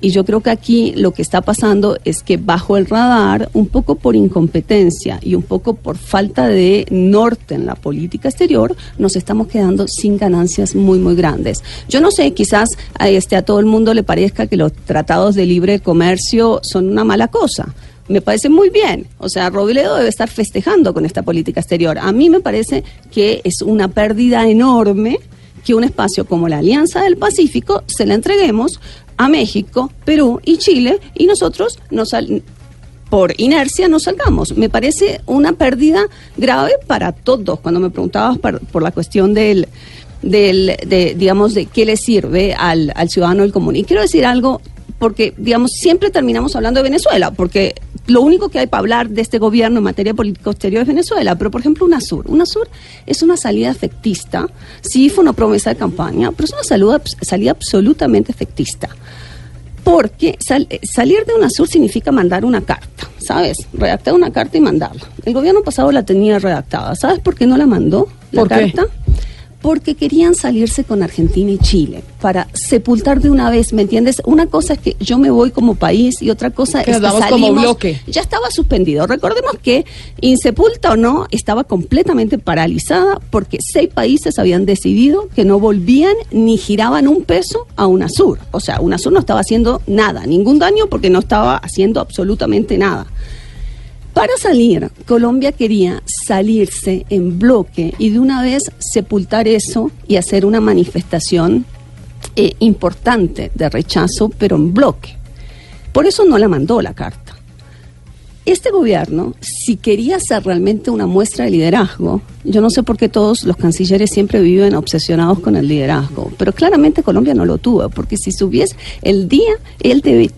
Y yo creo que aquí lo que está pasando es que bajo el radar, un poco por incompetencia y un poco por falta de norte en la política exterior, nos estamos quedando sin ganancias muy, muy grandes. Yo no sé, quizás a, este, a todo el mundo le parezca que los tratados de libre comercio son una mala cosa. Me parece muy bien. O sea, Robledo debe estar festejando con esta política exterior. A mí me parece que es una pérdida enorme que un espacio como la Alianza del Pacífico se la entreguemos a México, Perú y Chile y nosotros nos por inercia no salgamos. Me parece una pérdida grave para todos. Cuando me preguntabas par- por, la cuestión del, del de, digamos, de qué le sirve al, al ciudadano del común. Y quiero decir algo porque, digamos, siempre terminamos hablando de Venezuela, porque lo único que hay para hablar de este gobierno en materia política exterior es Venezuela. Pero, por ejemplo, UNASUR. UNASUR es una salida efectista. Sí fue una promesa de campaña, pero es una saluda- salida absolutamente efectista. Porque sal- salir de UNASUR significa mandar una carta, ¿sabes? Redactar una carta y mandarla. El gobierno pasado la tenía redactada. ¿Sabes por qué no la mandó? La ¿Por qué? Porque querían salirse con Argentina y Chile para sepultar de una vez, ¿me entiendes? Una cosa es que yo me voy como país y otra cosa Que es que vamos como salimos. bloque. Ya estaba suspendido. Recordemos que Insepulta o no estaba completamente paralizada porque seis países habían decidido que no volvían ni giraban un peso a UNASUR. O sea, UNASUR no estaba haciendo nada, ningún daño porque no estaba haciendo absolutamente nada. Para salir, Colombia quería salirse en bloque y de una vez sepultar eso y hacer una manifestación eh, importante de rechazo, pero en bloque. Por eso no la mandó la carta. Este gobierno, si quería ser realmente una muestra de liderazgo, yo no sé por qué todos los cancilleres siempre viven obsesionados con el liderazgo, pero claramente Colombia no lo tuvo, porque si subiese el día, él debe...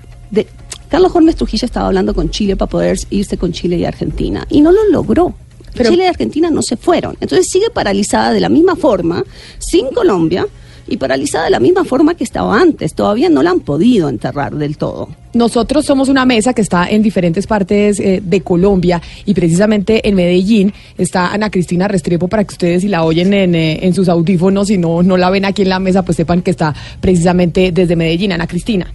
Carlos Holmes Trujillo estaba hablando con Chile para poder irse con Chile y Argentina, y no lo logró. Chile y Argentina no se fueron. Entonces sigue paralizada de la misma forma, sin Colombia, y paralizada de la misma forma que estaba antes. Todavía no la han podido enterrar del todo. Nosotros somos una mesa que está en diferentes partes eh, de Colombia y precisamente en Medellín está Ana Cristina Restrepo para que ustedes si la oyen en, eh, en sus audífonos y no, no la ven aquí en la mesa, pues sepan que está precisamente desde Medellín. Ana Cristina.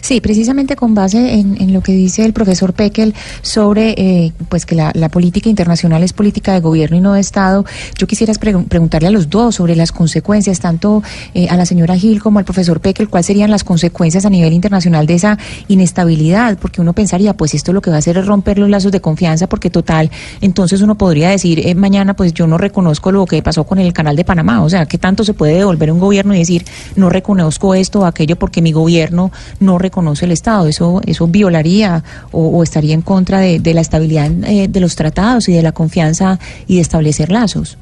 Sí, precisamente con base en, lo que dice el profesor Pekel sobre eh, pues que la, política internacional es política de gobierno y no de Estado, yo quisiera pregun- preguntarle a los dos sobre las consecuencias, tanto eh, a la señora Gil como al profesor Pekel, cuáles serían las consecuencias a nivel internacional de esa inestabilidad, porque uno pensaría, pues esto lo que va a hacer es romper los lazos de confianza, porque total, entonces uno podría decir eh, mañana, pues yo no reconozco lo que pasó con el canal de Panamá, o sea, ¿qué tanto se puede devolver un gobierno y decir, no reconozco esto o aquello porque mi gobierno no no reconoce el Estado. Eso, eso violaría o, estaría en contra de, la estabilidad eh, de los tratados y de la confianza y de establecer lazos.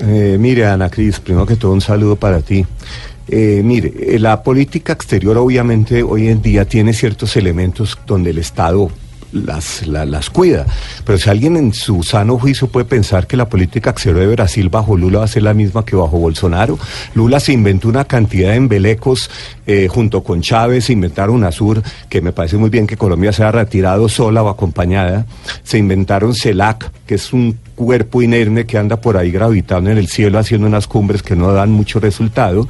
Eh, mire, Ana Cris, primero que todo un saludo para ti. Eh, mire, la política exterior obviamente hoy en día tiene ciertos elementos donde el Estado las, las cuida. Pero si alguien en su sano juicio puede pensar que la política exterior de Brasil bajo Lula va a ser la misma que bajo Bolsonaro, Lula se inventó una cantidad de embelecos eh, junto con Chávez, se inventaron UNASUR, que me parece muy bien que Colombia sea retirado sola o acompañada, se inventaron CELAC, que es un cuerpo inerme que anda por ahí gravitando en el cielo haciendo unas cumbres que no dan mucho resultado.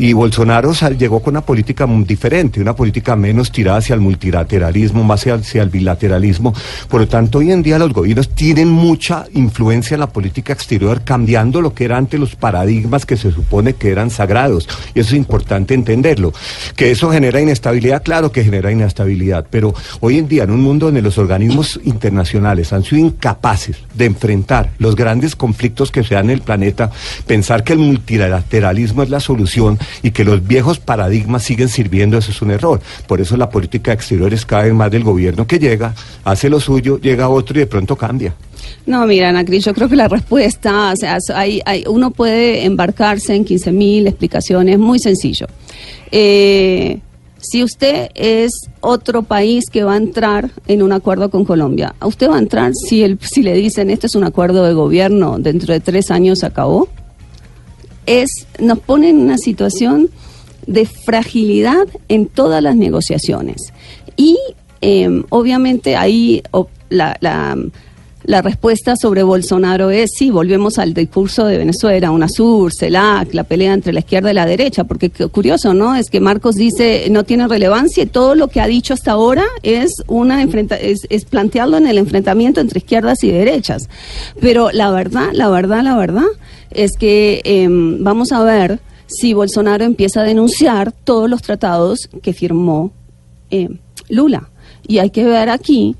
Y Bolsonaro llegó con una política diferente, una política menos tirada hacia el multilateralismo, más hacia el bilateralismo. Por lo tanto, hoy en día los gobiernos tienen mucha influencia en la política exterior, cambiando lo que eran antes los paradigmas que se supone que eran sagrados. Y eso es importante entenderlo. Que eso genera inestabilidad, claro que genera inestabilidad, pero hoy en día en un mundo donde los organismos internacionales han sido incapaces de enfrentar los grandes conflictos que se dan en el planeta, pensar que el multilateralismo es la solución y que los viejos paradigmas siguen sirviendo, eso es un error. Por eso la política exterior es cada vez más del gobierno que llega, hace lo suyo, llega otro y de pronto cambia. No, mira, Ana Cris, yo creo que la respuesta, hay, hay, uno puede embarcarse en 15.000 explicaciones, muy sencillo. Eh, si usted es otro país que va a entrar en un acuerdo con Colombia, ¿a usted va a entrar si, el, si le dicen este es un acuerdo de gobierno, dentro de tres años acabó? Es, nos pone en una situación de fragilidad en todas las negociaciones. Y em, obviamente ahí la, la, la, respuesta sobre Bolsonaro es sí, volvemos al discurso de Venezuela, UNASUR, CELAC, la pelea entre la izquierda y la derecha, porque curioso, ¿no? Es que Marcos dice no tiene relevancia y todo lo que ha dicho hasta ahora es, una enfrenta es, es plantearlo en el enfrentamiento entre izquierdas y derechas. Pero la verdad, la verdad, la verdad es que em, vamos a ver si Bolsonaro empieza a denunciar todos los tratados que firmó em, Lula. Y hay que ver aquí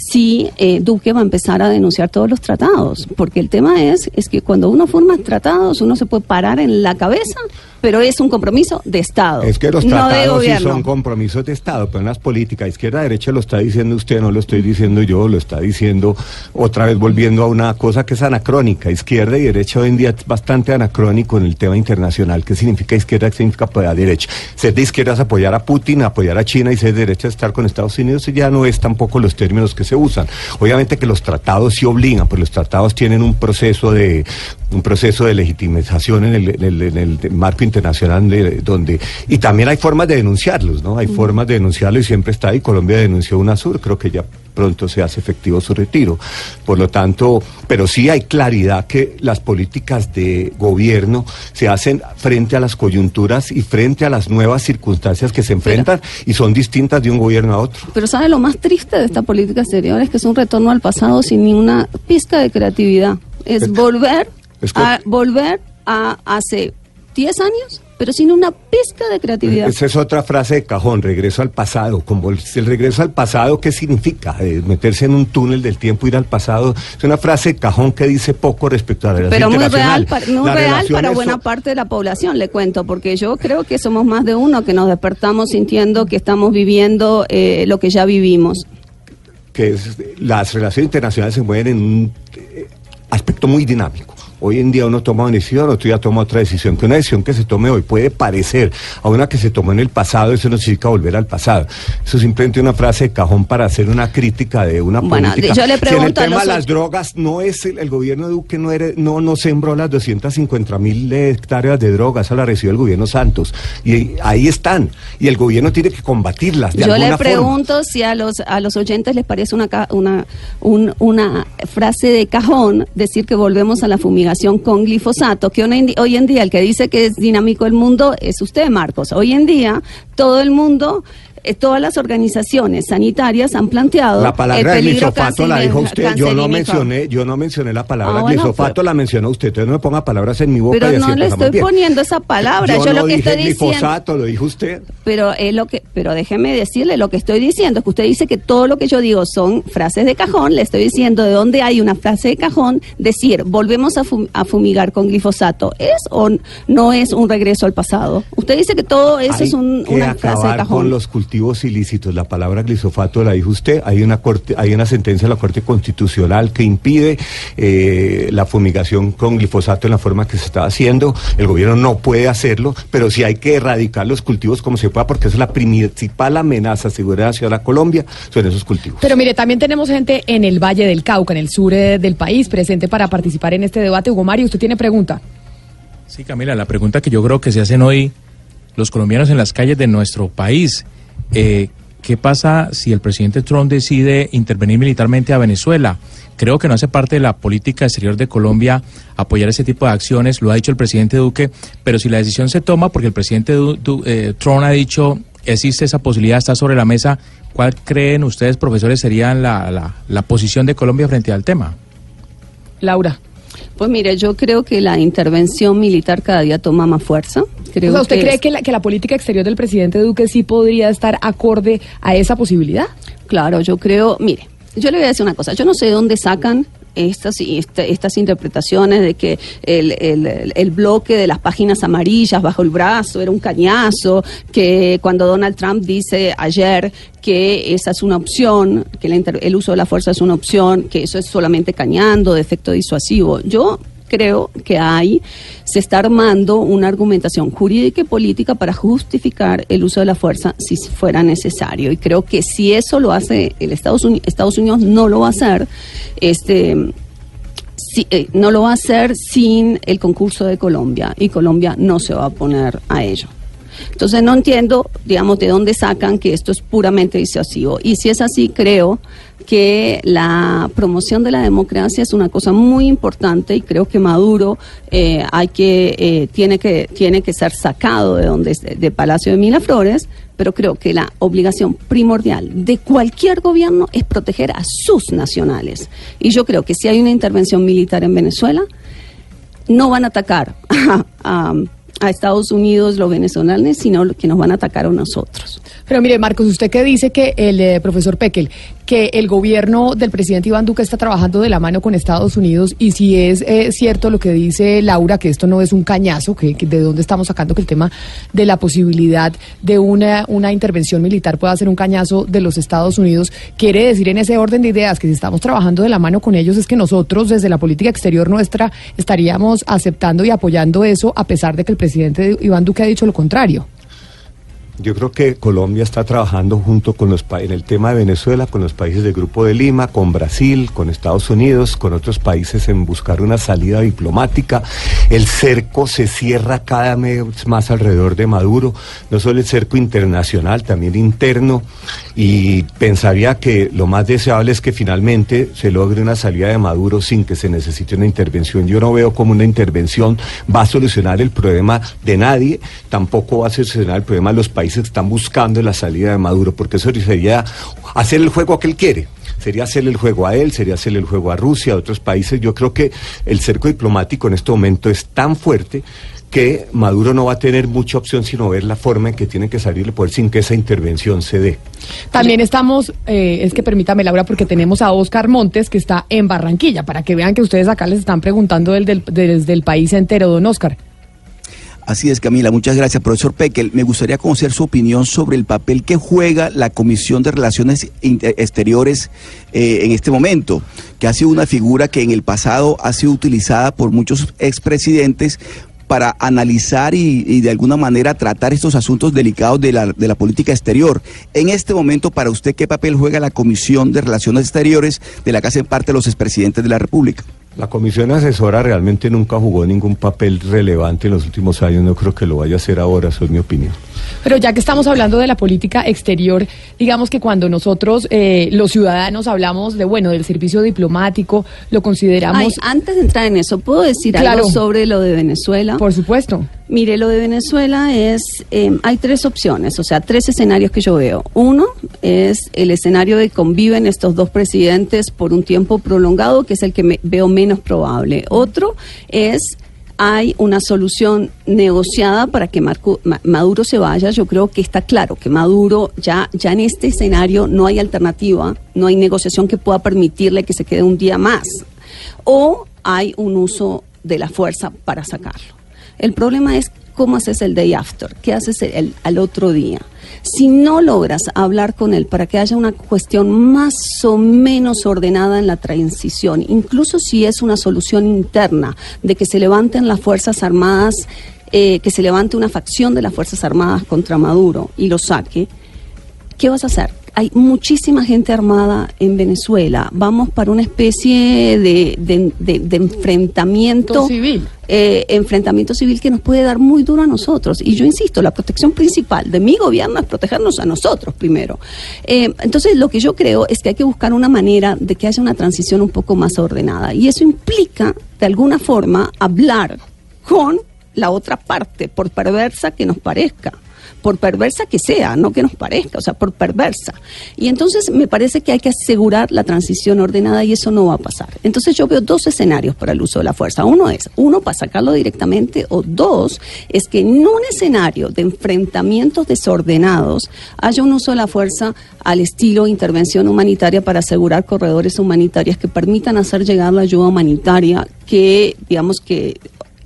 si eh, Duque va a empezar a denunciar todos los tratados, porque el tema es, es que cuando uno forma tratados, uno se puede parar en la cabeza pero es un compromiso de Estado. Es que los tratados sí son compromisos de Estado, pero en las políticas, izquierda, derecha, lo está diciendo usted, no lo estoy diciendo yo, lo está diciendo otra vez volviendo a una cosa que es anacrónica. Izquierda y derecha hoy en día es bastante anacrónico en el tema internacional. ¿Qué significa izquierda? ¿Qué significa apoyar derecha? Ser de izquierda es apoyar a Putin, apoyar a China y ser de derecha es estar con Estados Unidos y ya no es tampoco los términos que se usan. Obviamente que los tratados sí obligan, pues los tratados tienen un proceso de un proceso de legitimización en el, en el marco internacional donde y también hay formas de denunciarlos, ¿no? Hay formas de denunciarlo y siempre está ahí. Colombia denunció UNASUR, creo que ya pronto se hace efectivo su retiro. Por lo tanto, pero sí hay claridad que las políticas de gobierno se hacen frente a las coyunturas y frente a las nuevas circunstancias que se enfrentan y son distintas de un gobierno a otro. Pero ¿sabe lo más triste de esta política exterior? Es que es un retorno al pasado sin ninguna pizca de creatividad. Es volver a volver a hace 10 años, pero sin una pizca de creatividad. Esa es otra frase de cajón, regreso al pasado. Como el, regreso al pasado, ¿qué significa? Eh, meterse en un túnel del tiempo, ir al pasado. Es una frase de cajón que dice poco respecto a la relación Pero muy real, para, muy real para buena parte de la población, le cuento, porque yo creo que somos más de uno que nos despertamos sintiendo que estamos viviendo eh, lo que ya vivimos. Que las relaciones internacionales se mueven en un eh, aspecto muy dinámico. Hoy en día uno toma una decisión, otro día toma otra decisión. Que una decisión que se tome hoy puede parecer a una que se tomó en el pasado, eso no significa volver al pasado. Eso es simplemente una frase de cajón para hacer una crítica de una bueno, política. Yo le pregunto si en el tema de las drogas, no es el, gobierno de Duque no, no, no sembró las 250 mil hectáreas de drogas, eso la recibió el gobierno Santos. Y ahí están. Y el gobierno tiene que combatirlas. De yo le pregunto si a los, a los oyentes les parece una, una, una frase de cajón decir que volvemos a la fumigación con glifosato, que hoy en día el que dice que es dinámico el mundo es usted, Marcos. Hoy en día todo el mundo eh, todas las organizaciones sanitarias han planteado La palabra el glisofato la dijo usted, yo no mencioné, yo no mencioné la palabra Ah, bueno, glisofato, la mencionó usted, entonces no me ponga palabras en mi boca y Pero así no le estoy bien. poniendo esa palabra, yo, Yo, lo que dije estoy diciendo glifosato, lo dijo usted. pero es lo que pero déjeme decirle lo que estoy diciendo es que usted dice que todo lo que yo digo son frases de cajón le estoy diciendo de dónde hay una frase de cajón decir volvemos a, fum- a fumigar con glifosato es o no es un regreso al pasado usted dice que todo eso Hay es un- una frase de cajón con los cultivos ilícitos. La palabra glisofato la dijo usted. Hay una corte, hay una sentencia de la Corte Constitucional que impide eh, la fumigación con glifosato en la forma que se está haciendo. El gobierno no puede hacerlo, pero sí hay que erradicar los cultivos como se pueda, porque esa es la principal amenaza a seguridad hacia la Colombia, son esos cultivos. Pero mire, también tenemos gente en el Valle del Cauca, en el sur eh, del país, presente para participar en este debate. Hugo Mario, usted tiene pregunta. Sí, Camila, la pregunta que yo creo que se hacen hoy los colombianos en las calles de nuestro país, eh, ¿qué pasa si el presidente Trump decide intervenir militarmente a Venezuela? Creo que no hace parte de la política exterior de Colombia apoyar ese tipo de acciones, lo ha dicho el presidente Duque, pero si la decisión se toma porque el presidente Du- eh, Trump ha dicho existe esa posibilidad, está sobre la mesa, ¿cuál creen ustedes, profesores, sería la, la, la posición de Colombia frente al tema? Laura. Pues mire yo creo que la intervención militar cada día toma más fuerza creo O sea, ¿Usted que cree es- que la, que la política exterior del presidente Duque sí podría estar acorde a esa posibilidad? Claro, yo creo, mire, yo le voy a decir una cosa, yo no sé de dónde sacan estas, y esta- estas interpretaciones de que el, el- el bloque de las páginas amarillas bajo el brazo era un cañazo, que cuando Donald Trump dice ayer que esa es una opción, que la inter- el uso de la fuerza es una opción, que eso es solamente cañando, de efecto disuasivo. Yo creo que hay, se está armando una argumentación jurídica y política para justificar el uso de la fuerza si fuera necesario. Y creo que si eso lo hace el Estados Unidos, Estados Unidos no lo va a hacer, este si- eh, no lo va a hacer sin el concurso de Colombia y Colombia no se va a poner a ello. Entonces no entiendo, digamos, de dónde sacan que esto es puramente disuasivo. Y si es así, creo que la promoción de la democracia es una cosa muy importante y creo que Maduro eh, hay que eh, tiene que tiene que ser sacado de donde de Palacio de Miraflores, pero creo que la obligación primordial de cualquier gobierno es proteger a sus nacionales. Y yo creo que si hay una intervención militar en Venezuela, no van a atacar a- a Estados Unidos los venezolanos, sino que nos van a atacar a nosotros. Pero mire, Marcos, usted que dice que el eh, profesor Pekel, que el gobierno del presidente Iván Duque está trabajando de la mano con Estados Unidos y si es eh, cierto lo que dice Laura, que esto no es un cañazo, que, que de dónde estamos sacando que el tema de la posibilidad de una, una intervención militar pueda ser un cañazo de los Estados Unidos, quiere decir en ese orden de ideas que si estamos trabajando de la mano con ellos es que nosotros desde la política exterior nuestra estaríamos aceptando y apoyando eso a pesar de que el presidente Iván Duque ha dicho lo contrario. Yo creo que Colombia está trabajando junto con los en el tema de Venezuela, con los países del Grupo de Lima, con Brasil, con Estados Unidos, con otros países en buscar una salida diplomática. El cerco se cierra cada vez más alrededor de Maduro, no solo el cerco internacional, también interno. Y pensaría que lo más deseable es que finalmente se logre una salida de Maduro sin que se necesite una intervención. Yo no veo como una intervención va a solucionar el problema de nadie, tampoco va a solucionar el problema de los países que están buscando la salida de Maduro, porque eso sería hacer el juego que él quiere. Sería hacerle el juego a él, sería hacerle el juego a Rusia, a otros países. Yo creo que el cerco diplomático en este momento es tan fuerte que Maduro no va a tener mucha opción sino ver la forma en que tiene que salir del poder sin que esa intervención se dé. También estamos, eh, es que permítame Laura, porque tenemos a Oscar Montes que está en Barranquilla, para que vean que ustedes acá les están preguntando del- del- desde el país entero, don Oscar. Así es, Camila. Muchas gracias, profesor Pekel. Me gustaría conocer su opinión sobre el papel que juega la Comisión de Relaciones Exteriores eh, en este momento, que ha sido una figura que en el pasado ha sido utilizada por muchos expresidentes para analizar y, y de alguna manera tratar estos asuntos delicados de la, de la política exterior. En este momento, para usted, ¿qué papel juega la Comisión de Relaciones Exteriores de la que hacen parte los expresidentes de la República? La comisión asesora realmente nunca jugó ningún papel relevante en los últimos años, no creo que lo vaya a hacer ahora, eso es mi opinión. Pero ya que estamos hablando de la política exterior, digamos que cuando nosotros, eh, los ciudadanos, hablamos de, bueno, del servicio diplomático, lo consideramos... Ay, antes de entrar en eso, ¿puedo decir Claro. algo sobre lo de Venezuela? Por supuesto. Mire, lo de Venezuela es, eh, hay tres opciones, o sea, tres escenarios que yo veo. Uno es el escenario de conviven estos dos presidentes por un tiempo prolongado, que es el que me veo menos probable. Otro es hay una solución negociada para que Marco- Ma- Maduro se vaya. Yo creo que está claro que Maduro ya, ya en este escenario no hay alternativa, no hay negociación que pueda permitirle que se quede un día más. O hay un uso de la fuerza para sacarlo. El problema es cómo haces el day after, qué haces el, al otro día. Si no logras hablar con él para que haya una cuestión más o menos ordenada en la transición, incluso si es una solución interna de que se levanten las Fuerzas Armadas, eh, que se levante una facción de las Fuerzas Armadas contra Maduro y lo saque, ¿qué vas a hacer? Hay muchísima gente armada en Venezuela. Vamos para una especie de, de- de- de enfrentamiento civil. eh, enfrentamiento civil que nos puede dar muy duro a nosotros. Y yo insisto, la protección principal de mi gobierno es protegernos a nosotros primero. Eh, entonces, lo que yo creo es que hay que buscar una manera de que haya una transición un poco más ordenada. Y eso implica, de alguna forma, hablar con la otra parte, por perversa que nos parezca por perversa que sea, no que nos parezca, o sea, por perversa. Y entonces me parece que hay que asegurar la transición ordenada y eso no va a pasar. Entonces yo veo dos escenarios para el uso de la fuerza. Uno es, uno, para sacarlo directamente, o dos, es que en un escenario de enfrentamientos desordenados haya un uso de la fuerza al estilo intervención humanitaria para asegurar corredores humanitarios que permitan hacer llegar la ayuda humanitaria que, digamos que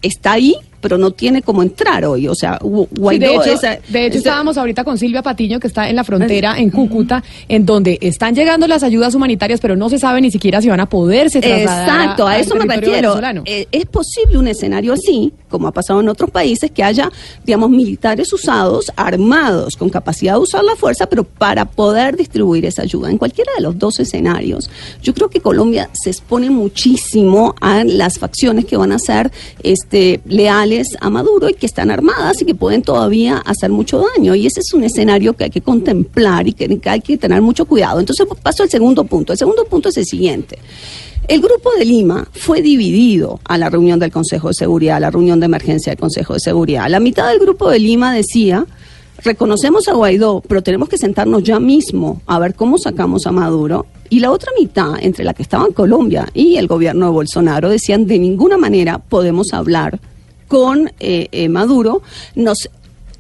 está ahí, pero no tiene cómo entrar hoy. O sea, Sí, de hecho, de estábamos ahorita con Silvia Patiño, que está en la frontera, en Cúcuta, en donde están llegando las ayudas humanitarias, pero no se sabe ni siquiera si van a poderse trasladar Exacto, a eso me refiero. Eh, es posible un escenario así, como ha pasado en otros países, que haya, digamos, militares usados, armados, con capacidad de usar la fuerza, pero para poder distribuir esa ayuda. En cualquiera de los dos escenarios, yo creo que Colombia se expone muchísimo a las facciones que van a ser este, leales a Maduro y que están armadas y que pueden todavía hacer mucho daño. Y ese es un escenario que hay que contemplar y que hay que tener mucho cuidado. Entonces paso al segundo punto. El segundo punto es el siguiente. El grupo de Lima fue dividido a la reunión del Consejo de Seguridad, a la reunión de emergencia del Consejo de Seguridad. La mitad del grupo de Lima decía, reconocemos a Guaidó, pero tenemos que sentarnos ya mismo a ver cómo sacamos a Maduro. Y la otra mitad, entre la que estaban Colombia y el gobierno de Bolsonaro, decían, de ninguna manera podemos hablar con eh, eh, Maduro, nos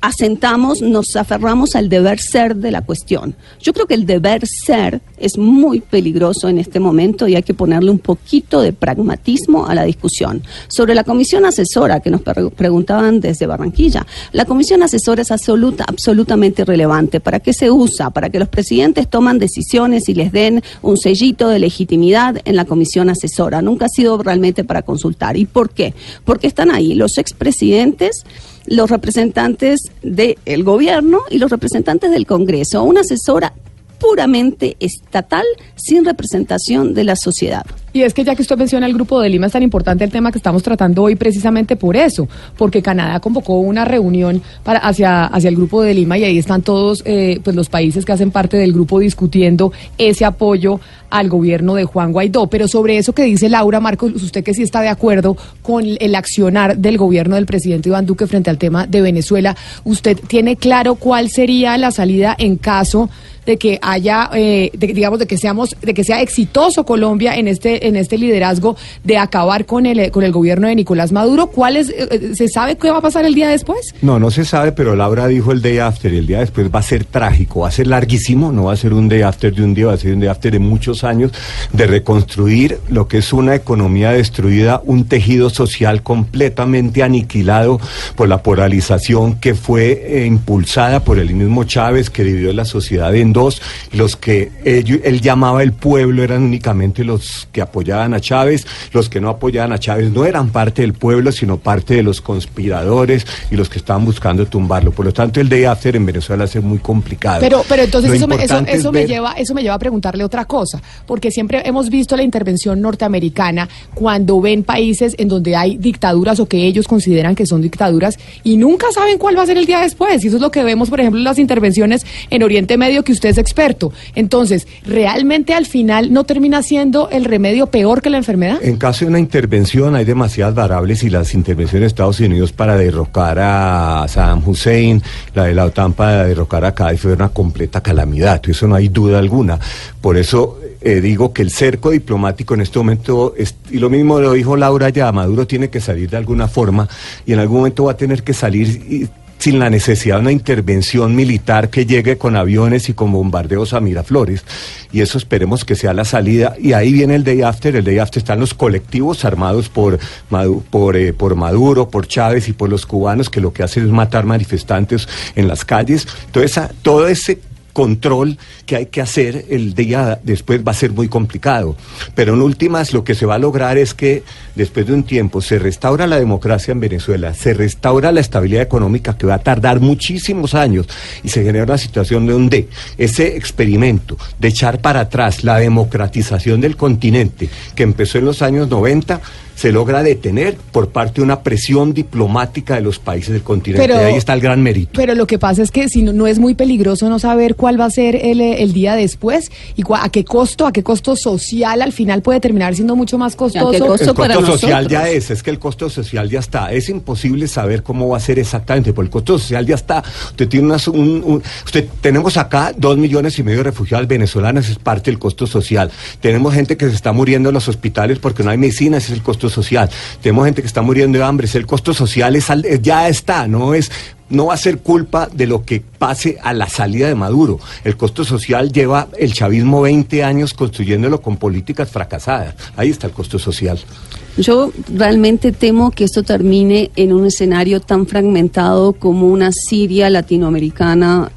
asentamos, nos aferramos al deber ser de la cuestión. Yo creo que el deber ser es muy peligroso en este momento y hay que ponerle un poquito de pragmatismo a la discusión. Sobre la comisión asesora que nos pre- preguntaban desde Barranquilla, la comisión asesora es absoluta, absolutamente irrelevante. ¿Para qué se usa? Para que los presidentes toman decisiones y les den un sellito de legitimidad en la comisión asesora. Nunca ha sido realmente para consultar. ¿Y por qué? Porque están ahí los expresidentes los representantes del gobierno y los representantes del Congreso, una asesora puramente estatal sin representación de la sociedad. Y es que ya que usted menciona el grupo de Lima, es tan importante el tema que estamos tratando hoy precisamente por eso, porque Canadá convocó una reunión para, hacia, hacia el grupo de Lima y ahí están todos eh, pues los países que hacen parte del grupo discutiendo ese apoyo al gobierno de Juan Guaidó. Pero sobre eso que dice Laura Marcos, usted que sí está de acuerdo con el accionar del gobierno del presidente Iván Duque frente al tema de Venezuela, ¿usted tiene claro cuál sería la salida en caso de que haya, eh, de- digamos, de que seamos, de que sea exitoso Colombia en este, en este liderazgo de acabar con el, con el gobierno de Nicolás Maduro. ¿Cuál es, eh, eh, se sabe qué va a pasar el día después? No, no se sabe, pero Laura dijo el day after el día después va a ser trágico, va a ser larguísimo, no va a ser un day after de un día, va a ser un day after de muchos años de reconstruir lo que es una economía destruida, un tejido social completamente aniquilado por la polarización que fue eh, impulsada por el mismo Chávez que dividió la sociedad en dos, los que ello- él llamaba el pueblo eran únicamente los que apoyaban a Chávez, los que no apoyaban a Chávez no eran parte del pueblo, sino parte de los conspiradores y los que estaban buscando tumbarlo. Por lo tanto, el day after en Venezuela es muy complicado. Pero, pero entonces eso, me, eso, eso me lleva, eso me lleva a preguntarle otra cosa, porque siempre hemos visto la intervención norteamericana cuando ven países en donde hay dictaduras o que ellos consideran que son dictaduras y nunca saben cuál va a ser el día después. Y eso es lo que vemos, por ejemplo, en las intervenciones en Oriente Medio que usted es experto. Entonces, ¿realmente al final no termina siendo el remedio peor que la enfermedad? En caso de una intervención hay demasiadas variables y las intervenciones de Estados Unidos para derrocar a Saddam Hussein, la de la OTAN para derrocar a Gaddafi fue una completa calamidad, eso no hay duda alguna. Por eso eh, digo que el cerco diplomático en este momento, y lo mismo lo dijo Laura ya, Maduro tiene que salir de alguna forma y en algún momento va a tener que salir y, sin la necesidad de una intervención militar que llegue con aviones y con bombardeos a Miraflores. Y eso esperemos que sea la salida. Y ahí viene el day after. El day after están los colectivos armados por, por, eh, por Maduro, por Chávez y por los cubanos que lo que hacen es matar manifestantes en las calles. Entonces, todo ese control que hay que hacer el día después va a ser muy complicado. Pero en últimas lo que se va a lograr es que después de un tiempo se restaura la democracia en Venezuela, se restaura la estabilidad económica que va a tardar muchísimos años y se genera una situación donde ese experimento de echar para atrás la democratización del continente que empezó en los años 90 se logra detener por parte de una presión diplomática de los países del continente. Pero, ahí está el gran mérito. Pero lo que pasa es que si no, no es muy peligroso no saber cuál va a ser el, el día después y a qué costo, a qué costo social al final puede terminar siendo mucho más costoso. el costo social ya es, es que el costo social ya está. Es imposible saber cómo va a ser exactamente, porque el costo social ya está. Usted tiene unas, un, usted tenemos acá dos millones y medio de refugiados venezolanos, es parte del costo social. Tenemos gente que se está muriendo en los hospitales porque no hay medicina, ese es el costo social. Tenemos gente que está muriendo de hambre, el costo social es, ya está, no es no va a ser culpa de lo que pase a la salida de Maduro. El costo social lleva el chavismo 20 años construyéndolo con políticas fracasadas. Ahí está el costo social. Yo realmente temo que esto termine en un escenario tan fragmentado como una Siria latinoamericana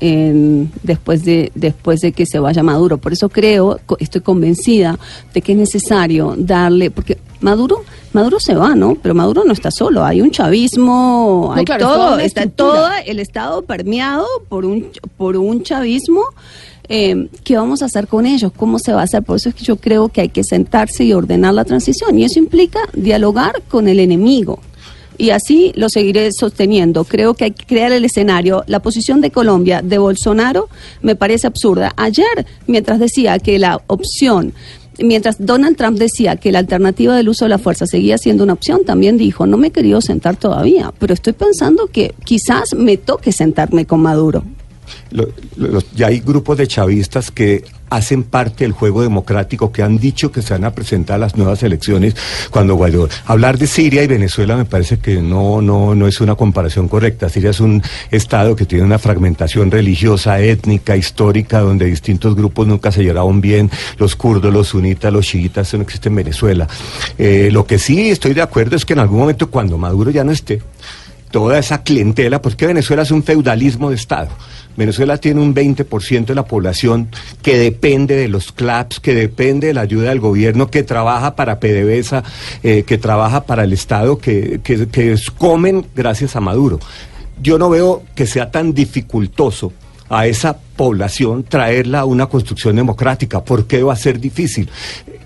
después, de, después de que se vaya Maduro. Por eso creo, estoy convencida de que es necesario darle, porque Maduro, Maduro se va, ¿no? Pero Maduro no está solo, hay un chavismo, hay todo, está todo el Estado permeado por un, por un chavismo. Eh, ¿Qué vamos a hacer con ellos? ¿Cómo se va a hacer? Por eso es que yo creo que hay que sentarse y ordenar la transición. Y eso implica dialogar con el enemigo y así lo seguiré sosteniendo. Creo que hay que crear el escenario. La posición de Colombia, de Bolsonaro, me parece absurda. Ayer, mientras decía que la opción mientras Donald Trump decía que la alternativa del uso de la fuerza seguía siendo una opción, también dijo, no me he querido sentar todavía, pero estoy pensando que quizás me toque sentarme con Maduro. Ya hay grupos de chavistas que hacen parte del juego democrático, que han dicho que se van a presentar las nuevas elecciones cuando Guaidó. Hablar de Siria y Venezuela me parece que no, no, no es una comparación correcta. Siria es un estado que tiene una fragmentación religiosa, étnica, histórica, donde distintos grupos nunca se llevaron bien, los kurdos, los sunitas, los chiitas, eso no existe en Venezuela. Eh, lo que sí estoy de acuerdo es que en algún momento cuando Maduro ya no esté, toda esa clientela, porque Venezuela es un feudalismo de Estado. Venezuela tiene un 20% de la población que depende de los CLAPS, que depende de la ayuda del gobierno, que trabaja para PDVSA, eh, que trabaja para el Estado, que, que, que comen gracias a Maduro. Yo no veo que sea tan dificultoso a esa población traerla a una construcción democrática. ¿Por qué va a ser difícil?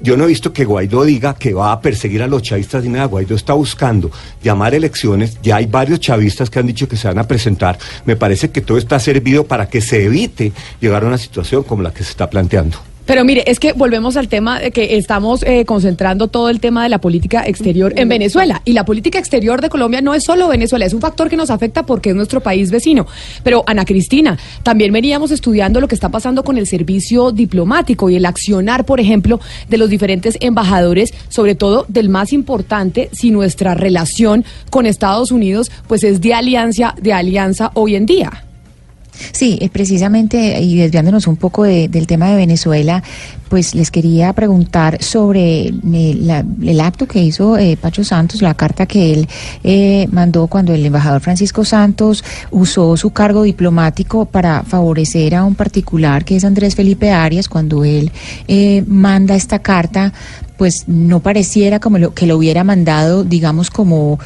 Yo no he visto que Guaidó diga que va a perseguir a los chavistas ni nada. Guaidó está buscando llamar elecciones. Ya hay varios chavistas que han dicho que se van a presentar. Me parece que todo está servido para que se evite llegar a una situación como la que se está planteando. Pero mire, es que volvemos al tema de que estamos eh, concentrando todo el tema de la política exterior en Venezuela. Y la política exterior de Colombia no es solo Venezuela, es un factor que nos afecta porque es nuestro país vecino. Pero, Ana Cristina, también veníamos estudiando lo que está pasando con el servicio diplomático y el accionar, por ejemplo, de los diferentes embajadores, sobre todo del más importante, si nuestra relación con Estados Unidos pues es de alianza, de alianza hoy en día. Sí, eh, precisamente, y desviándonos un poco del tema de Venezuela, pues les quería preguntar sobre eh, el acto que hizo eh, Pacho Santos, la carta que él mandó cuando el embajador Francisco Santos usó su cargo diplomático para favorecer a un particular que es Andrés Felipe Arias, cuando él manda esta carta, pues no pareciera como lo, que lo hubiera mandado, digamos, como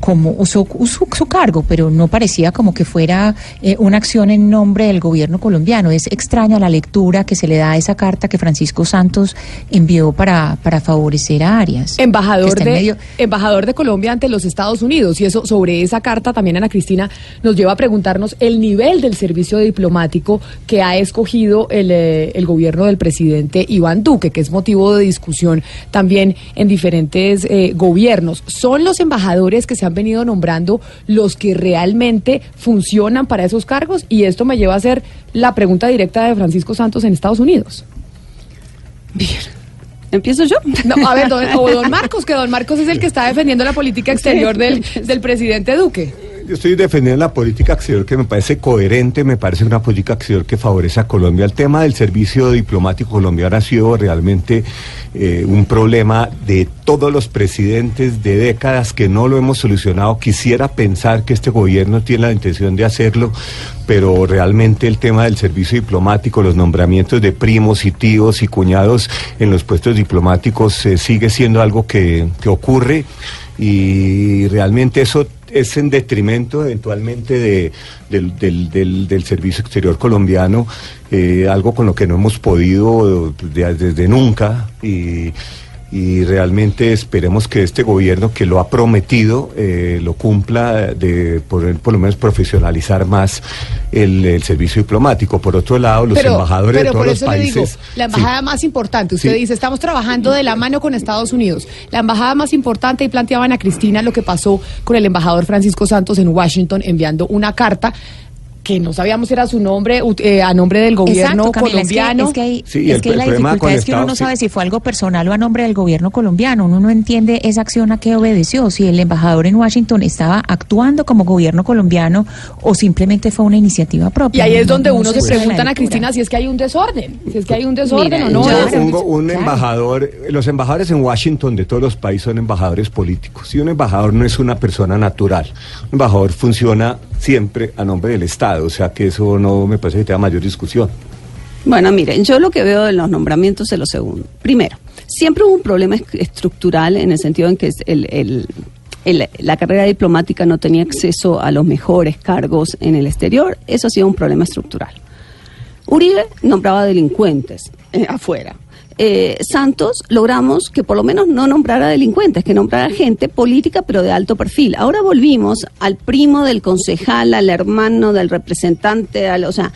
como usó, su cargo, pero no parecía como que fuera eh, una acción en nombre del gobierno colombiano. Es extraña la lectura que se le da a esa carta que Francisco Santos envió para, para favorecer a Arias. Embajador de, medio- embajador de Colombia ante los Estados Unidos. Y eso, sobre esa carta también Ana Cristina nos lleva a preguntarnos el nivel del servicio diplomático que ha escogido el, eh, el gobierno del presidente Iván Duque, que es motivo de discusión también en diferentes eh, gobiernos. ¿Son los embajadores que se han venido nombrando los que realmente funcionan para esos cargos? Y esto me lleva a hacer la pregunta directa de Francisco Santos en Estados Unidos. ¿Empiezo yo? No, a ver, don, o don Marcos, que don Marcos es el que está defendiendo la política exterior del, del presidente Duque. Yo estoy defendiendo la política exterior que me parece coherente, me parece una política exterior que favorece a Colombia. El tema del servicio diplomático colombiano ha sido realmente eh, un problema de todos los presidentes de décadas que no lo hemos solucionado. Quisiera pensar que este gobierno tiene la intención de hacerlo, pero realmente el tema del servicio diplomático, los nombramientos de primos y tíos y cuñados en los puestos diplomáticos eh, sigue siendo algo que, que ocurre y realmente eso es en detrimento eventualmente de, del, del- del- del servicio exterior colombiano, eh, algo con lo que no hemos podido de- desde nunca y, y realmente esperemos que este gobierno que lo ha prometido eh, lo cumpla de por, por lo menos profesionalizar más el, el servicio diplomático. Por otro lado, los embajadores de pero todos por los eso le digo, países... la Sí. embajada más importante, usted Sí. dice, estamos trabajando de la mano con Estados Unidos. La embajada más importante, y planteaban a Cristina lo que pasó con el embajador Francisco Santos en Washington enviando una carta que no sabíamos si era su nombre, eh, a nombre del gobierno Exacto, Camila, es que- colombiano. Es que, hay- Sí, y es que la dificultad es que uno no sabe si fue algo personal o a nombre del gobierno colombiano. Uno no entiende esa acción a qué obedeció, si el embajador en Washington estaba actuando como gobierno colombiano o simplemente fue una iniciativa Y propia. ahí No- es donde no uno se la preguntan a. Cristina si es que hay un desorden, si es que hay un desorden Mira, o no. Un- Claro. embajador, los embajadores en Washington de todos los países son embajadores políticos. Y un embajador no es una persona natural. Un embajador funciona siempre a nombre del Estado. O sea que eso no me parece que tenga mayor discusión. Bueno, miren, yo lo que veo en los nombramientos es lo segundo. Primero, siempre hubo un problema es- estructural en el sentido en que el- la carrera diplomática no tenía acceso a los mejores cargos en el exterior. Eso ha sido un problema estructural. Uribe nombraba delincuentes eh, afuera. Eh, Santos logramos que por lo menos no nombrara delincuentes, que nombrara gente política pero de alto perfil. Ahora volvimos al primo del concejal, al hermano del representante, al, o sea,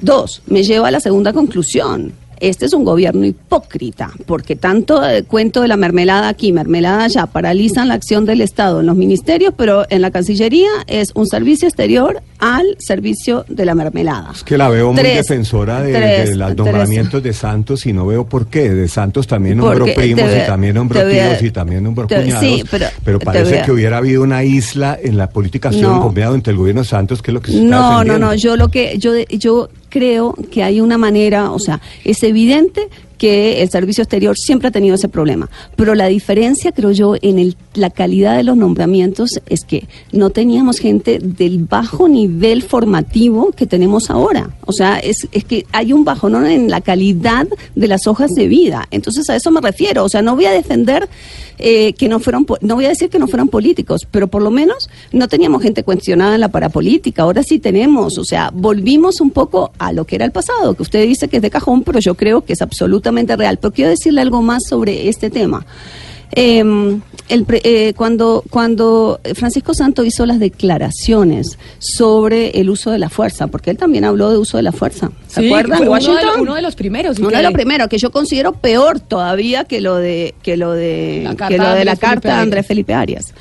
Dos, me lleva a la segunda conclusión. Este es un gobierno hipócrita, porque tanto eh, cuento de la mermelada aquí, mermelada allá, paralizan la acción del Estado en los ministerios, pero en la Cancillería es un servicio exterior al servicio de la mermelada. Es que la veo muy defensora de, tres, de los tres. nombramientos de Santos y no veo por qué. De Santos también nombró primos y también nombró tíos y también nombró te- cuñados. sí, pero parece que hubiera habido una isla en la política No. entre el gobierno de Santos, que es lo que se está No, no, no. Yo lo que yo yo creo que hay una manera, o sea, es evidente que el servicio exterior siempre ha tenido ese problema, pero la diferencia creo yo en el, la calidad de los nombramientos es que no teníamos gente del bajo nivel formativo que tenemos ahora. O sea, es, es que hay un bajón en la calidad de las hojas de vida. Entonces a eso me refiero. O sea, no voy a defender eh, que no fueron, no voy a decir que no fueran políticos, pero por lo menos no teníamos gente cuestionada en la parapolítica. Ahora sí tenemos. O sea, volvimos un poco a lo que era el pasado, que usted dice que es de cajón, pero yo creo que es absolutamente real. Pero quiero decirle algo más sobre este tema. Eh, el pre- eh, cuando, cuando Francisco Santo hizo las declaraciones sobre el uso de la fuerza, porque él también habló de uso de la fuerza, ¿se Sí, acuerdan? fue uno de Washington. los- uno de los primeros, Uno que- de los primeros, que yo considero peor todavía que lo de, que lo de, La carta que lo de la Felipe carta de. Andrés Felipe Arias.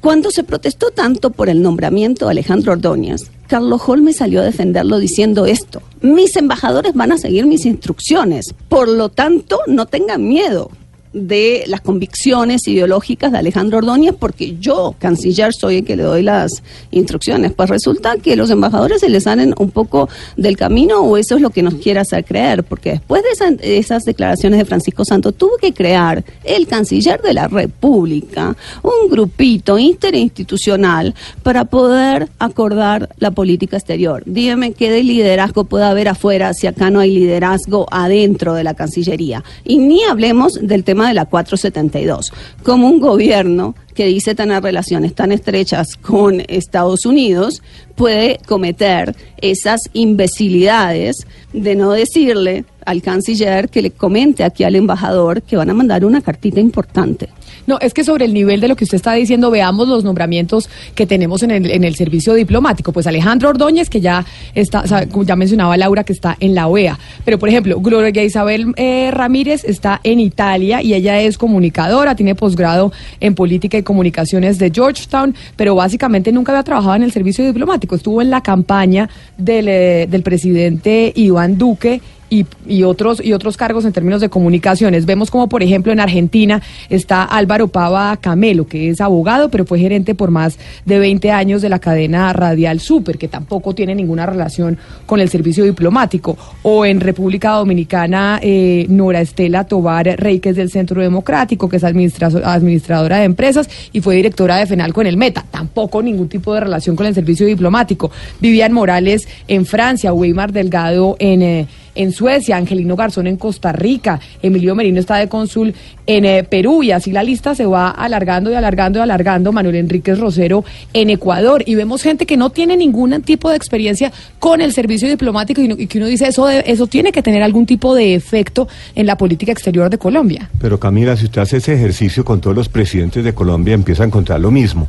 Cuando se protestó tanto por el nombramiento de Alejandro Ordóñez, Carlos Holmes salió a defenderlo diciendo esto, mis embajadores van a seguir mis instrucciones, por lo tanto no tengan miedo de las convicciones ideológicas de Alejandro Ordóñez, porque yo, canciller, soy el que le doy las instrucciones. Pues resulta que los embajadores se les salen un poco del camino o eso es lo que nos quiere hacer creer, porque después de esa- esas declaraciones de Francisco Santo tuvo que crear el canciller de la República un grupito interinstitucional para poder acordar la política exterior. Dígame qué de liderazgo puede haber afuera si acá no hay liderazgo adentro de la Cancillería. Y ni hablemos del tema de la 472. Como un gobierno que dice tener relaciones tan estrechas con Estados Unidos puede cometer esas imbecilidades de no decirle al canciller que le comente aquí al embajador que van a mandar una cartita importante. No, es que sobre el nivel de lo que usted está diciendo, veamos los nombramientos que tenemos en el, en el servicio diplomático. Pues Alejandro Ordóñez, que ya está, ya mencionaba Laura, que está en la OEA. Pero, por ejemplo, Gloria Isabel eh, Ramírez está en Italia y ella es comunicadora, tiene posgrado en política y comunicaciones de Georgetown, pero básicamente nunca había trabajado en el servicio diplomático. Estuvo en la campaña del, eh, del presidente Iván Duque y, otros y otros cargos en términos de comunicaciones. Vemos como, por ejemplo, en Argentina está Álvaro Pava Camelo, que es abogado, pero fue gerente por más de 20 años de la cadena radial Super, que tampoco tiene ninguna relación con el servicio diplomático. O en República Dominicana, eh, Nora Estela Tobar Rey, que es del Centro Democrático, que es administradora de empresas y fue directora de FENALCO en el Meta. Tampoco ningún tipo de relación con el servicio diplomático. Vivian Morales en Francia, Weimar Delgado en... Eh, en Suecia, Angelino Garzón en Costa Rica, Emilio Merino está de cónsul en eh, Perú y así la lista se va alargando y alargando y alargando, Manuel Enríquez Rosero en Ecuador y vemos gente que no tiene ningún tipo de experiencia con el servicio diplomático y, que uno dice eso, eso tiene que tener algún tipo de efecto en la política exterior de Colombia. Pero Camila, si usted hace ese ejercicio con todos los presidentes de Colombia, empieza a encontrar lo mismo.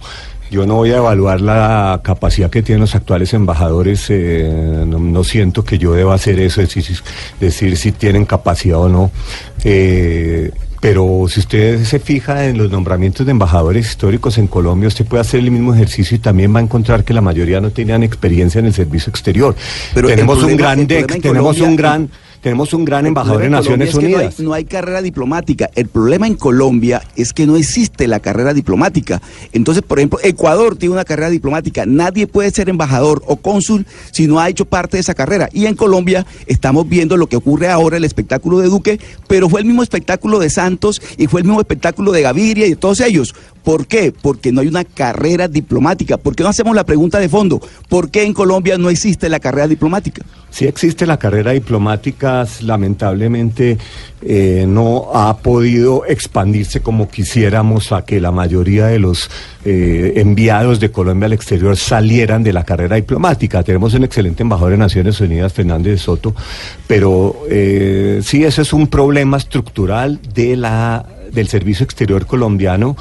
Yo no voy a evaluar la capacidad que tienen los actuales embajadores, eh, no, siento que yo deba hacer eso, decir, decir si tienen capacidad o no. Eh, pero si usted se fija en los nombramientos de embajadores históricos en Colombia, usted puede hacer el mismo ejercicio y también va a encontrar que la mayoría no tenían experiencia en el servicio exterior. Pero tenemos un gran tenemos un gran tenemos un gran embajador en Naciones Unidas. No hay, carrera diplomática. El problema en Colombia es que no existe la carrera diplomática. Entonces, por ejemplo, Ecuador tiene una carrera diplomática. Nadie puede ser embajador o cónsul si no ha hecho parte de esa carrera. Y en Colombia estamos viendo lo que ocurre ahora, el espectáculo de Duque, pero fue el mismo espectáculo de Santos y fue el mismo espectáculo de Gaviria y de todos ellos. ¿Por qué? Porque no hay una carrera diplomática. ¿Por qué no hacemos la pregunta de fondo? ¿Por qué en Colombia no existe la carrera diplomática? Sí existe la carrera diplomática, lamentablemente eh, no ha podido expandirse como quisiéramos a que la mayoría de los eh, enviados de Colombia al exterior salieran de la carrera diplomática. Tenemos un excelente embajador de Naciones Unidas, Fernández Soto, pero eh, sí, ese es un problema estructural de la, del servicio exterior colombiano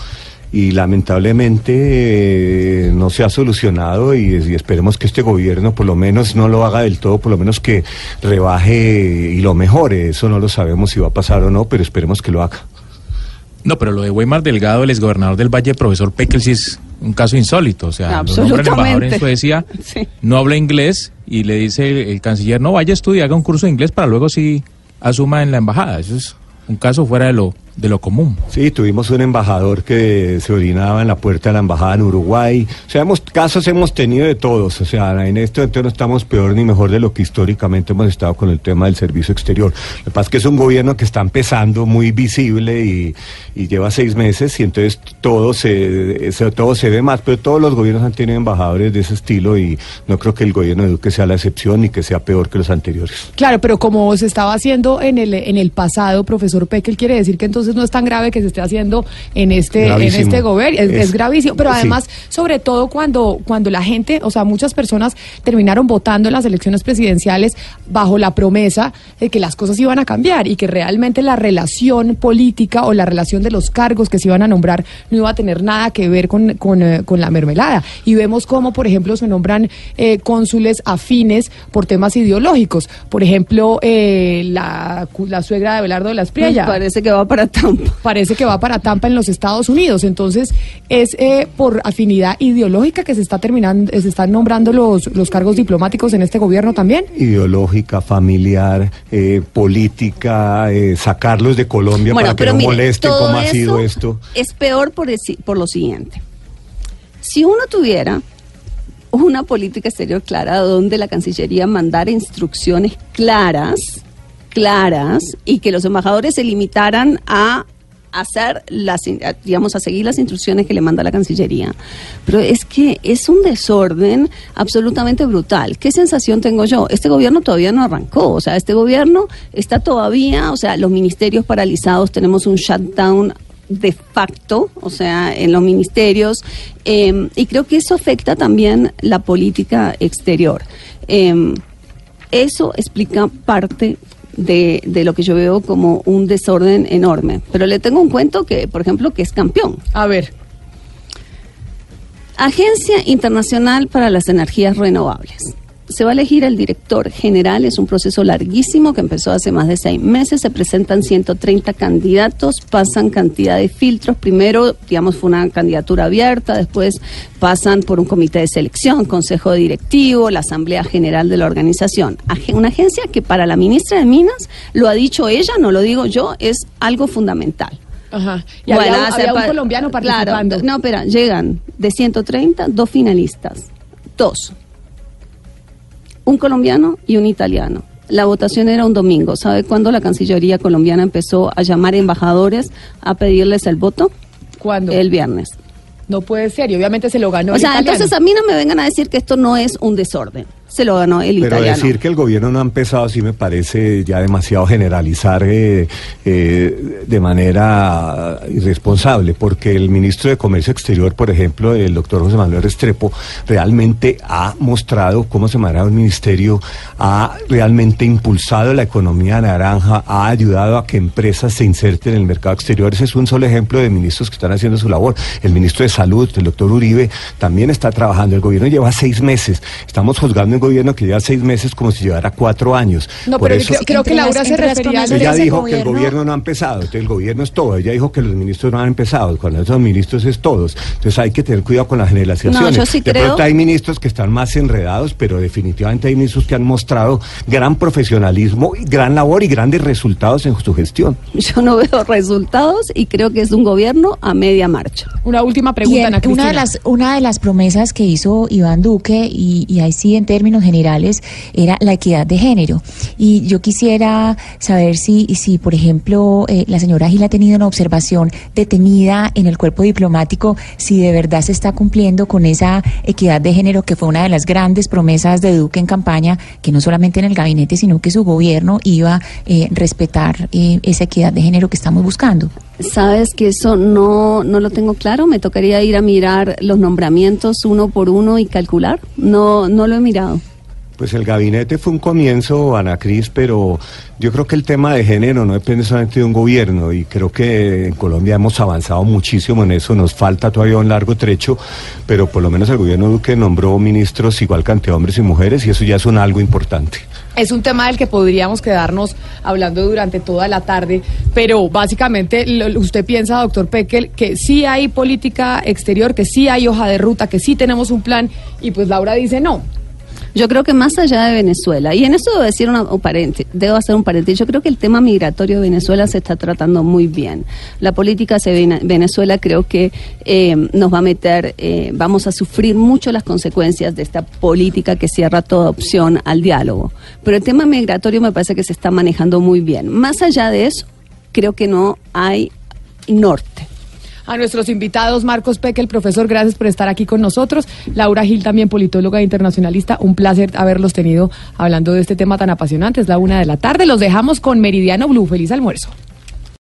y lamentablemente eh, no se ha solucionado y, esperemos que este gobierno por lo menos no lo haga del todo, por lo menos que rebaje y lo mejore. Eso no lo sabemos si va a pasar o no, pero esperemos que lo haga. No, pero lo de Weimar Delgado, el exgobernador del Valle, profesor Peckel, sí es un caso insólito. O sea, lo nombra el embajador en Suecia, no habla inglés y le dice el, el, canciller, no, vaya a estudiar, haga un curso de inglés para luego sí asuma en la embajada. Eso es un caso fuera de lo de lo común. Sí, tuvimos un embajador que se orinaba en la puerta de la embajada en Uruguay. O sea, hemos, casos hemos tenido de todos. O sea, en esto entonces no estamos peor ni mejor de lo que históricamente hemos estado con el tema del servicio exterior. Lo que pasa es que es un gobierno que está empezando muy visible y, lleva seis meses y entonces todo se, todo se ve más. Pero todos los gobiernos han tenido embajadores de ese estilo y no creo que el gobierno de Duque sea la excepción ni que sea peor que los anteriores. Claro, pero como se estaba haciendo en el, en el pasado, profesor Peckel, quiere decir que entonces no es tan grave que se esté haciendo en este, en este gobierno. Es, gravísimo. Pero además, sobre todo cuando, cuando la gente, o sea, muchas personas terminaron votando en las elecciones presidenciales bajo la promesa de que las cosas iban a cambiar y que realmente la relación política o la relación de los cargos que se iban a nombrar no iba a tener nada que ver con, con, eh, la mermelada. Y vemos cómo, por ejemplo, se nombran eh, cónsules afines por temas ideológicos. Por ejemplo, eh, la, la suegra de Belardo de las Priella. Parece que va para Tampa parece que va para Tampa en los Estados Unidos. Entonces, es eh, por afinidad ideológica que se está terminando, se están nombrando los, los cargos diplomáticos en este gobierno también. Ideológica, familiar, eh, política, eh, sacarlos de Colombia para que no molesten cómo ha sido esto. Es peor por, por lo siguiente. Si uno tuviera una política exterior clara donde la Cancillería mandara instrucciones claras, claras, y que los embajadores se limitaran a hacer las, digamos, a seguir las instrucciones que le manda la Cancillería. Pero es que es un desorden absolutamente brutal. ¿Qué sensación tengo yo? Este gobierno todavía no arrancó, o sea, este gobierno está todavía, o sea, los ministerios paralizados, tenemos un shutdown de facto, o sea, en los ministerios, eh, y creo que eso afecta también la política exterior. Eh, eso explica parte de, de lo que yo veo como un desorden enorme. Pero le tengo un cuento que, por ejemplo, que es campeón. A ver. Agencia Internacional para las Energías Renovables. Se va a elegir el director general, es un proceso larguísimo que empezó hace más de seis meses, se presentan 130 candidatos, pasan cantidad de filtros, primero, digamos, fue una candidatura abierta, después pasan por un comité de selección, consejo directivo, la asamblea general de la organización. Una agencia que para la ministra de Minas, lo ha dicho ella, no lo digo yo, es algo fundamental. Ajá. Y había, un- había un colombiano participando. Claro, no, espera, llegan de 130, dos finalistas. Dos. Un colombiano y un italiano. La votación era un domingo. ¿Sabe cuándo la Cancillería colombiana empezó a llamar embajadores a pedirles el voto? ¿Cuándo? El viernes. No puede ser, y obviamente se lo ganó O sea, entonces a mí no me vengan a decir que esto no es un desorden. Se lo ganó el Pero italiano. decir que el gobierno no ha empezado sí me parece ya demasiado generalizar eh, eh, de manera irresponsable, porque el ministro de Comercio Exterior, por ejemplo, el doctor José Manuel Restrepo, realmente ha mostrado cómo se maneja el ministerio, ha realmente impulsado la economía naranja, ha ayudado a que empresas se inserten en el mercado exterior. Ese es un solo ejemplo de ministros que están haciendo su labor. El ministro de Salud, el doctor Uribe, también está trabajando. El gobierno lleva seis meses. Estamos juzgando un gobierno que lleva seis meses como si llevara cuatro años. No, Por pero eso- creo, creo que Entre las- Laura se refería de ella dijo que el gobierno- no ha empezado, entonces el gobierno es todo. Ella dijo que los ministros no han empezado, cuando esos ministros es todos. Entonces hay que tener cuidado con las generalizaciones. No, yo sí de creo- pronto hay ministros que están más enredados, pero definitivamente hay ministros que han mostrado gran profesionalismo, y gran labor y grandes resultados en su gestión. Yo no veo resultados y creo que es un gobierno a media marcha. Una última Y pregunta, en- Ana una de las una de las promesas que hizo Iván Duque y, y ahí sí en términos generales era la equidad de género y yo quisiera saber si si por ejemplo eh, la señora Gil ha tenido una observación detenida en el cuerpo diplomático si de verdad se está cumpliendo con esa equidad de género que fue una de las grandes promesas de Duque en campaña que no solamente en el gabinete sino que su gobierno iba a respetar eh, esa equidad de género que estamos buscando. Sabes que eso no, no lo tengo claro. Me tocaría ir a mirar los nombramientos uno por uno y calcular. No, no lo he mirado. Pues el gabinete fue un comienzo, Ana Cris, pero yo creo que el tema de género no depende solamente de un gobierno y creo que en Colombia hemos avanzado muchísimo en eso, nos falta todavía un largo trecho, pero por lo menos el gobierno Duque nombró ministros igual cantidad de hombres y mujeres y eso ya es un algo importante. Es un tema del que podríamos quedarnos hablando durante toda la tarde, pero básicamente usted piensa, doctor Peckel, que sí hay política exterior, que sí hay hoja de ruta, que sí tenemos un plan, y pues Laura dice no. Yo creo que más allá de Venezuela, y en eso debo decir una, un parente- debo hacer un paréntesis, yo creo que el tema migratorio de Venezuela se está tratando muy bien. La política Vene- Venezuela creo que eh, nos va a meter, eh, vamos a sufrir mucho las consecuencias de esta política que cierra toda opción al diálogo. Pero el tema migratorio me parece que se está manejando muy bien. Más allá de eso, creo que no hay norte. A nuestros invitados, Marcos Peckel, profesor, gracias por estar aquí con nosotros. Laura Gil, también politóloga e internacionalista. Un placer haberlos tenido hablando de este tema tan apasionante. Es la una de la tarde. Los dejamos con Meridiano Blue. Feliz almuerzo.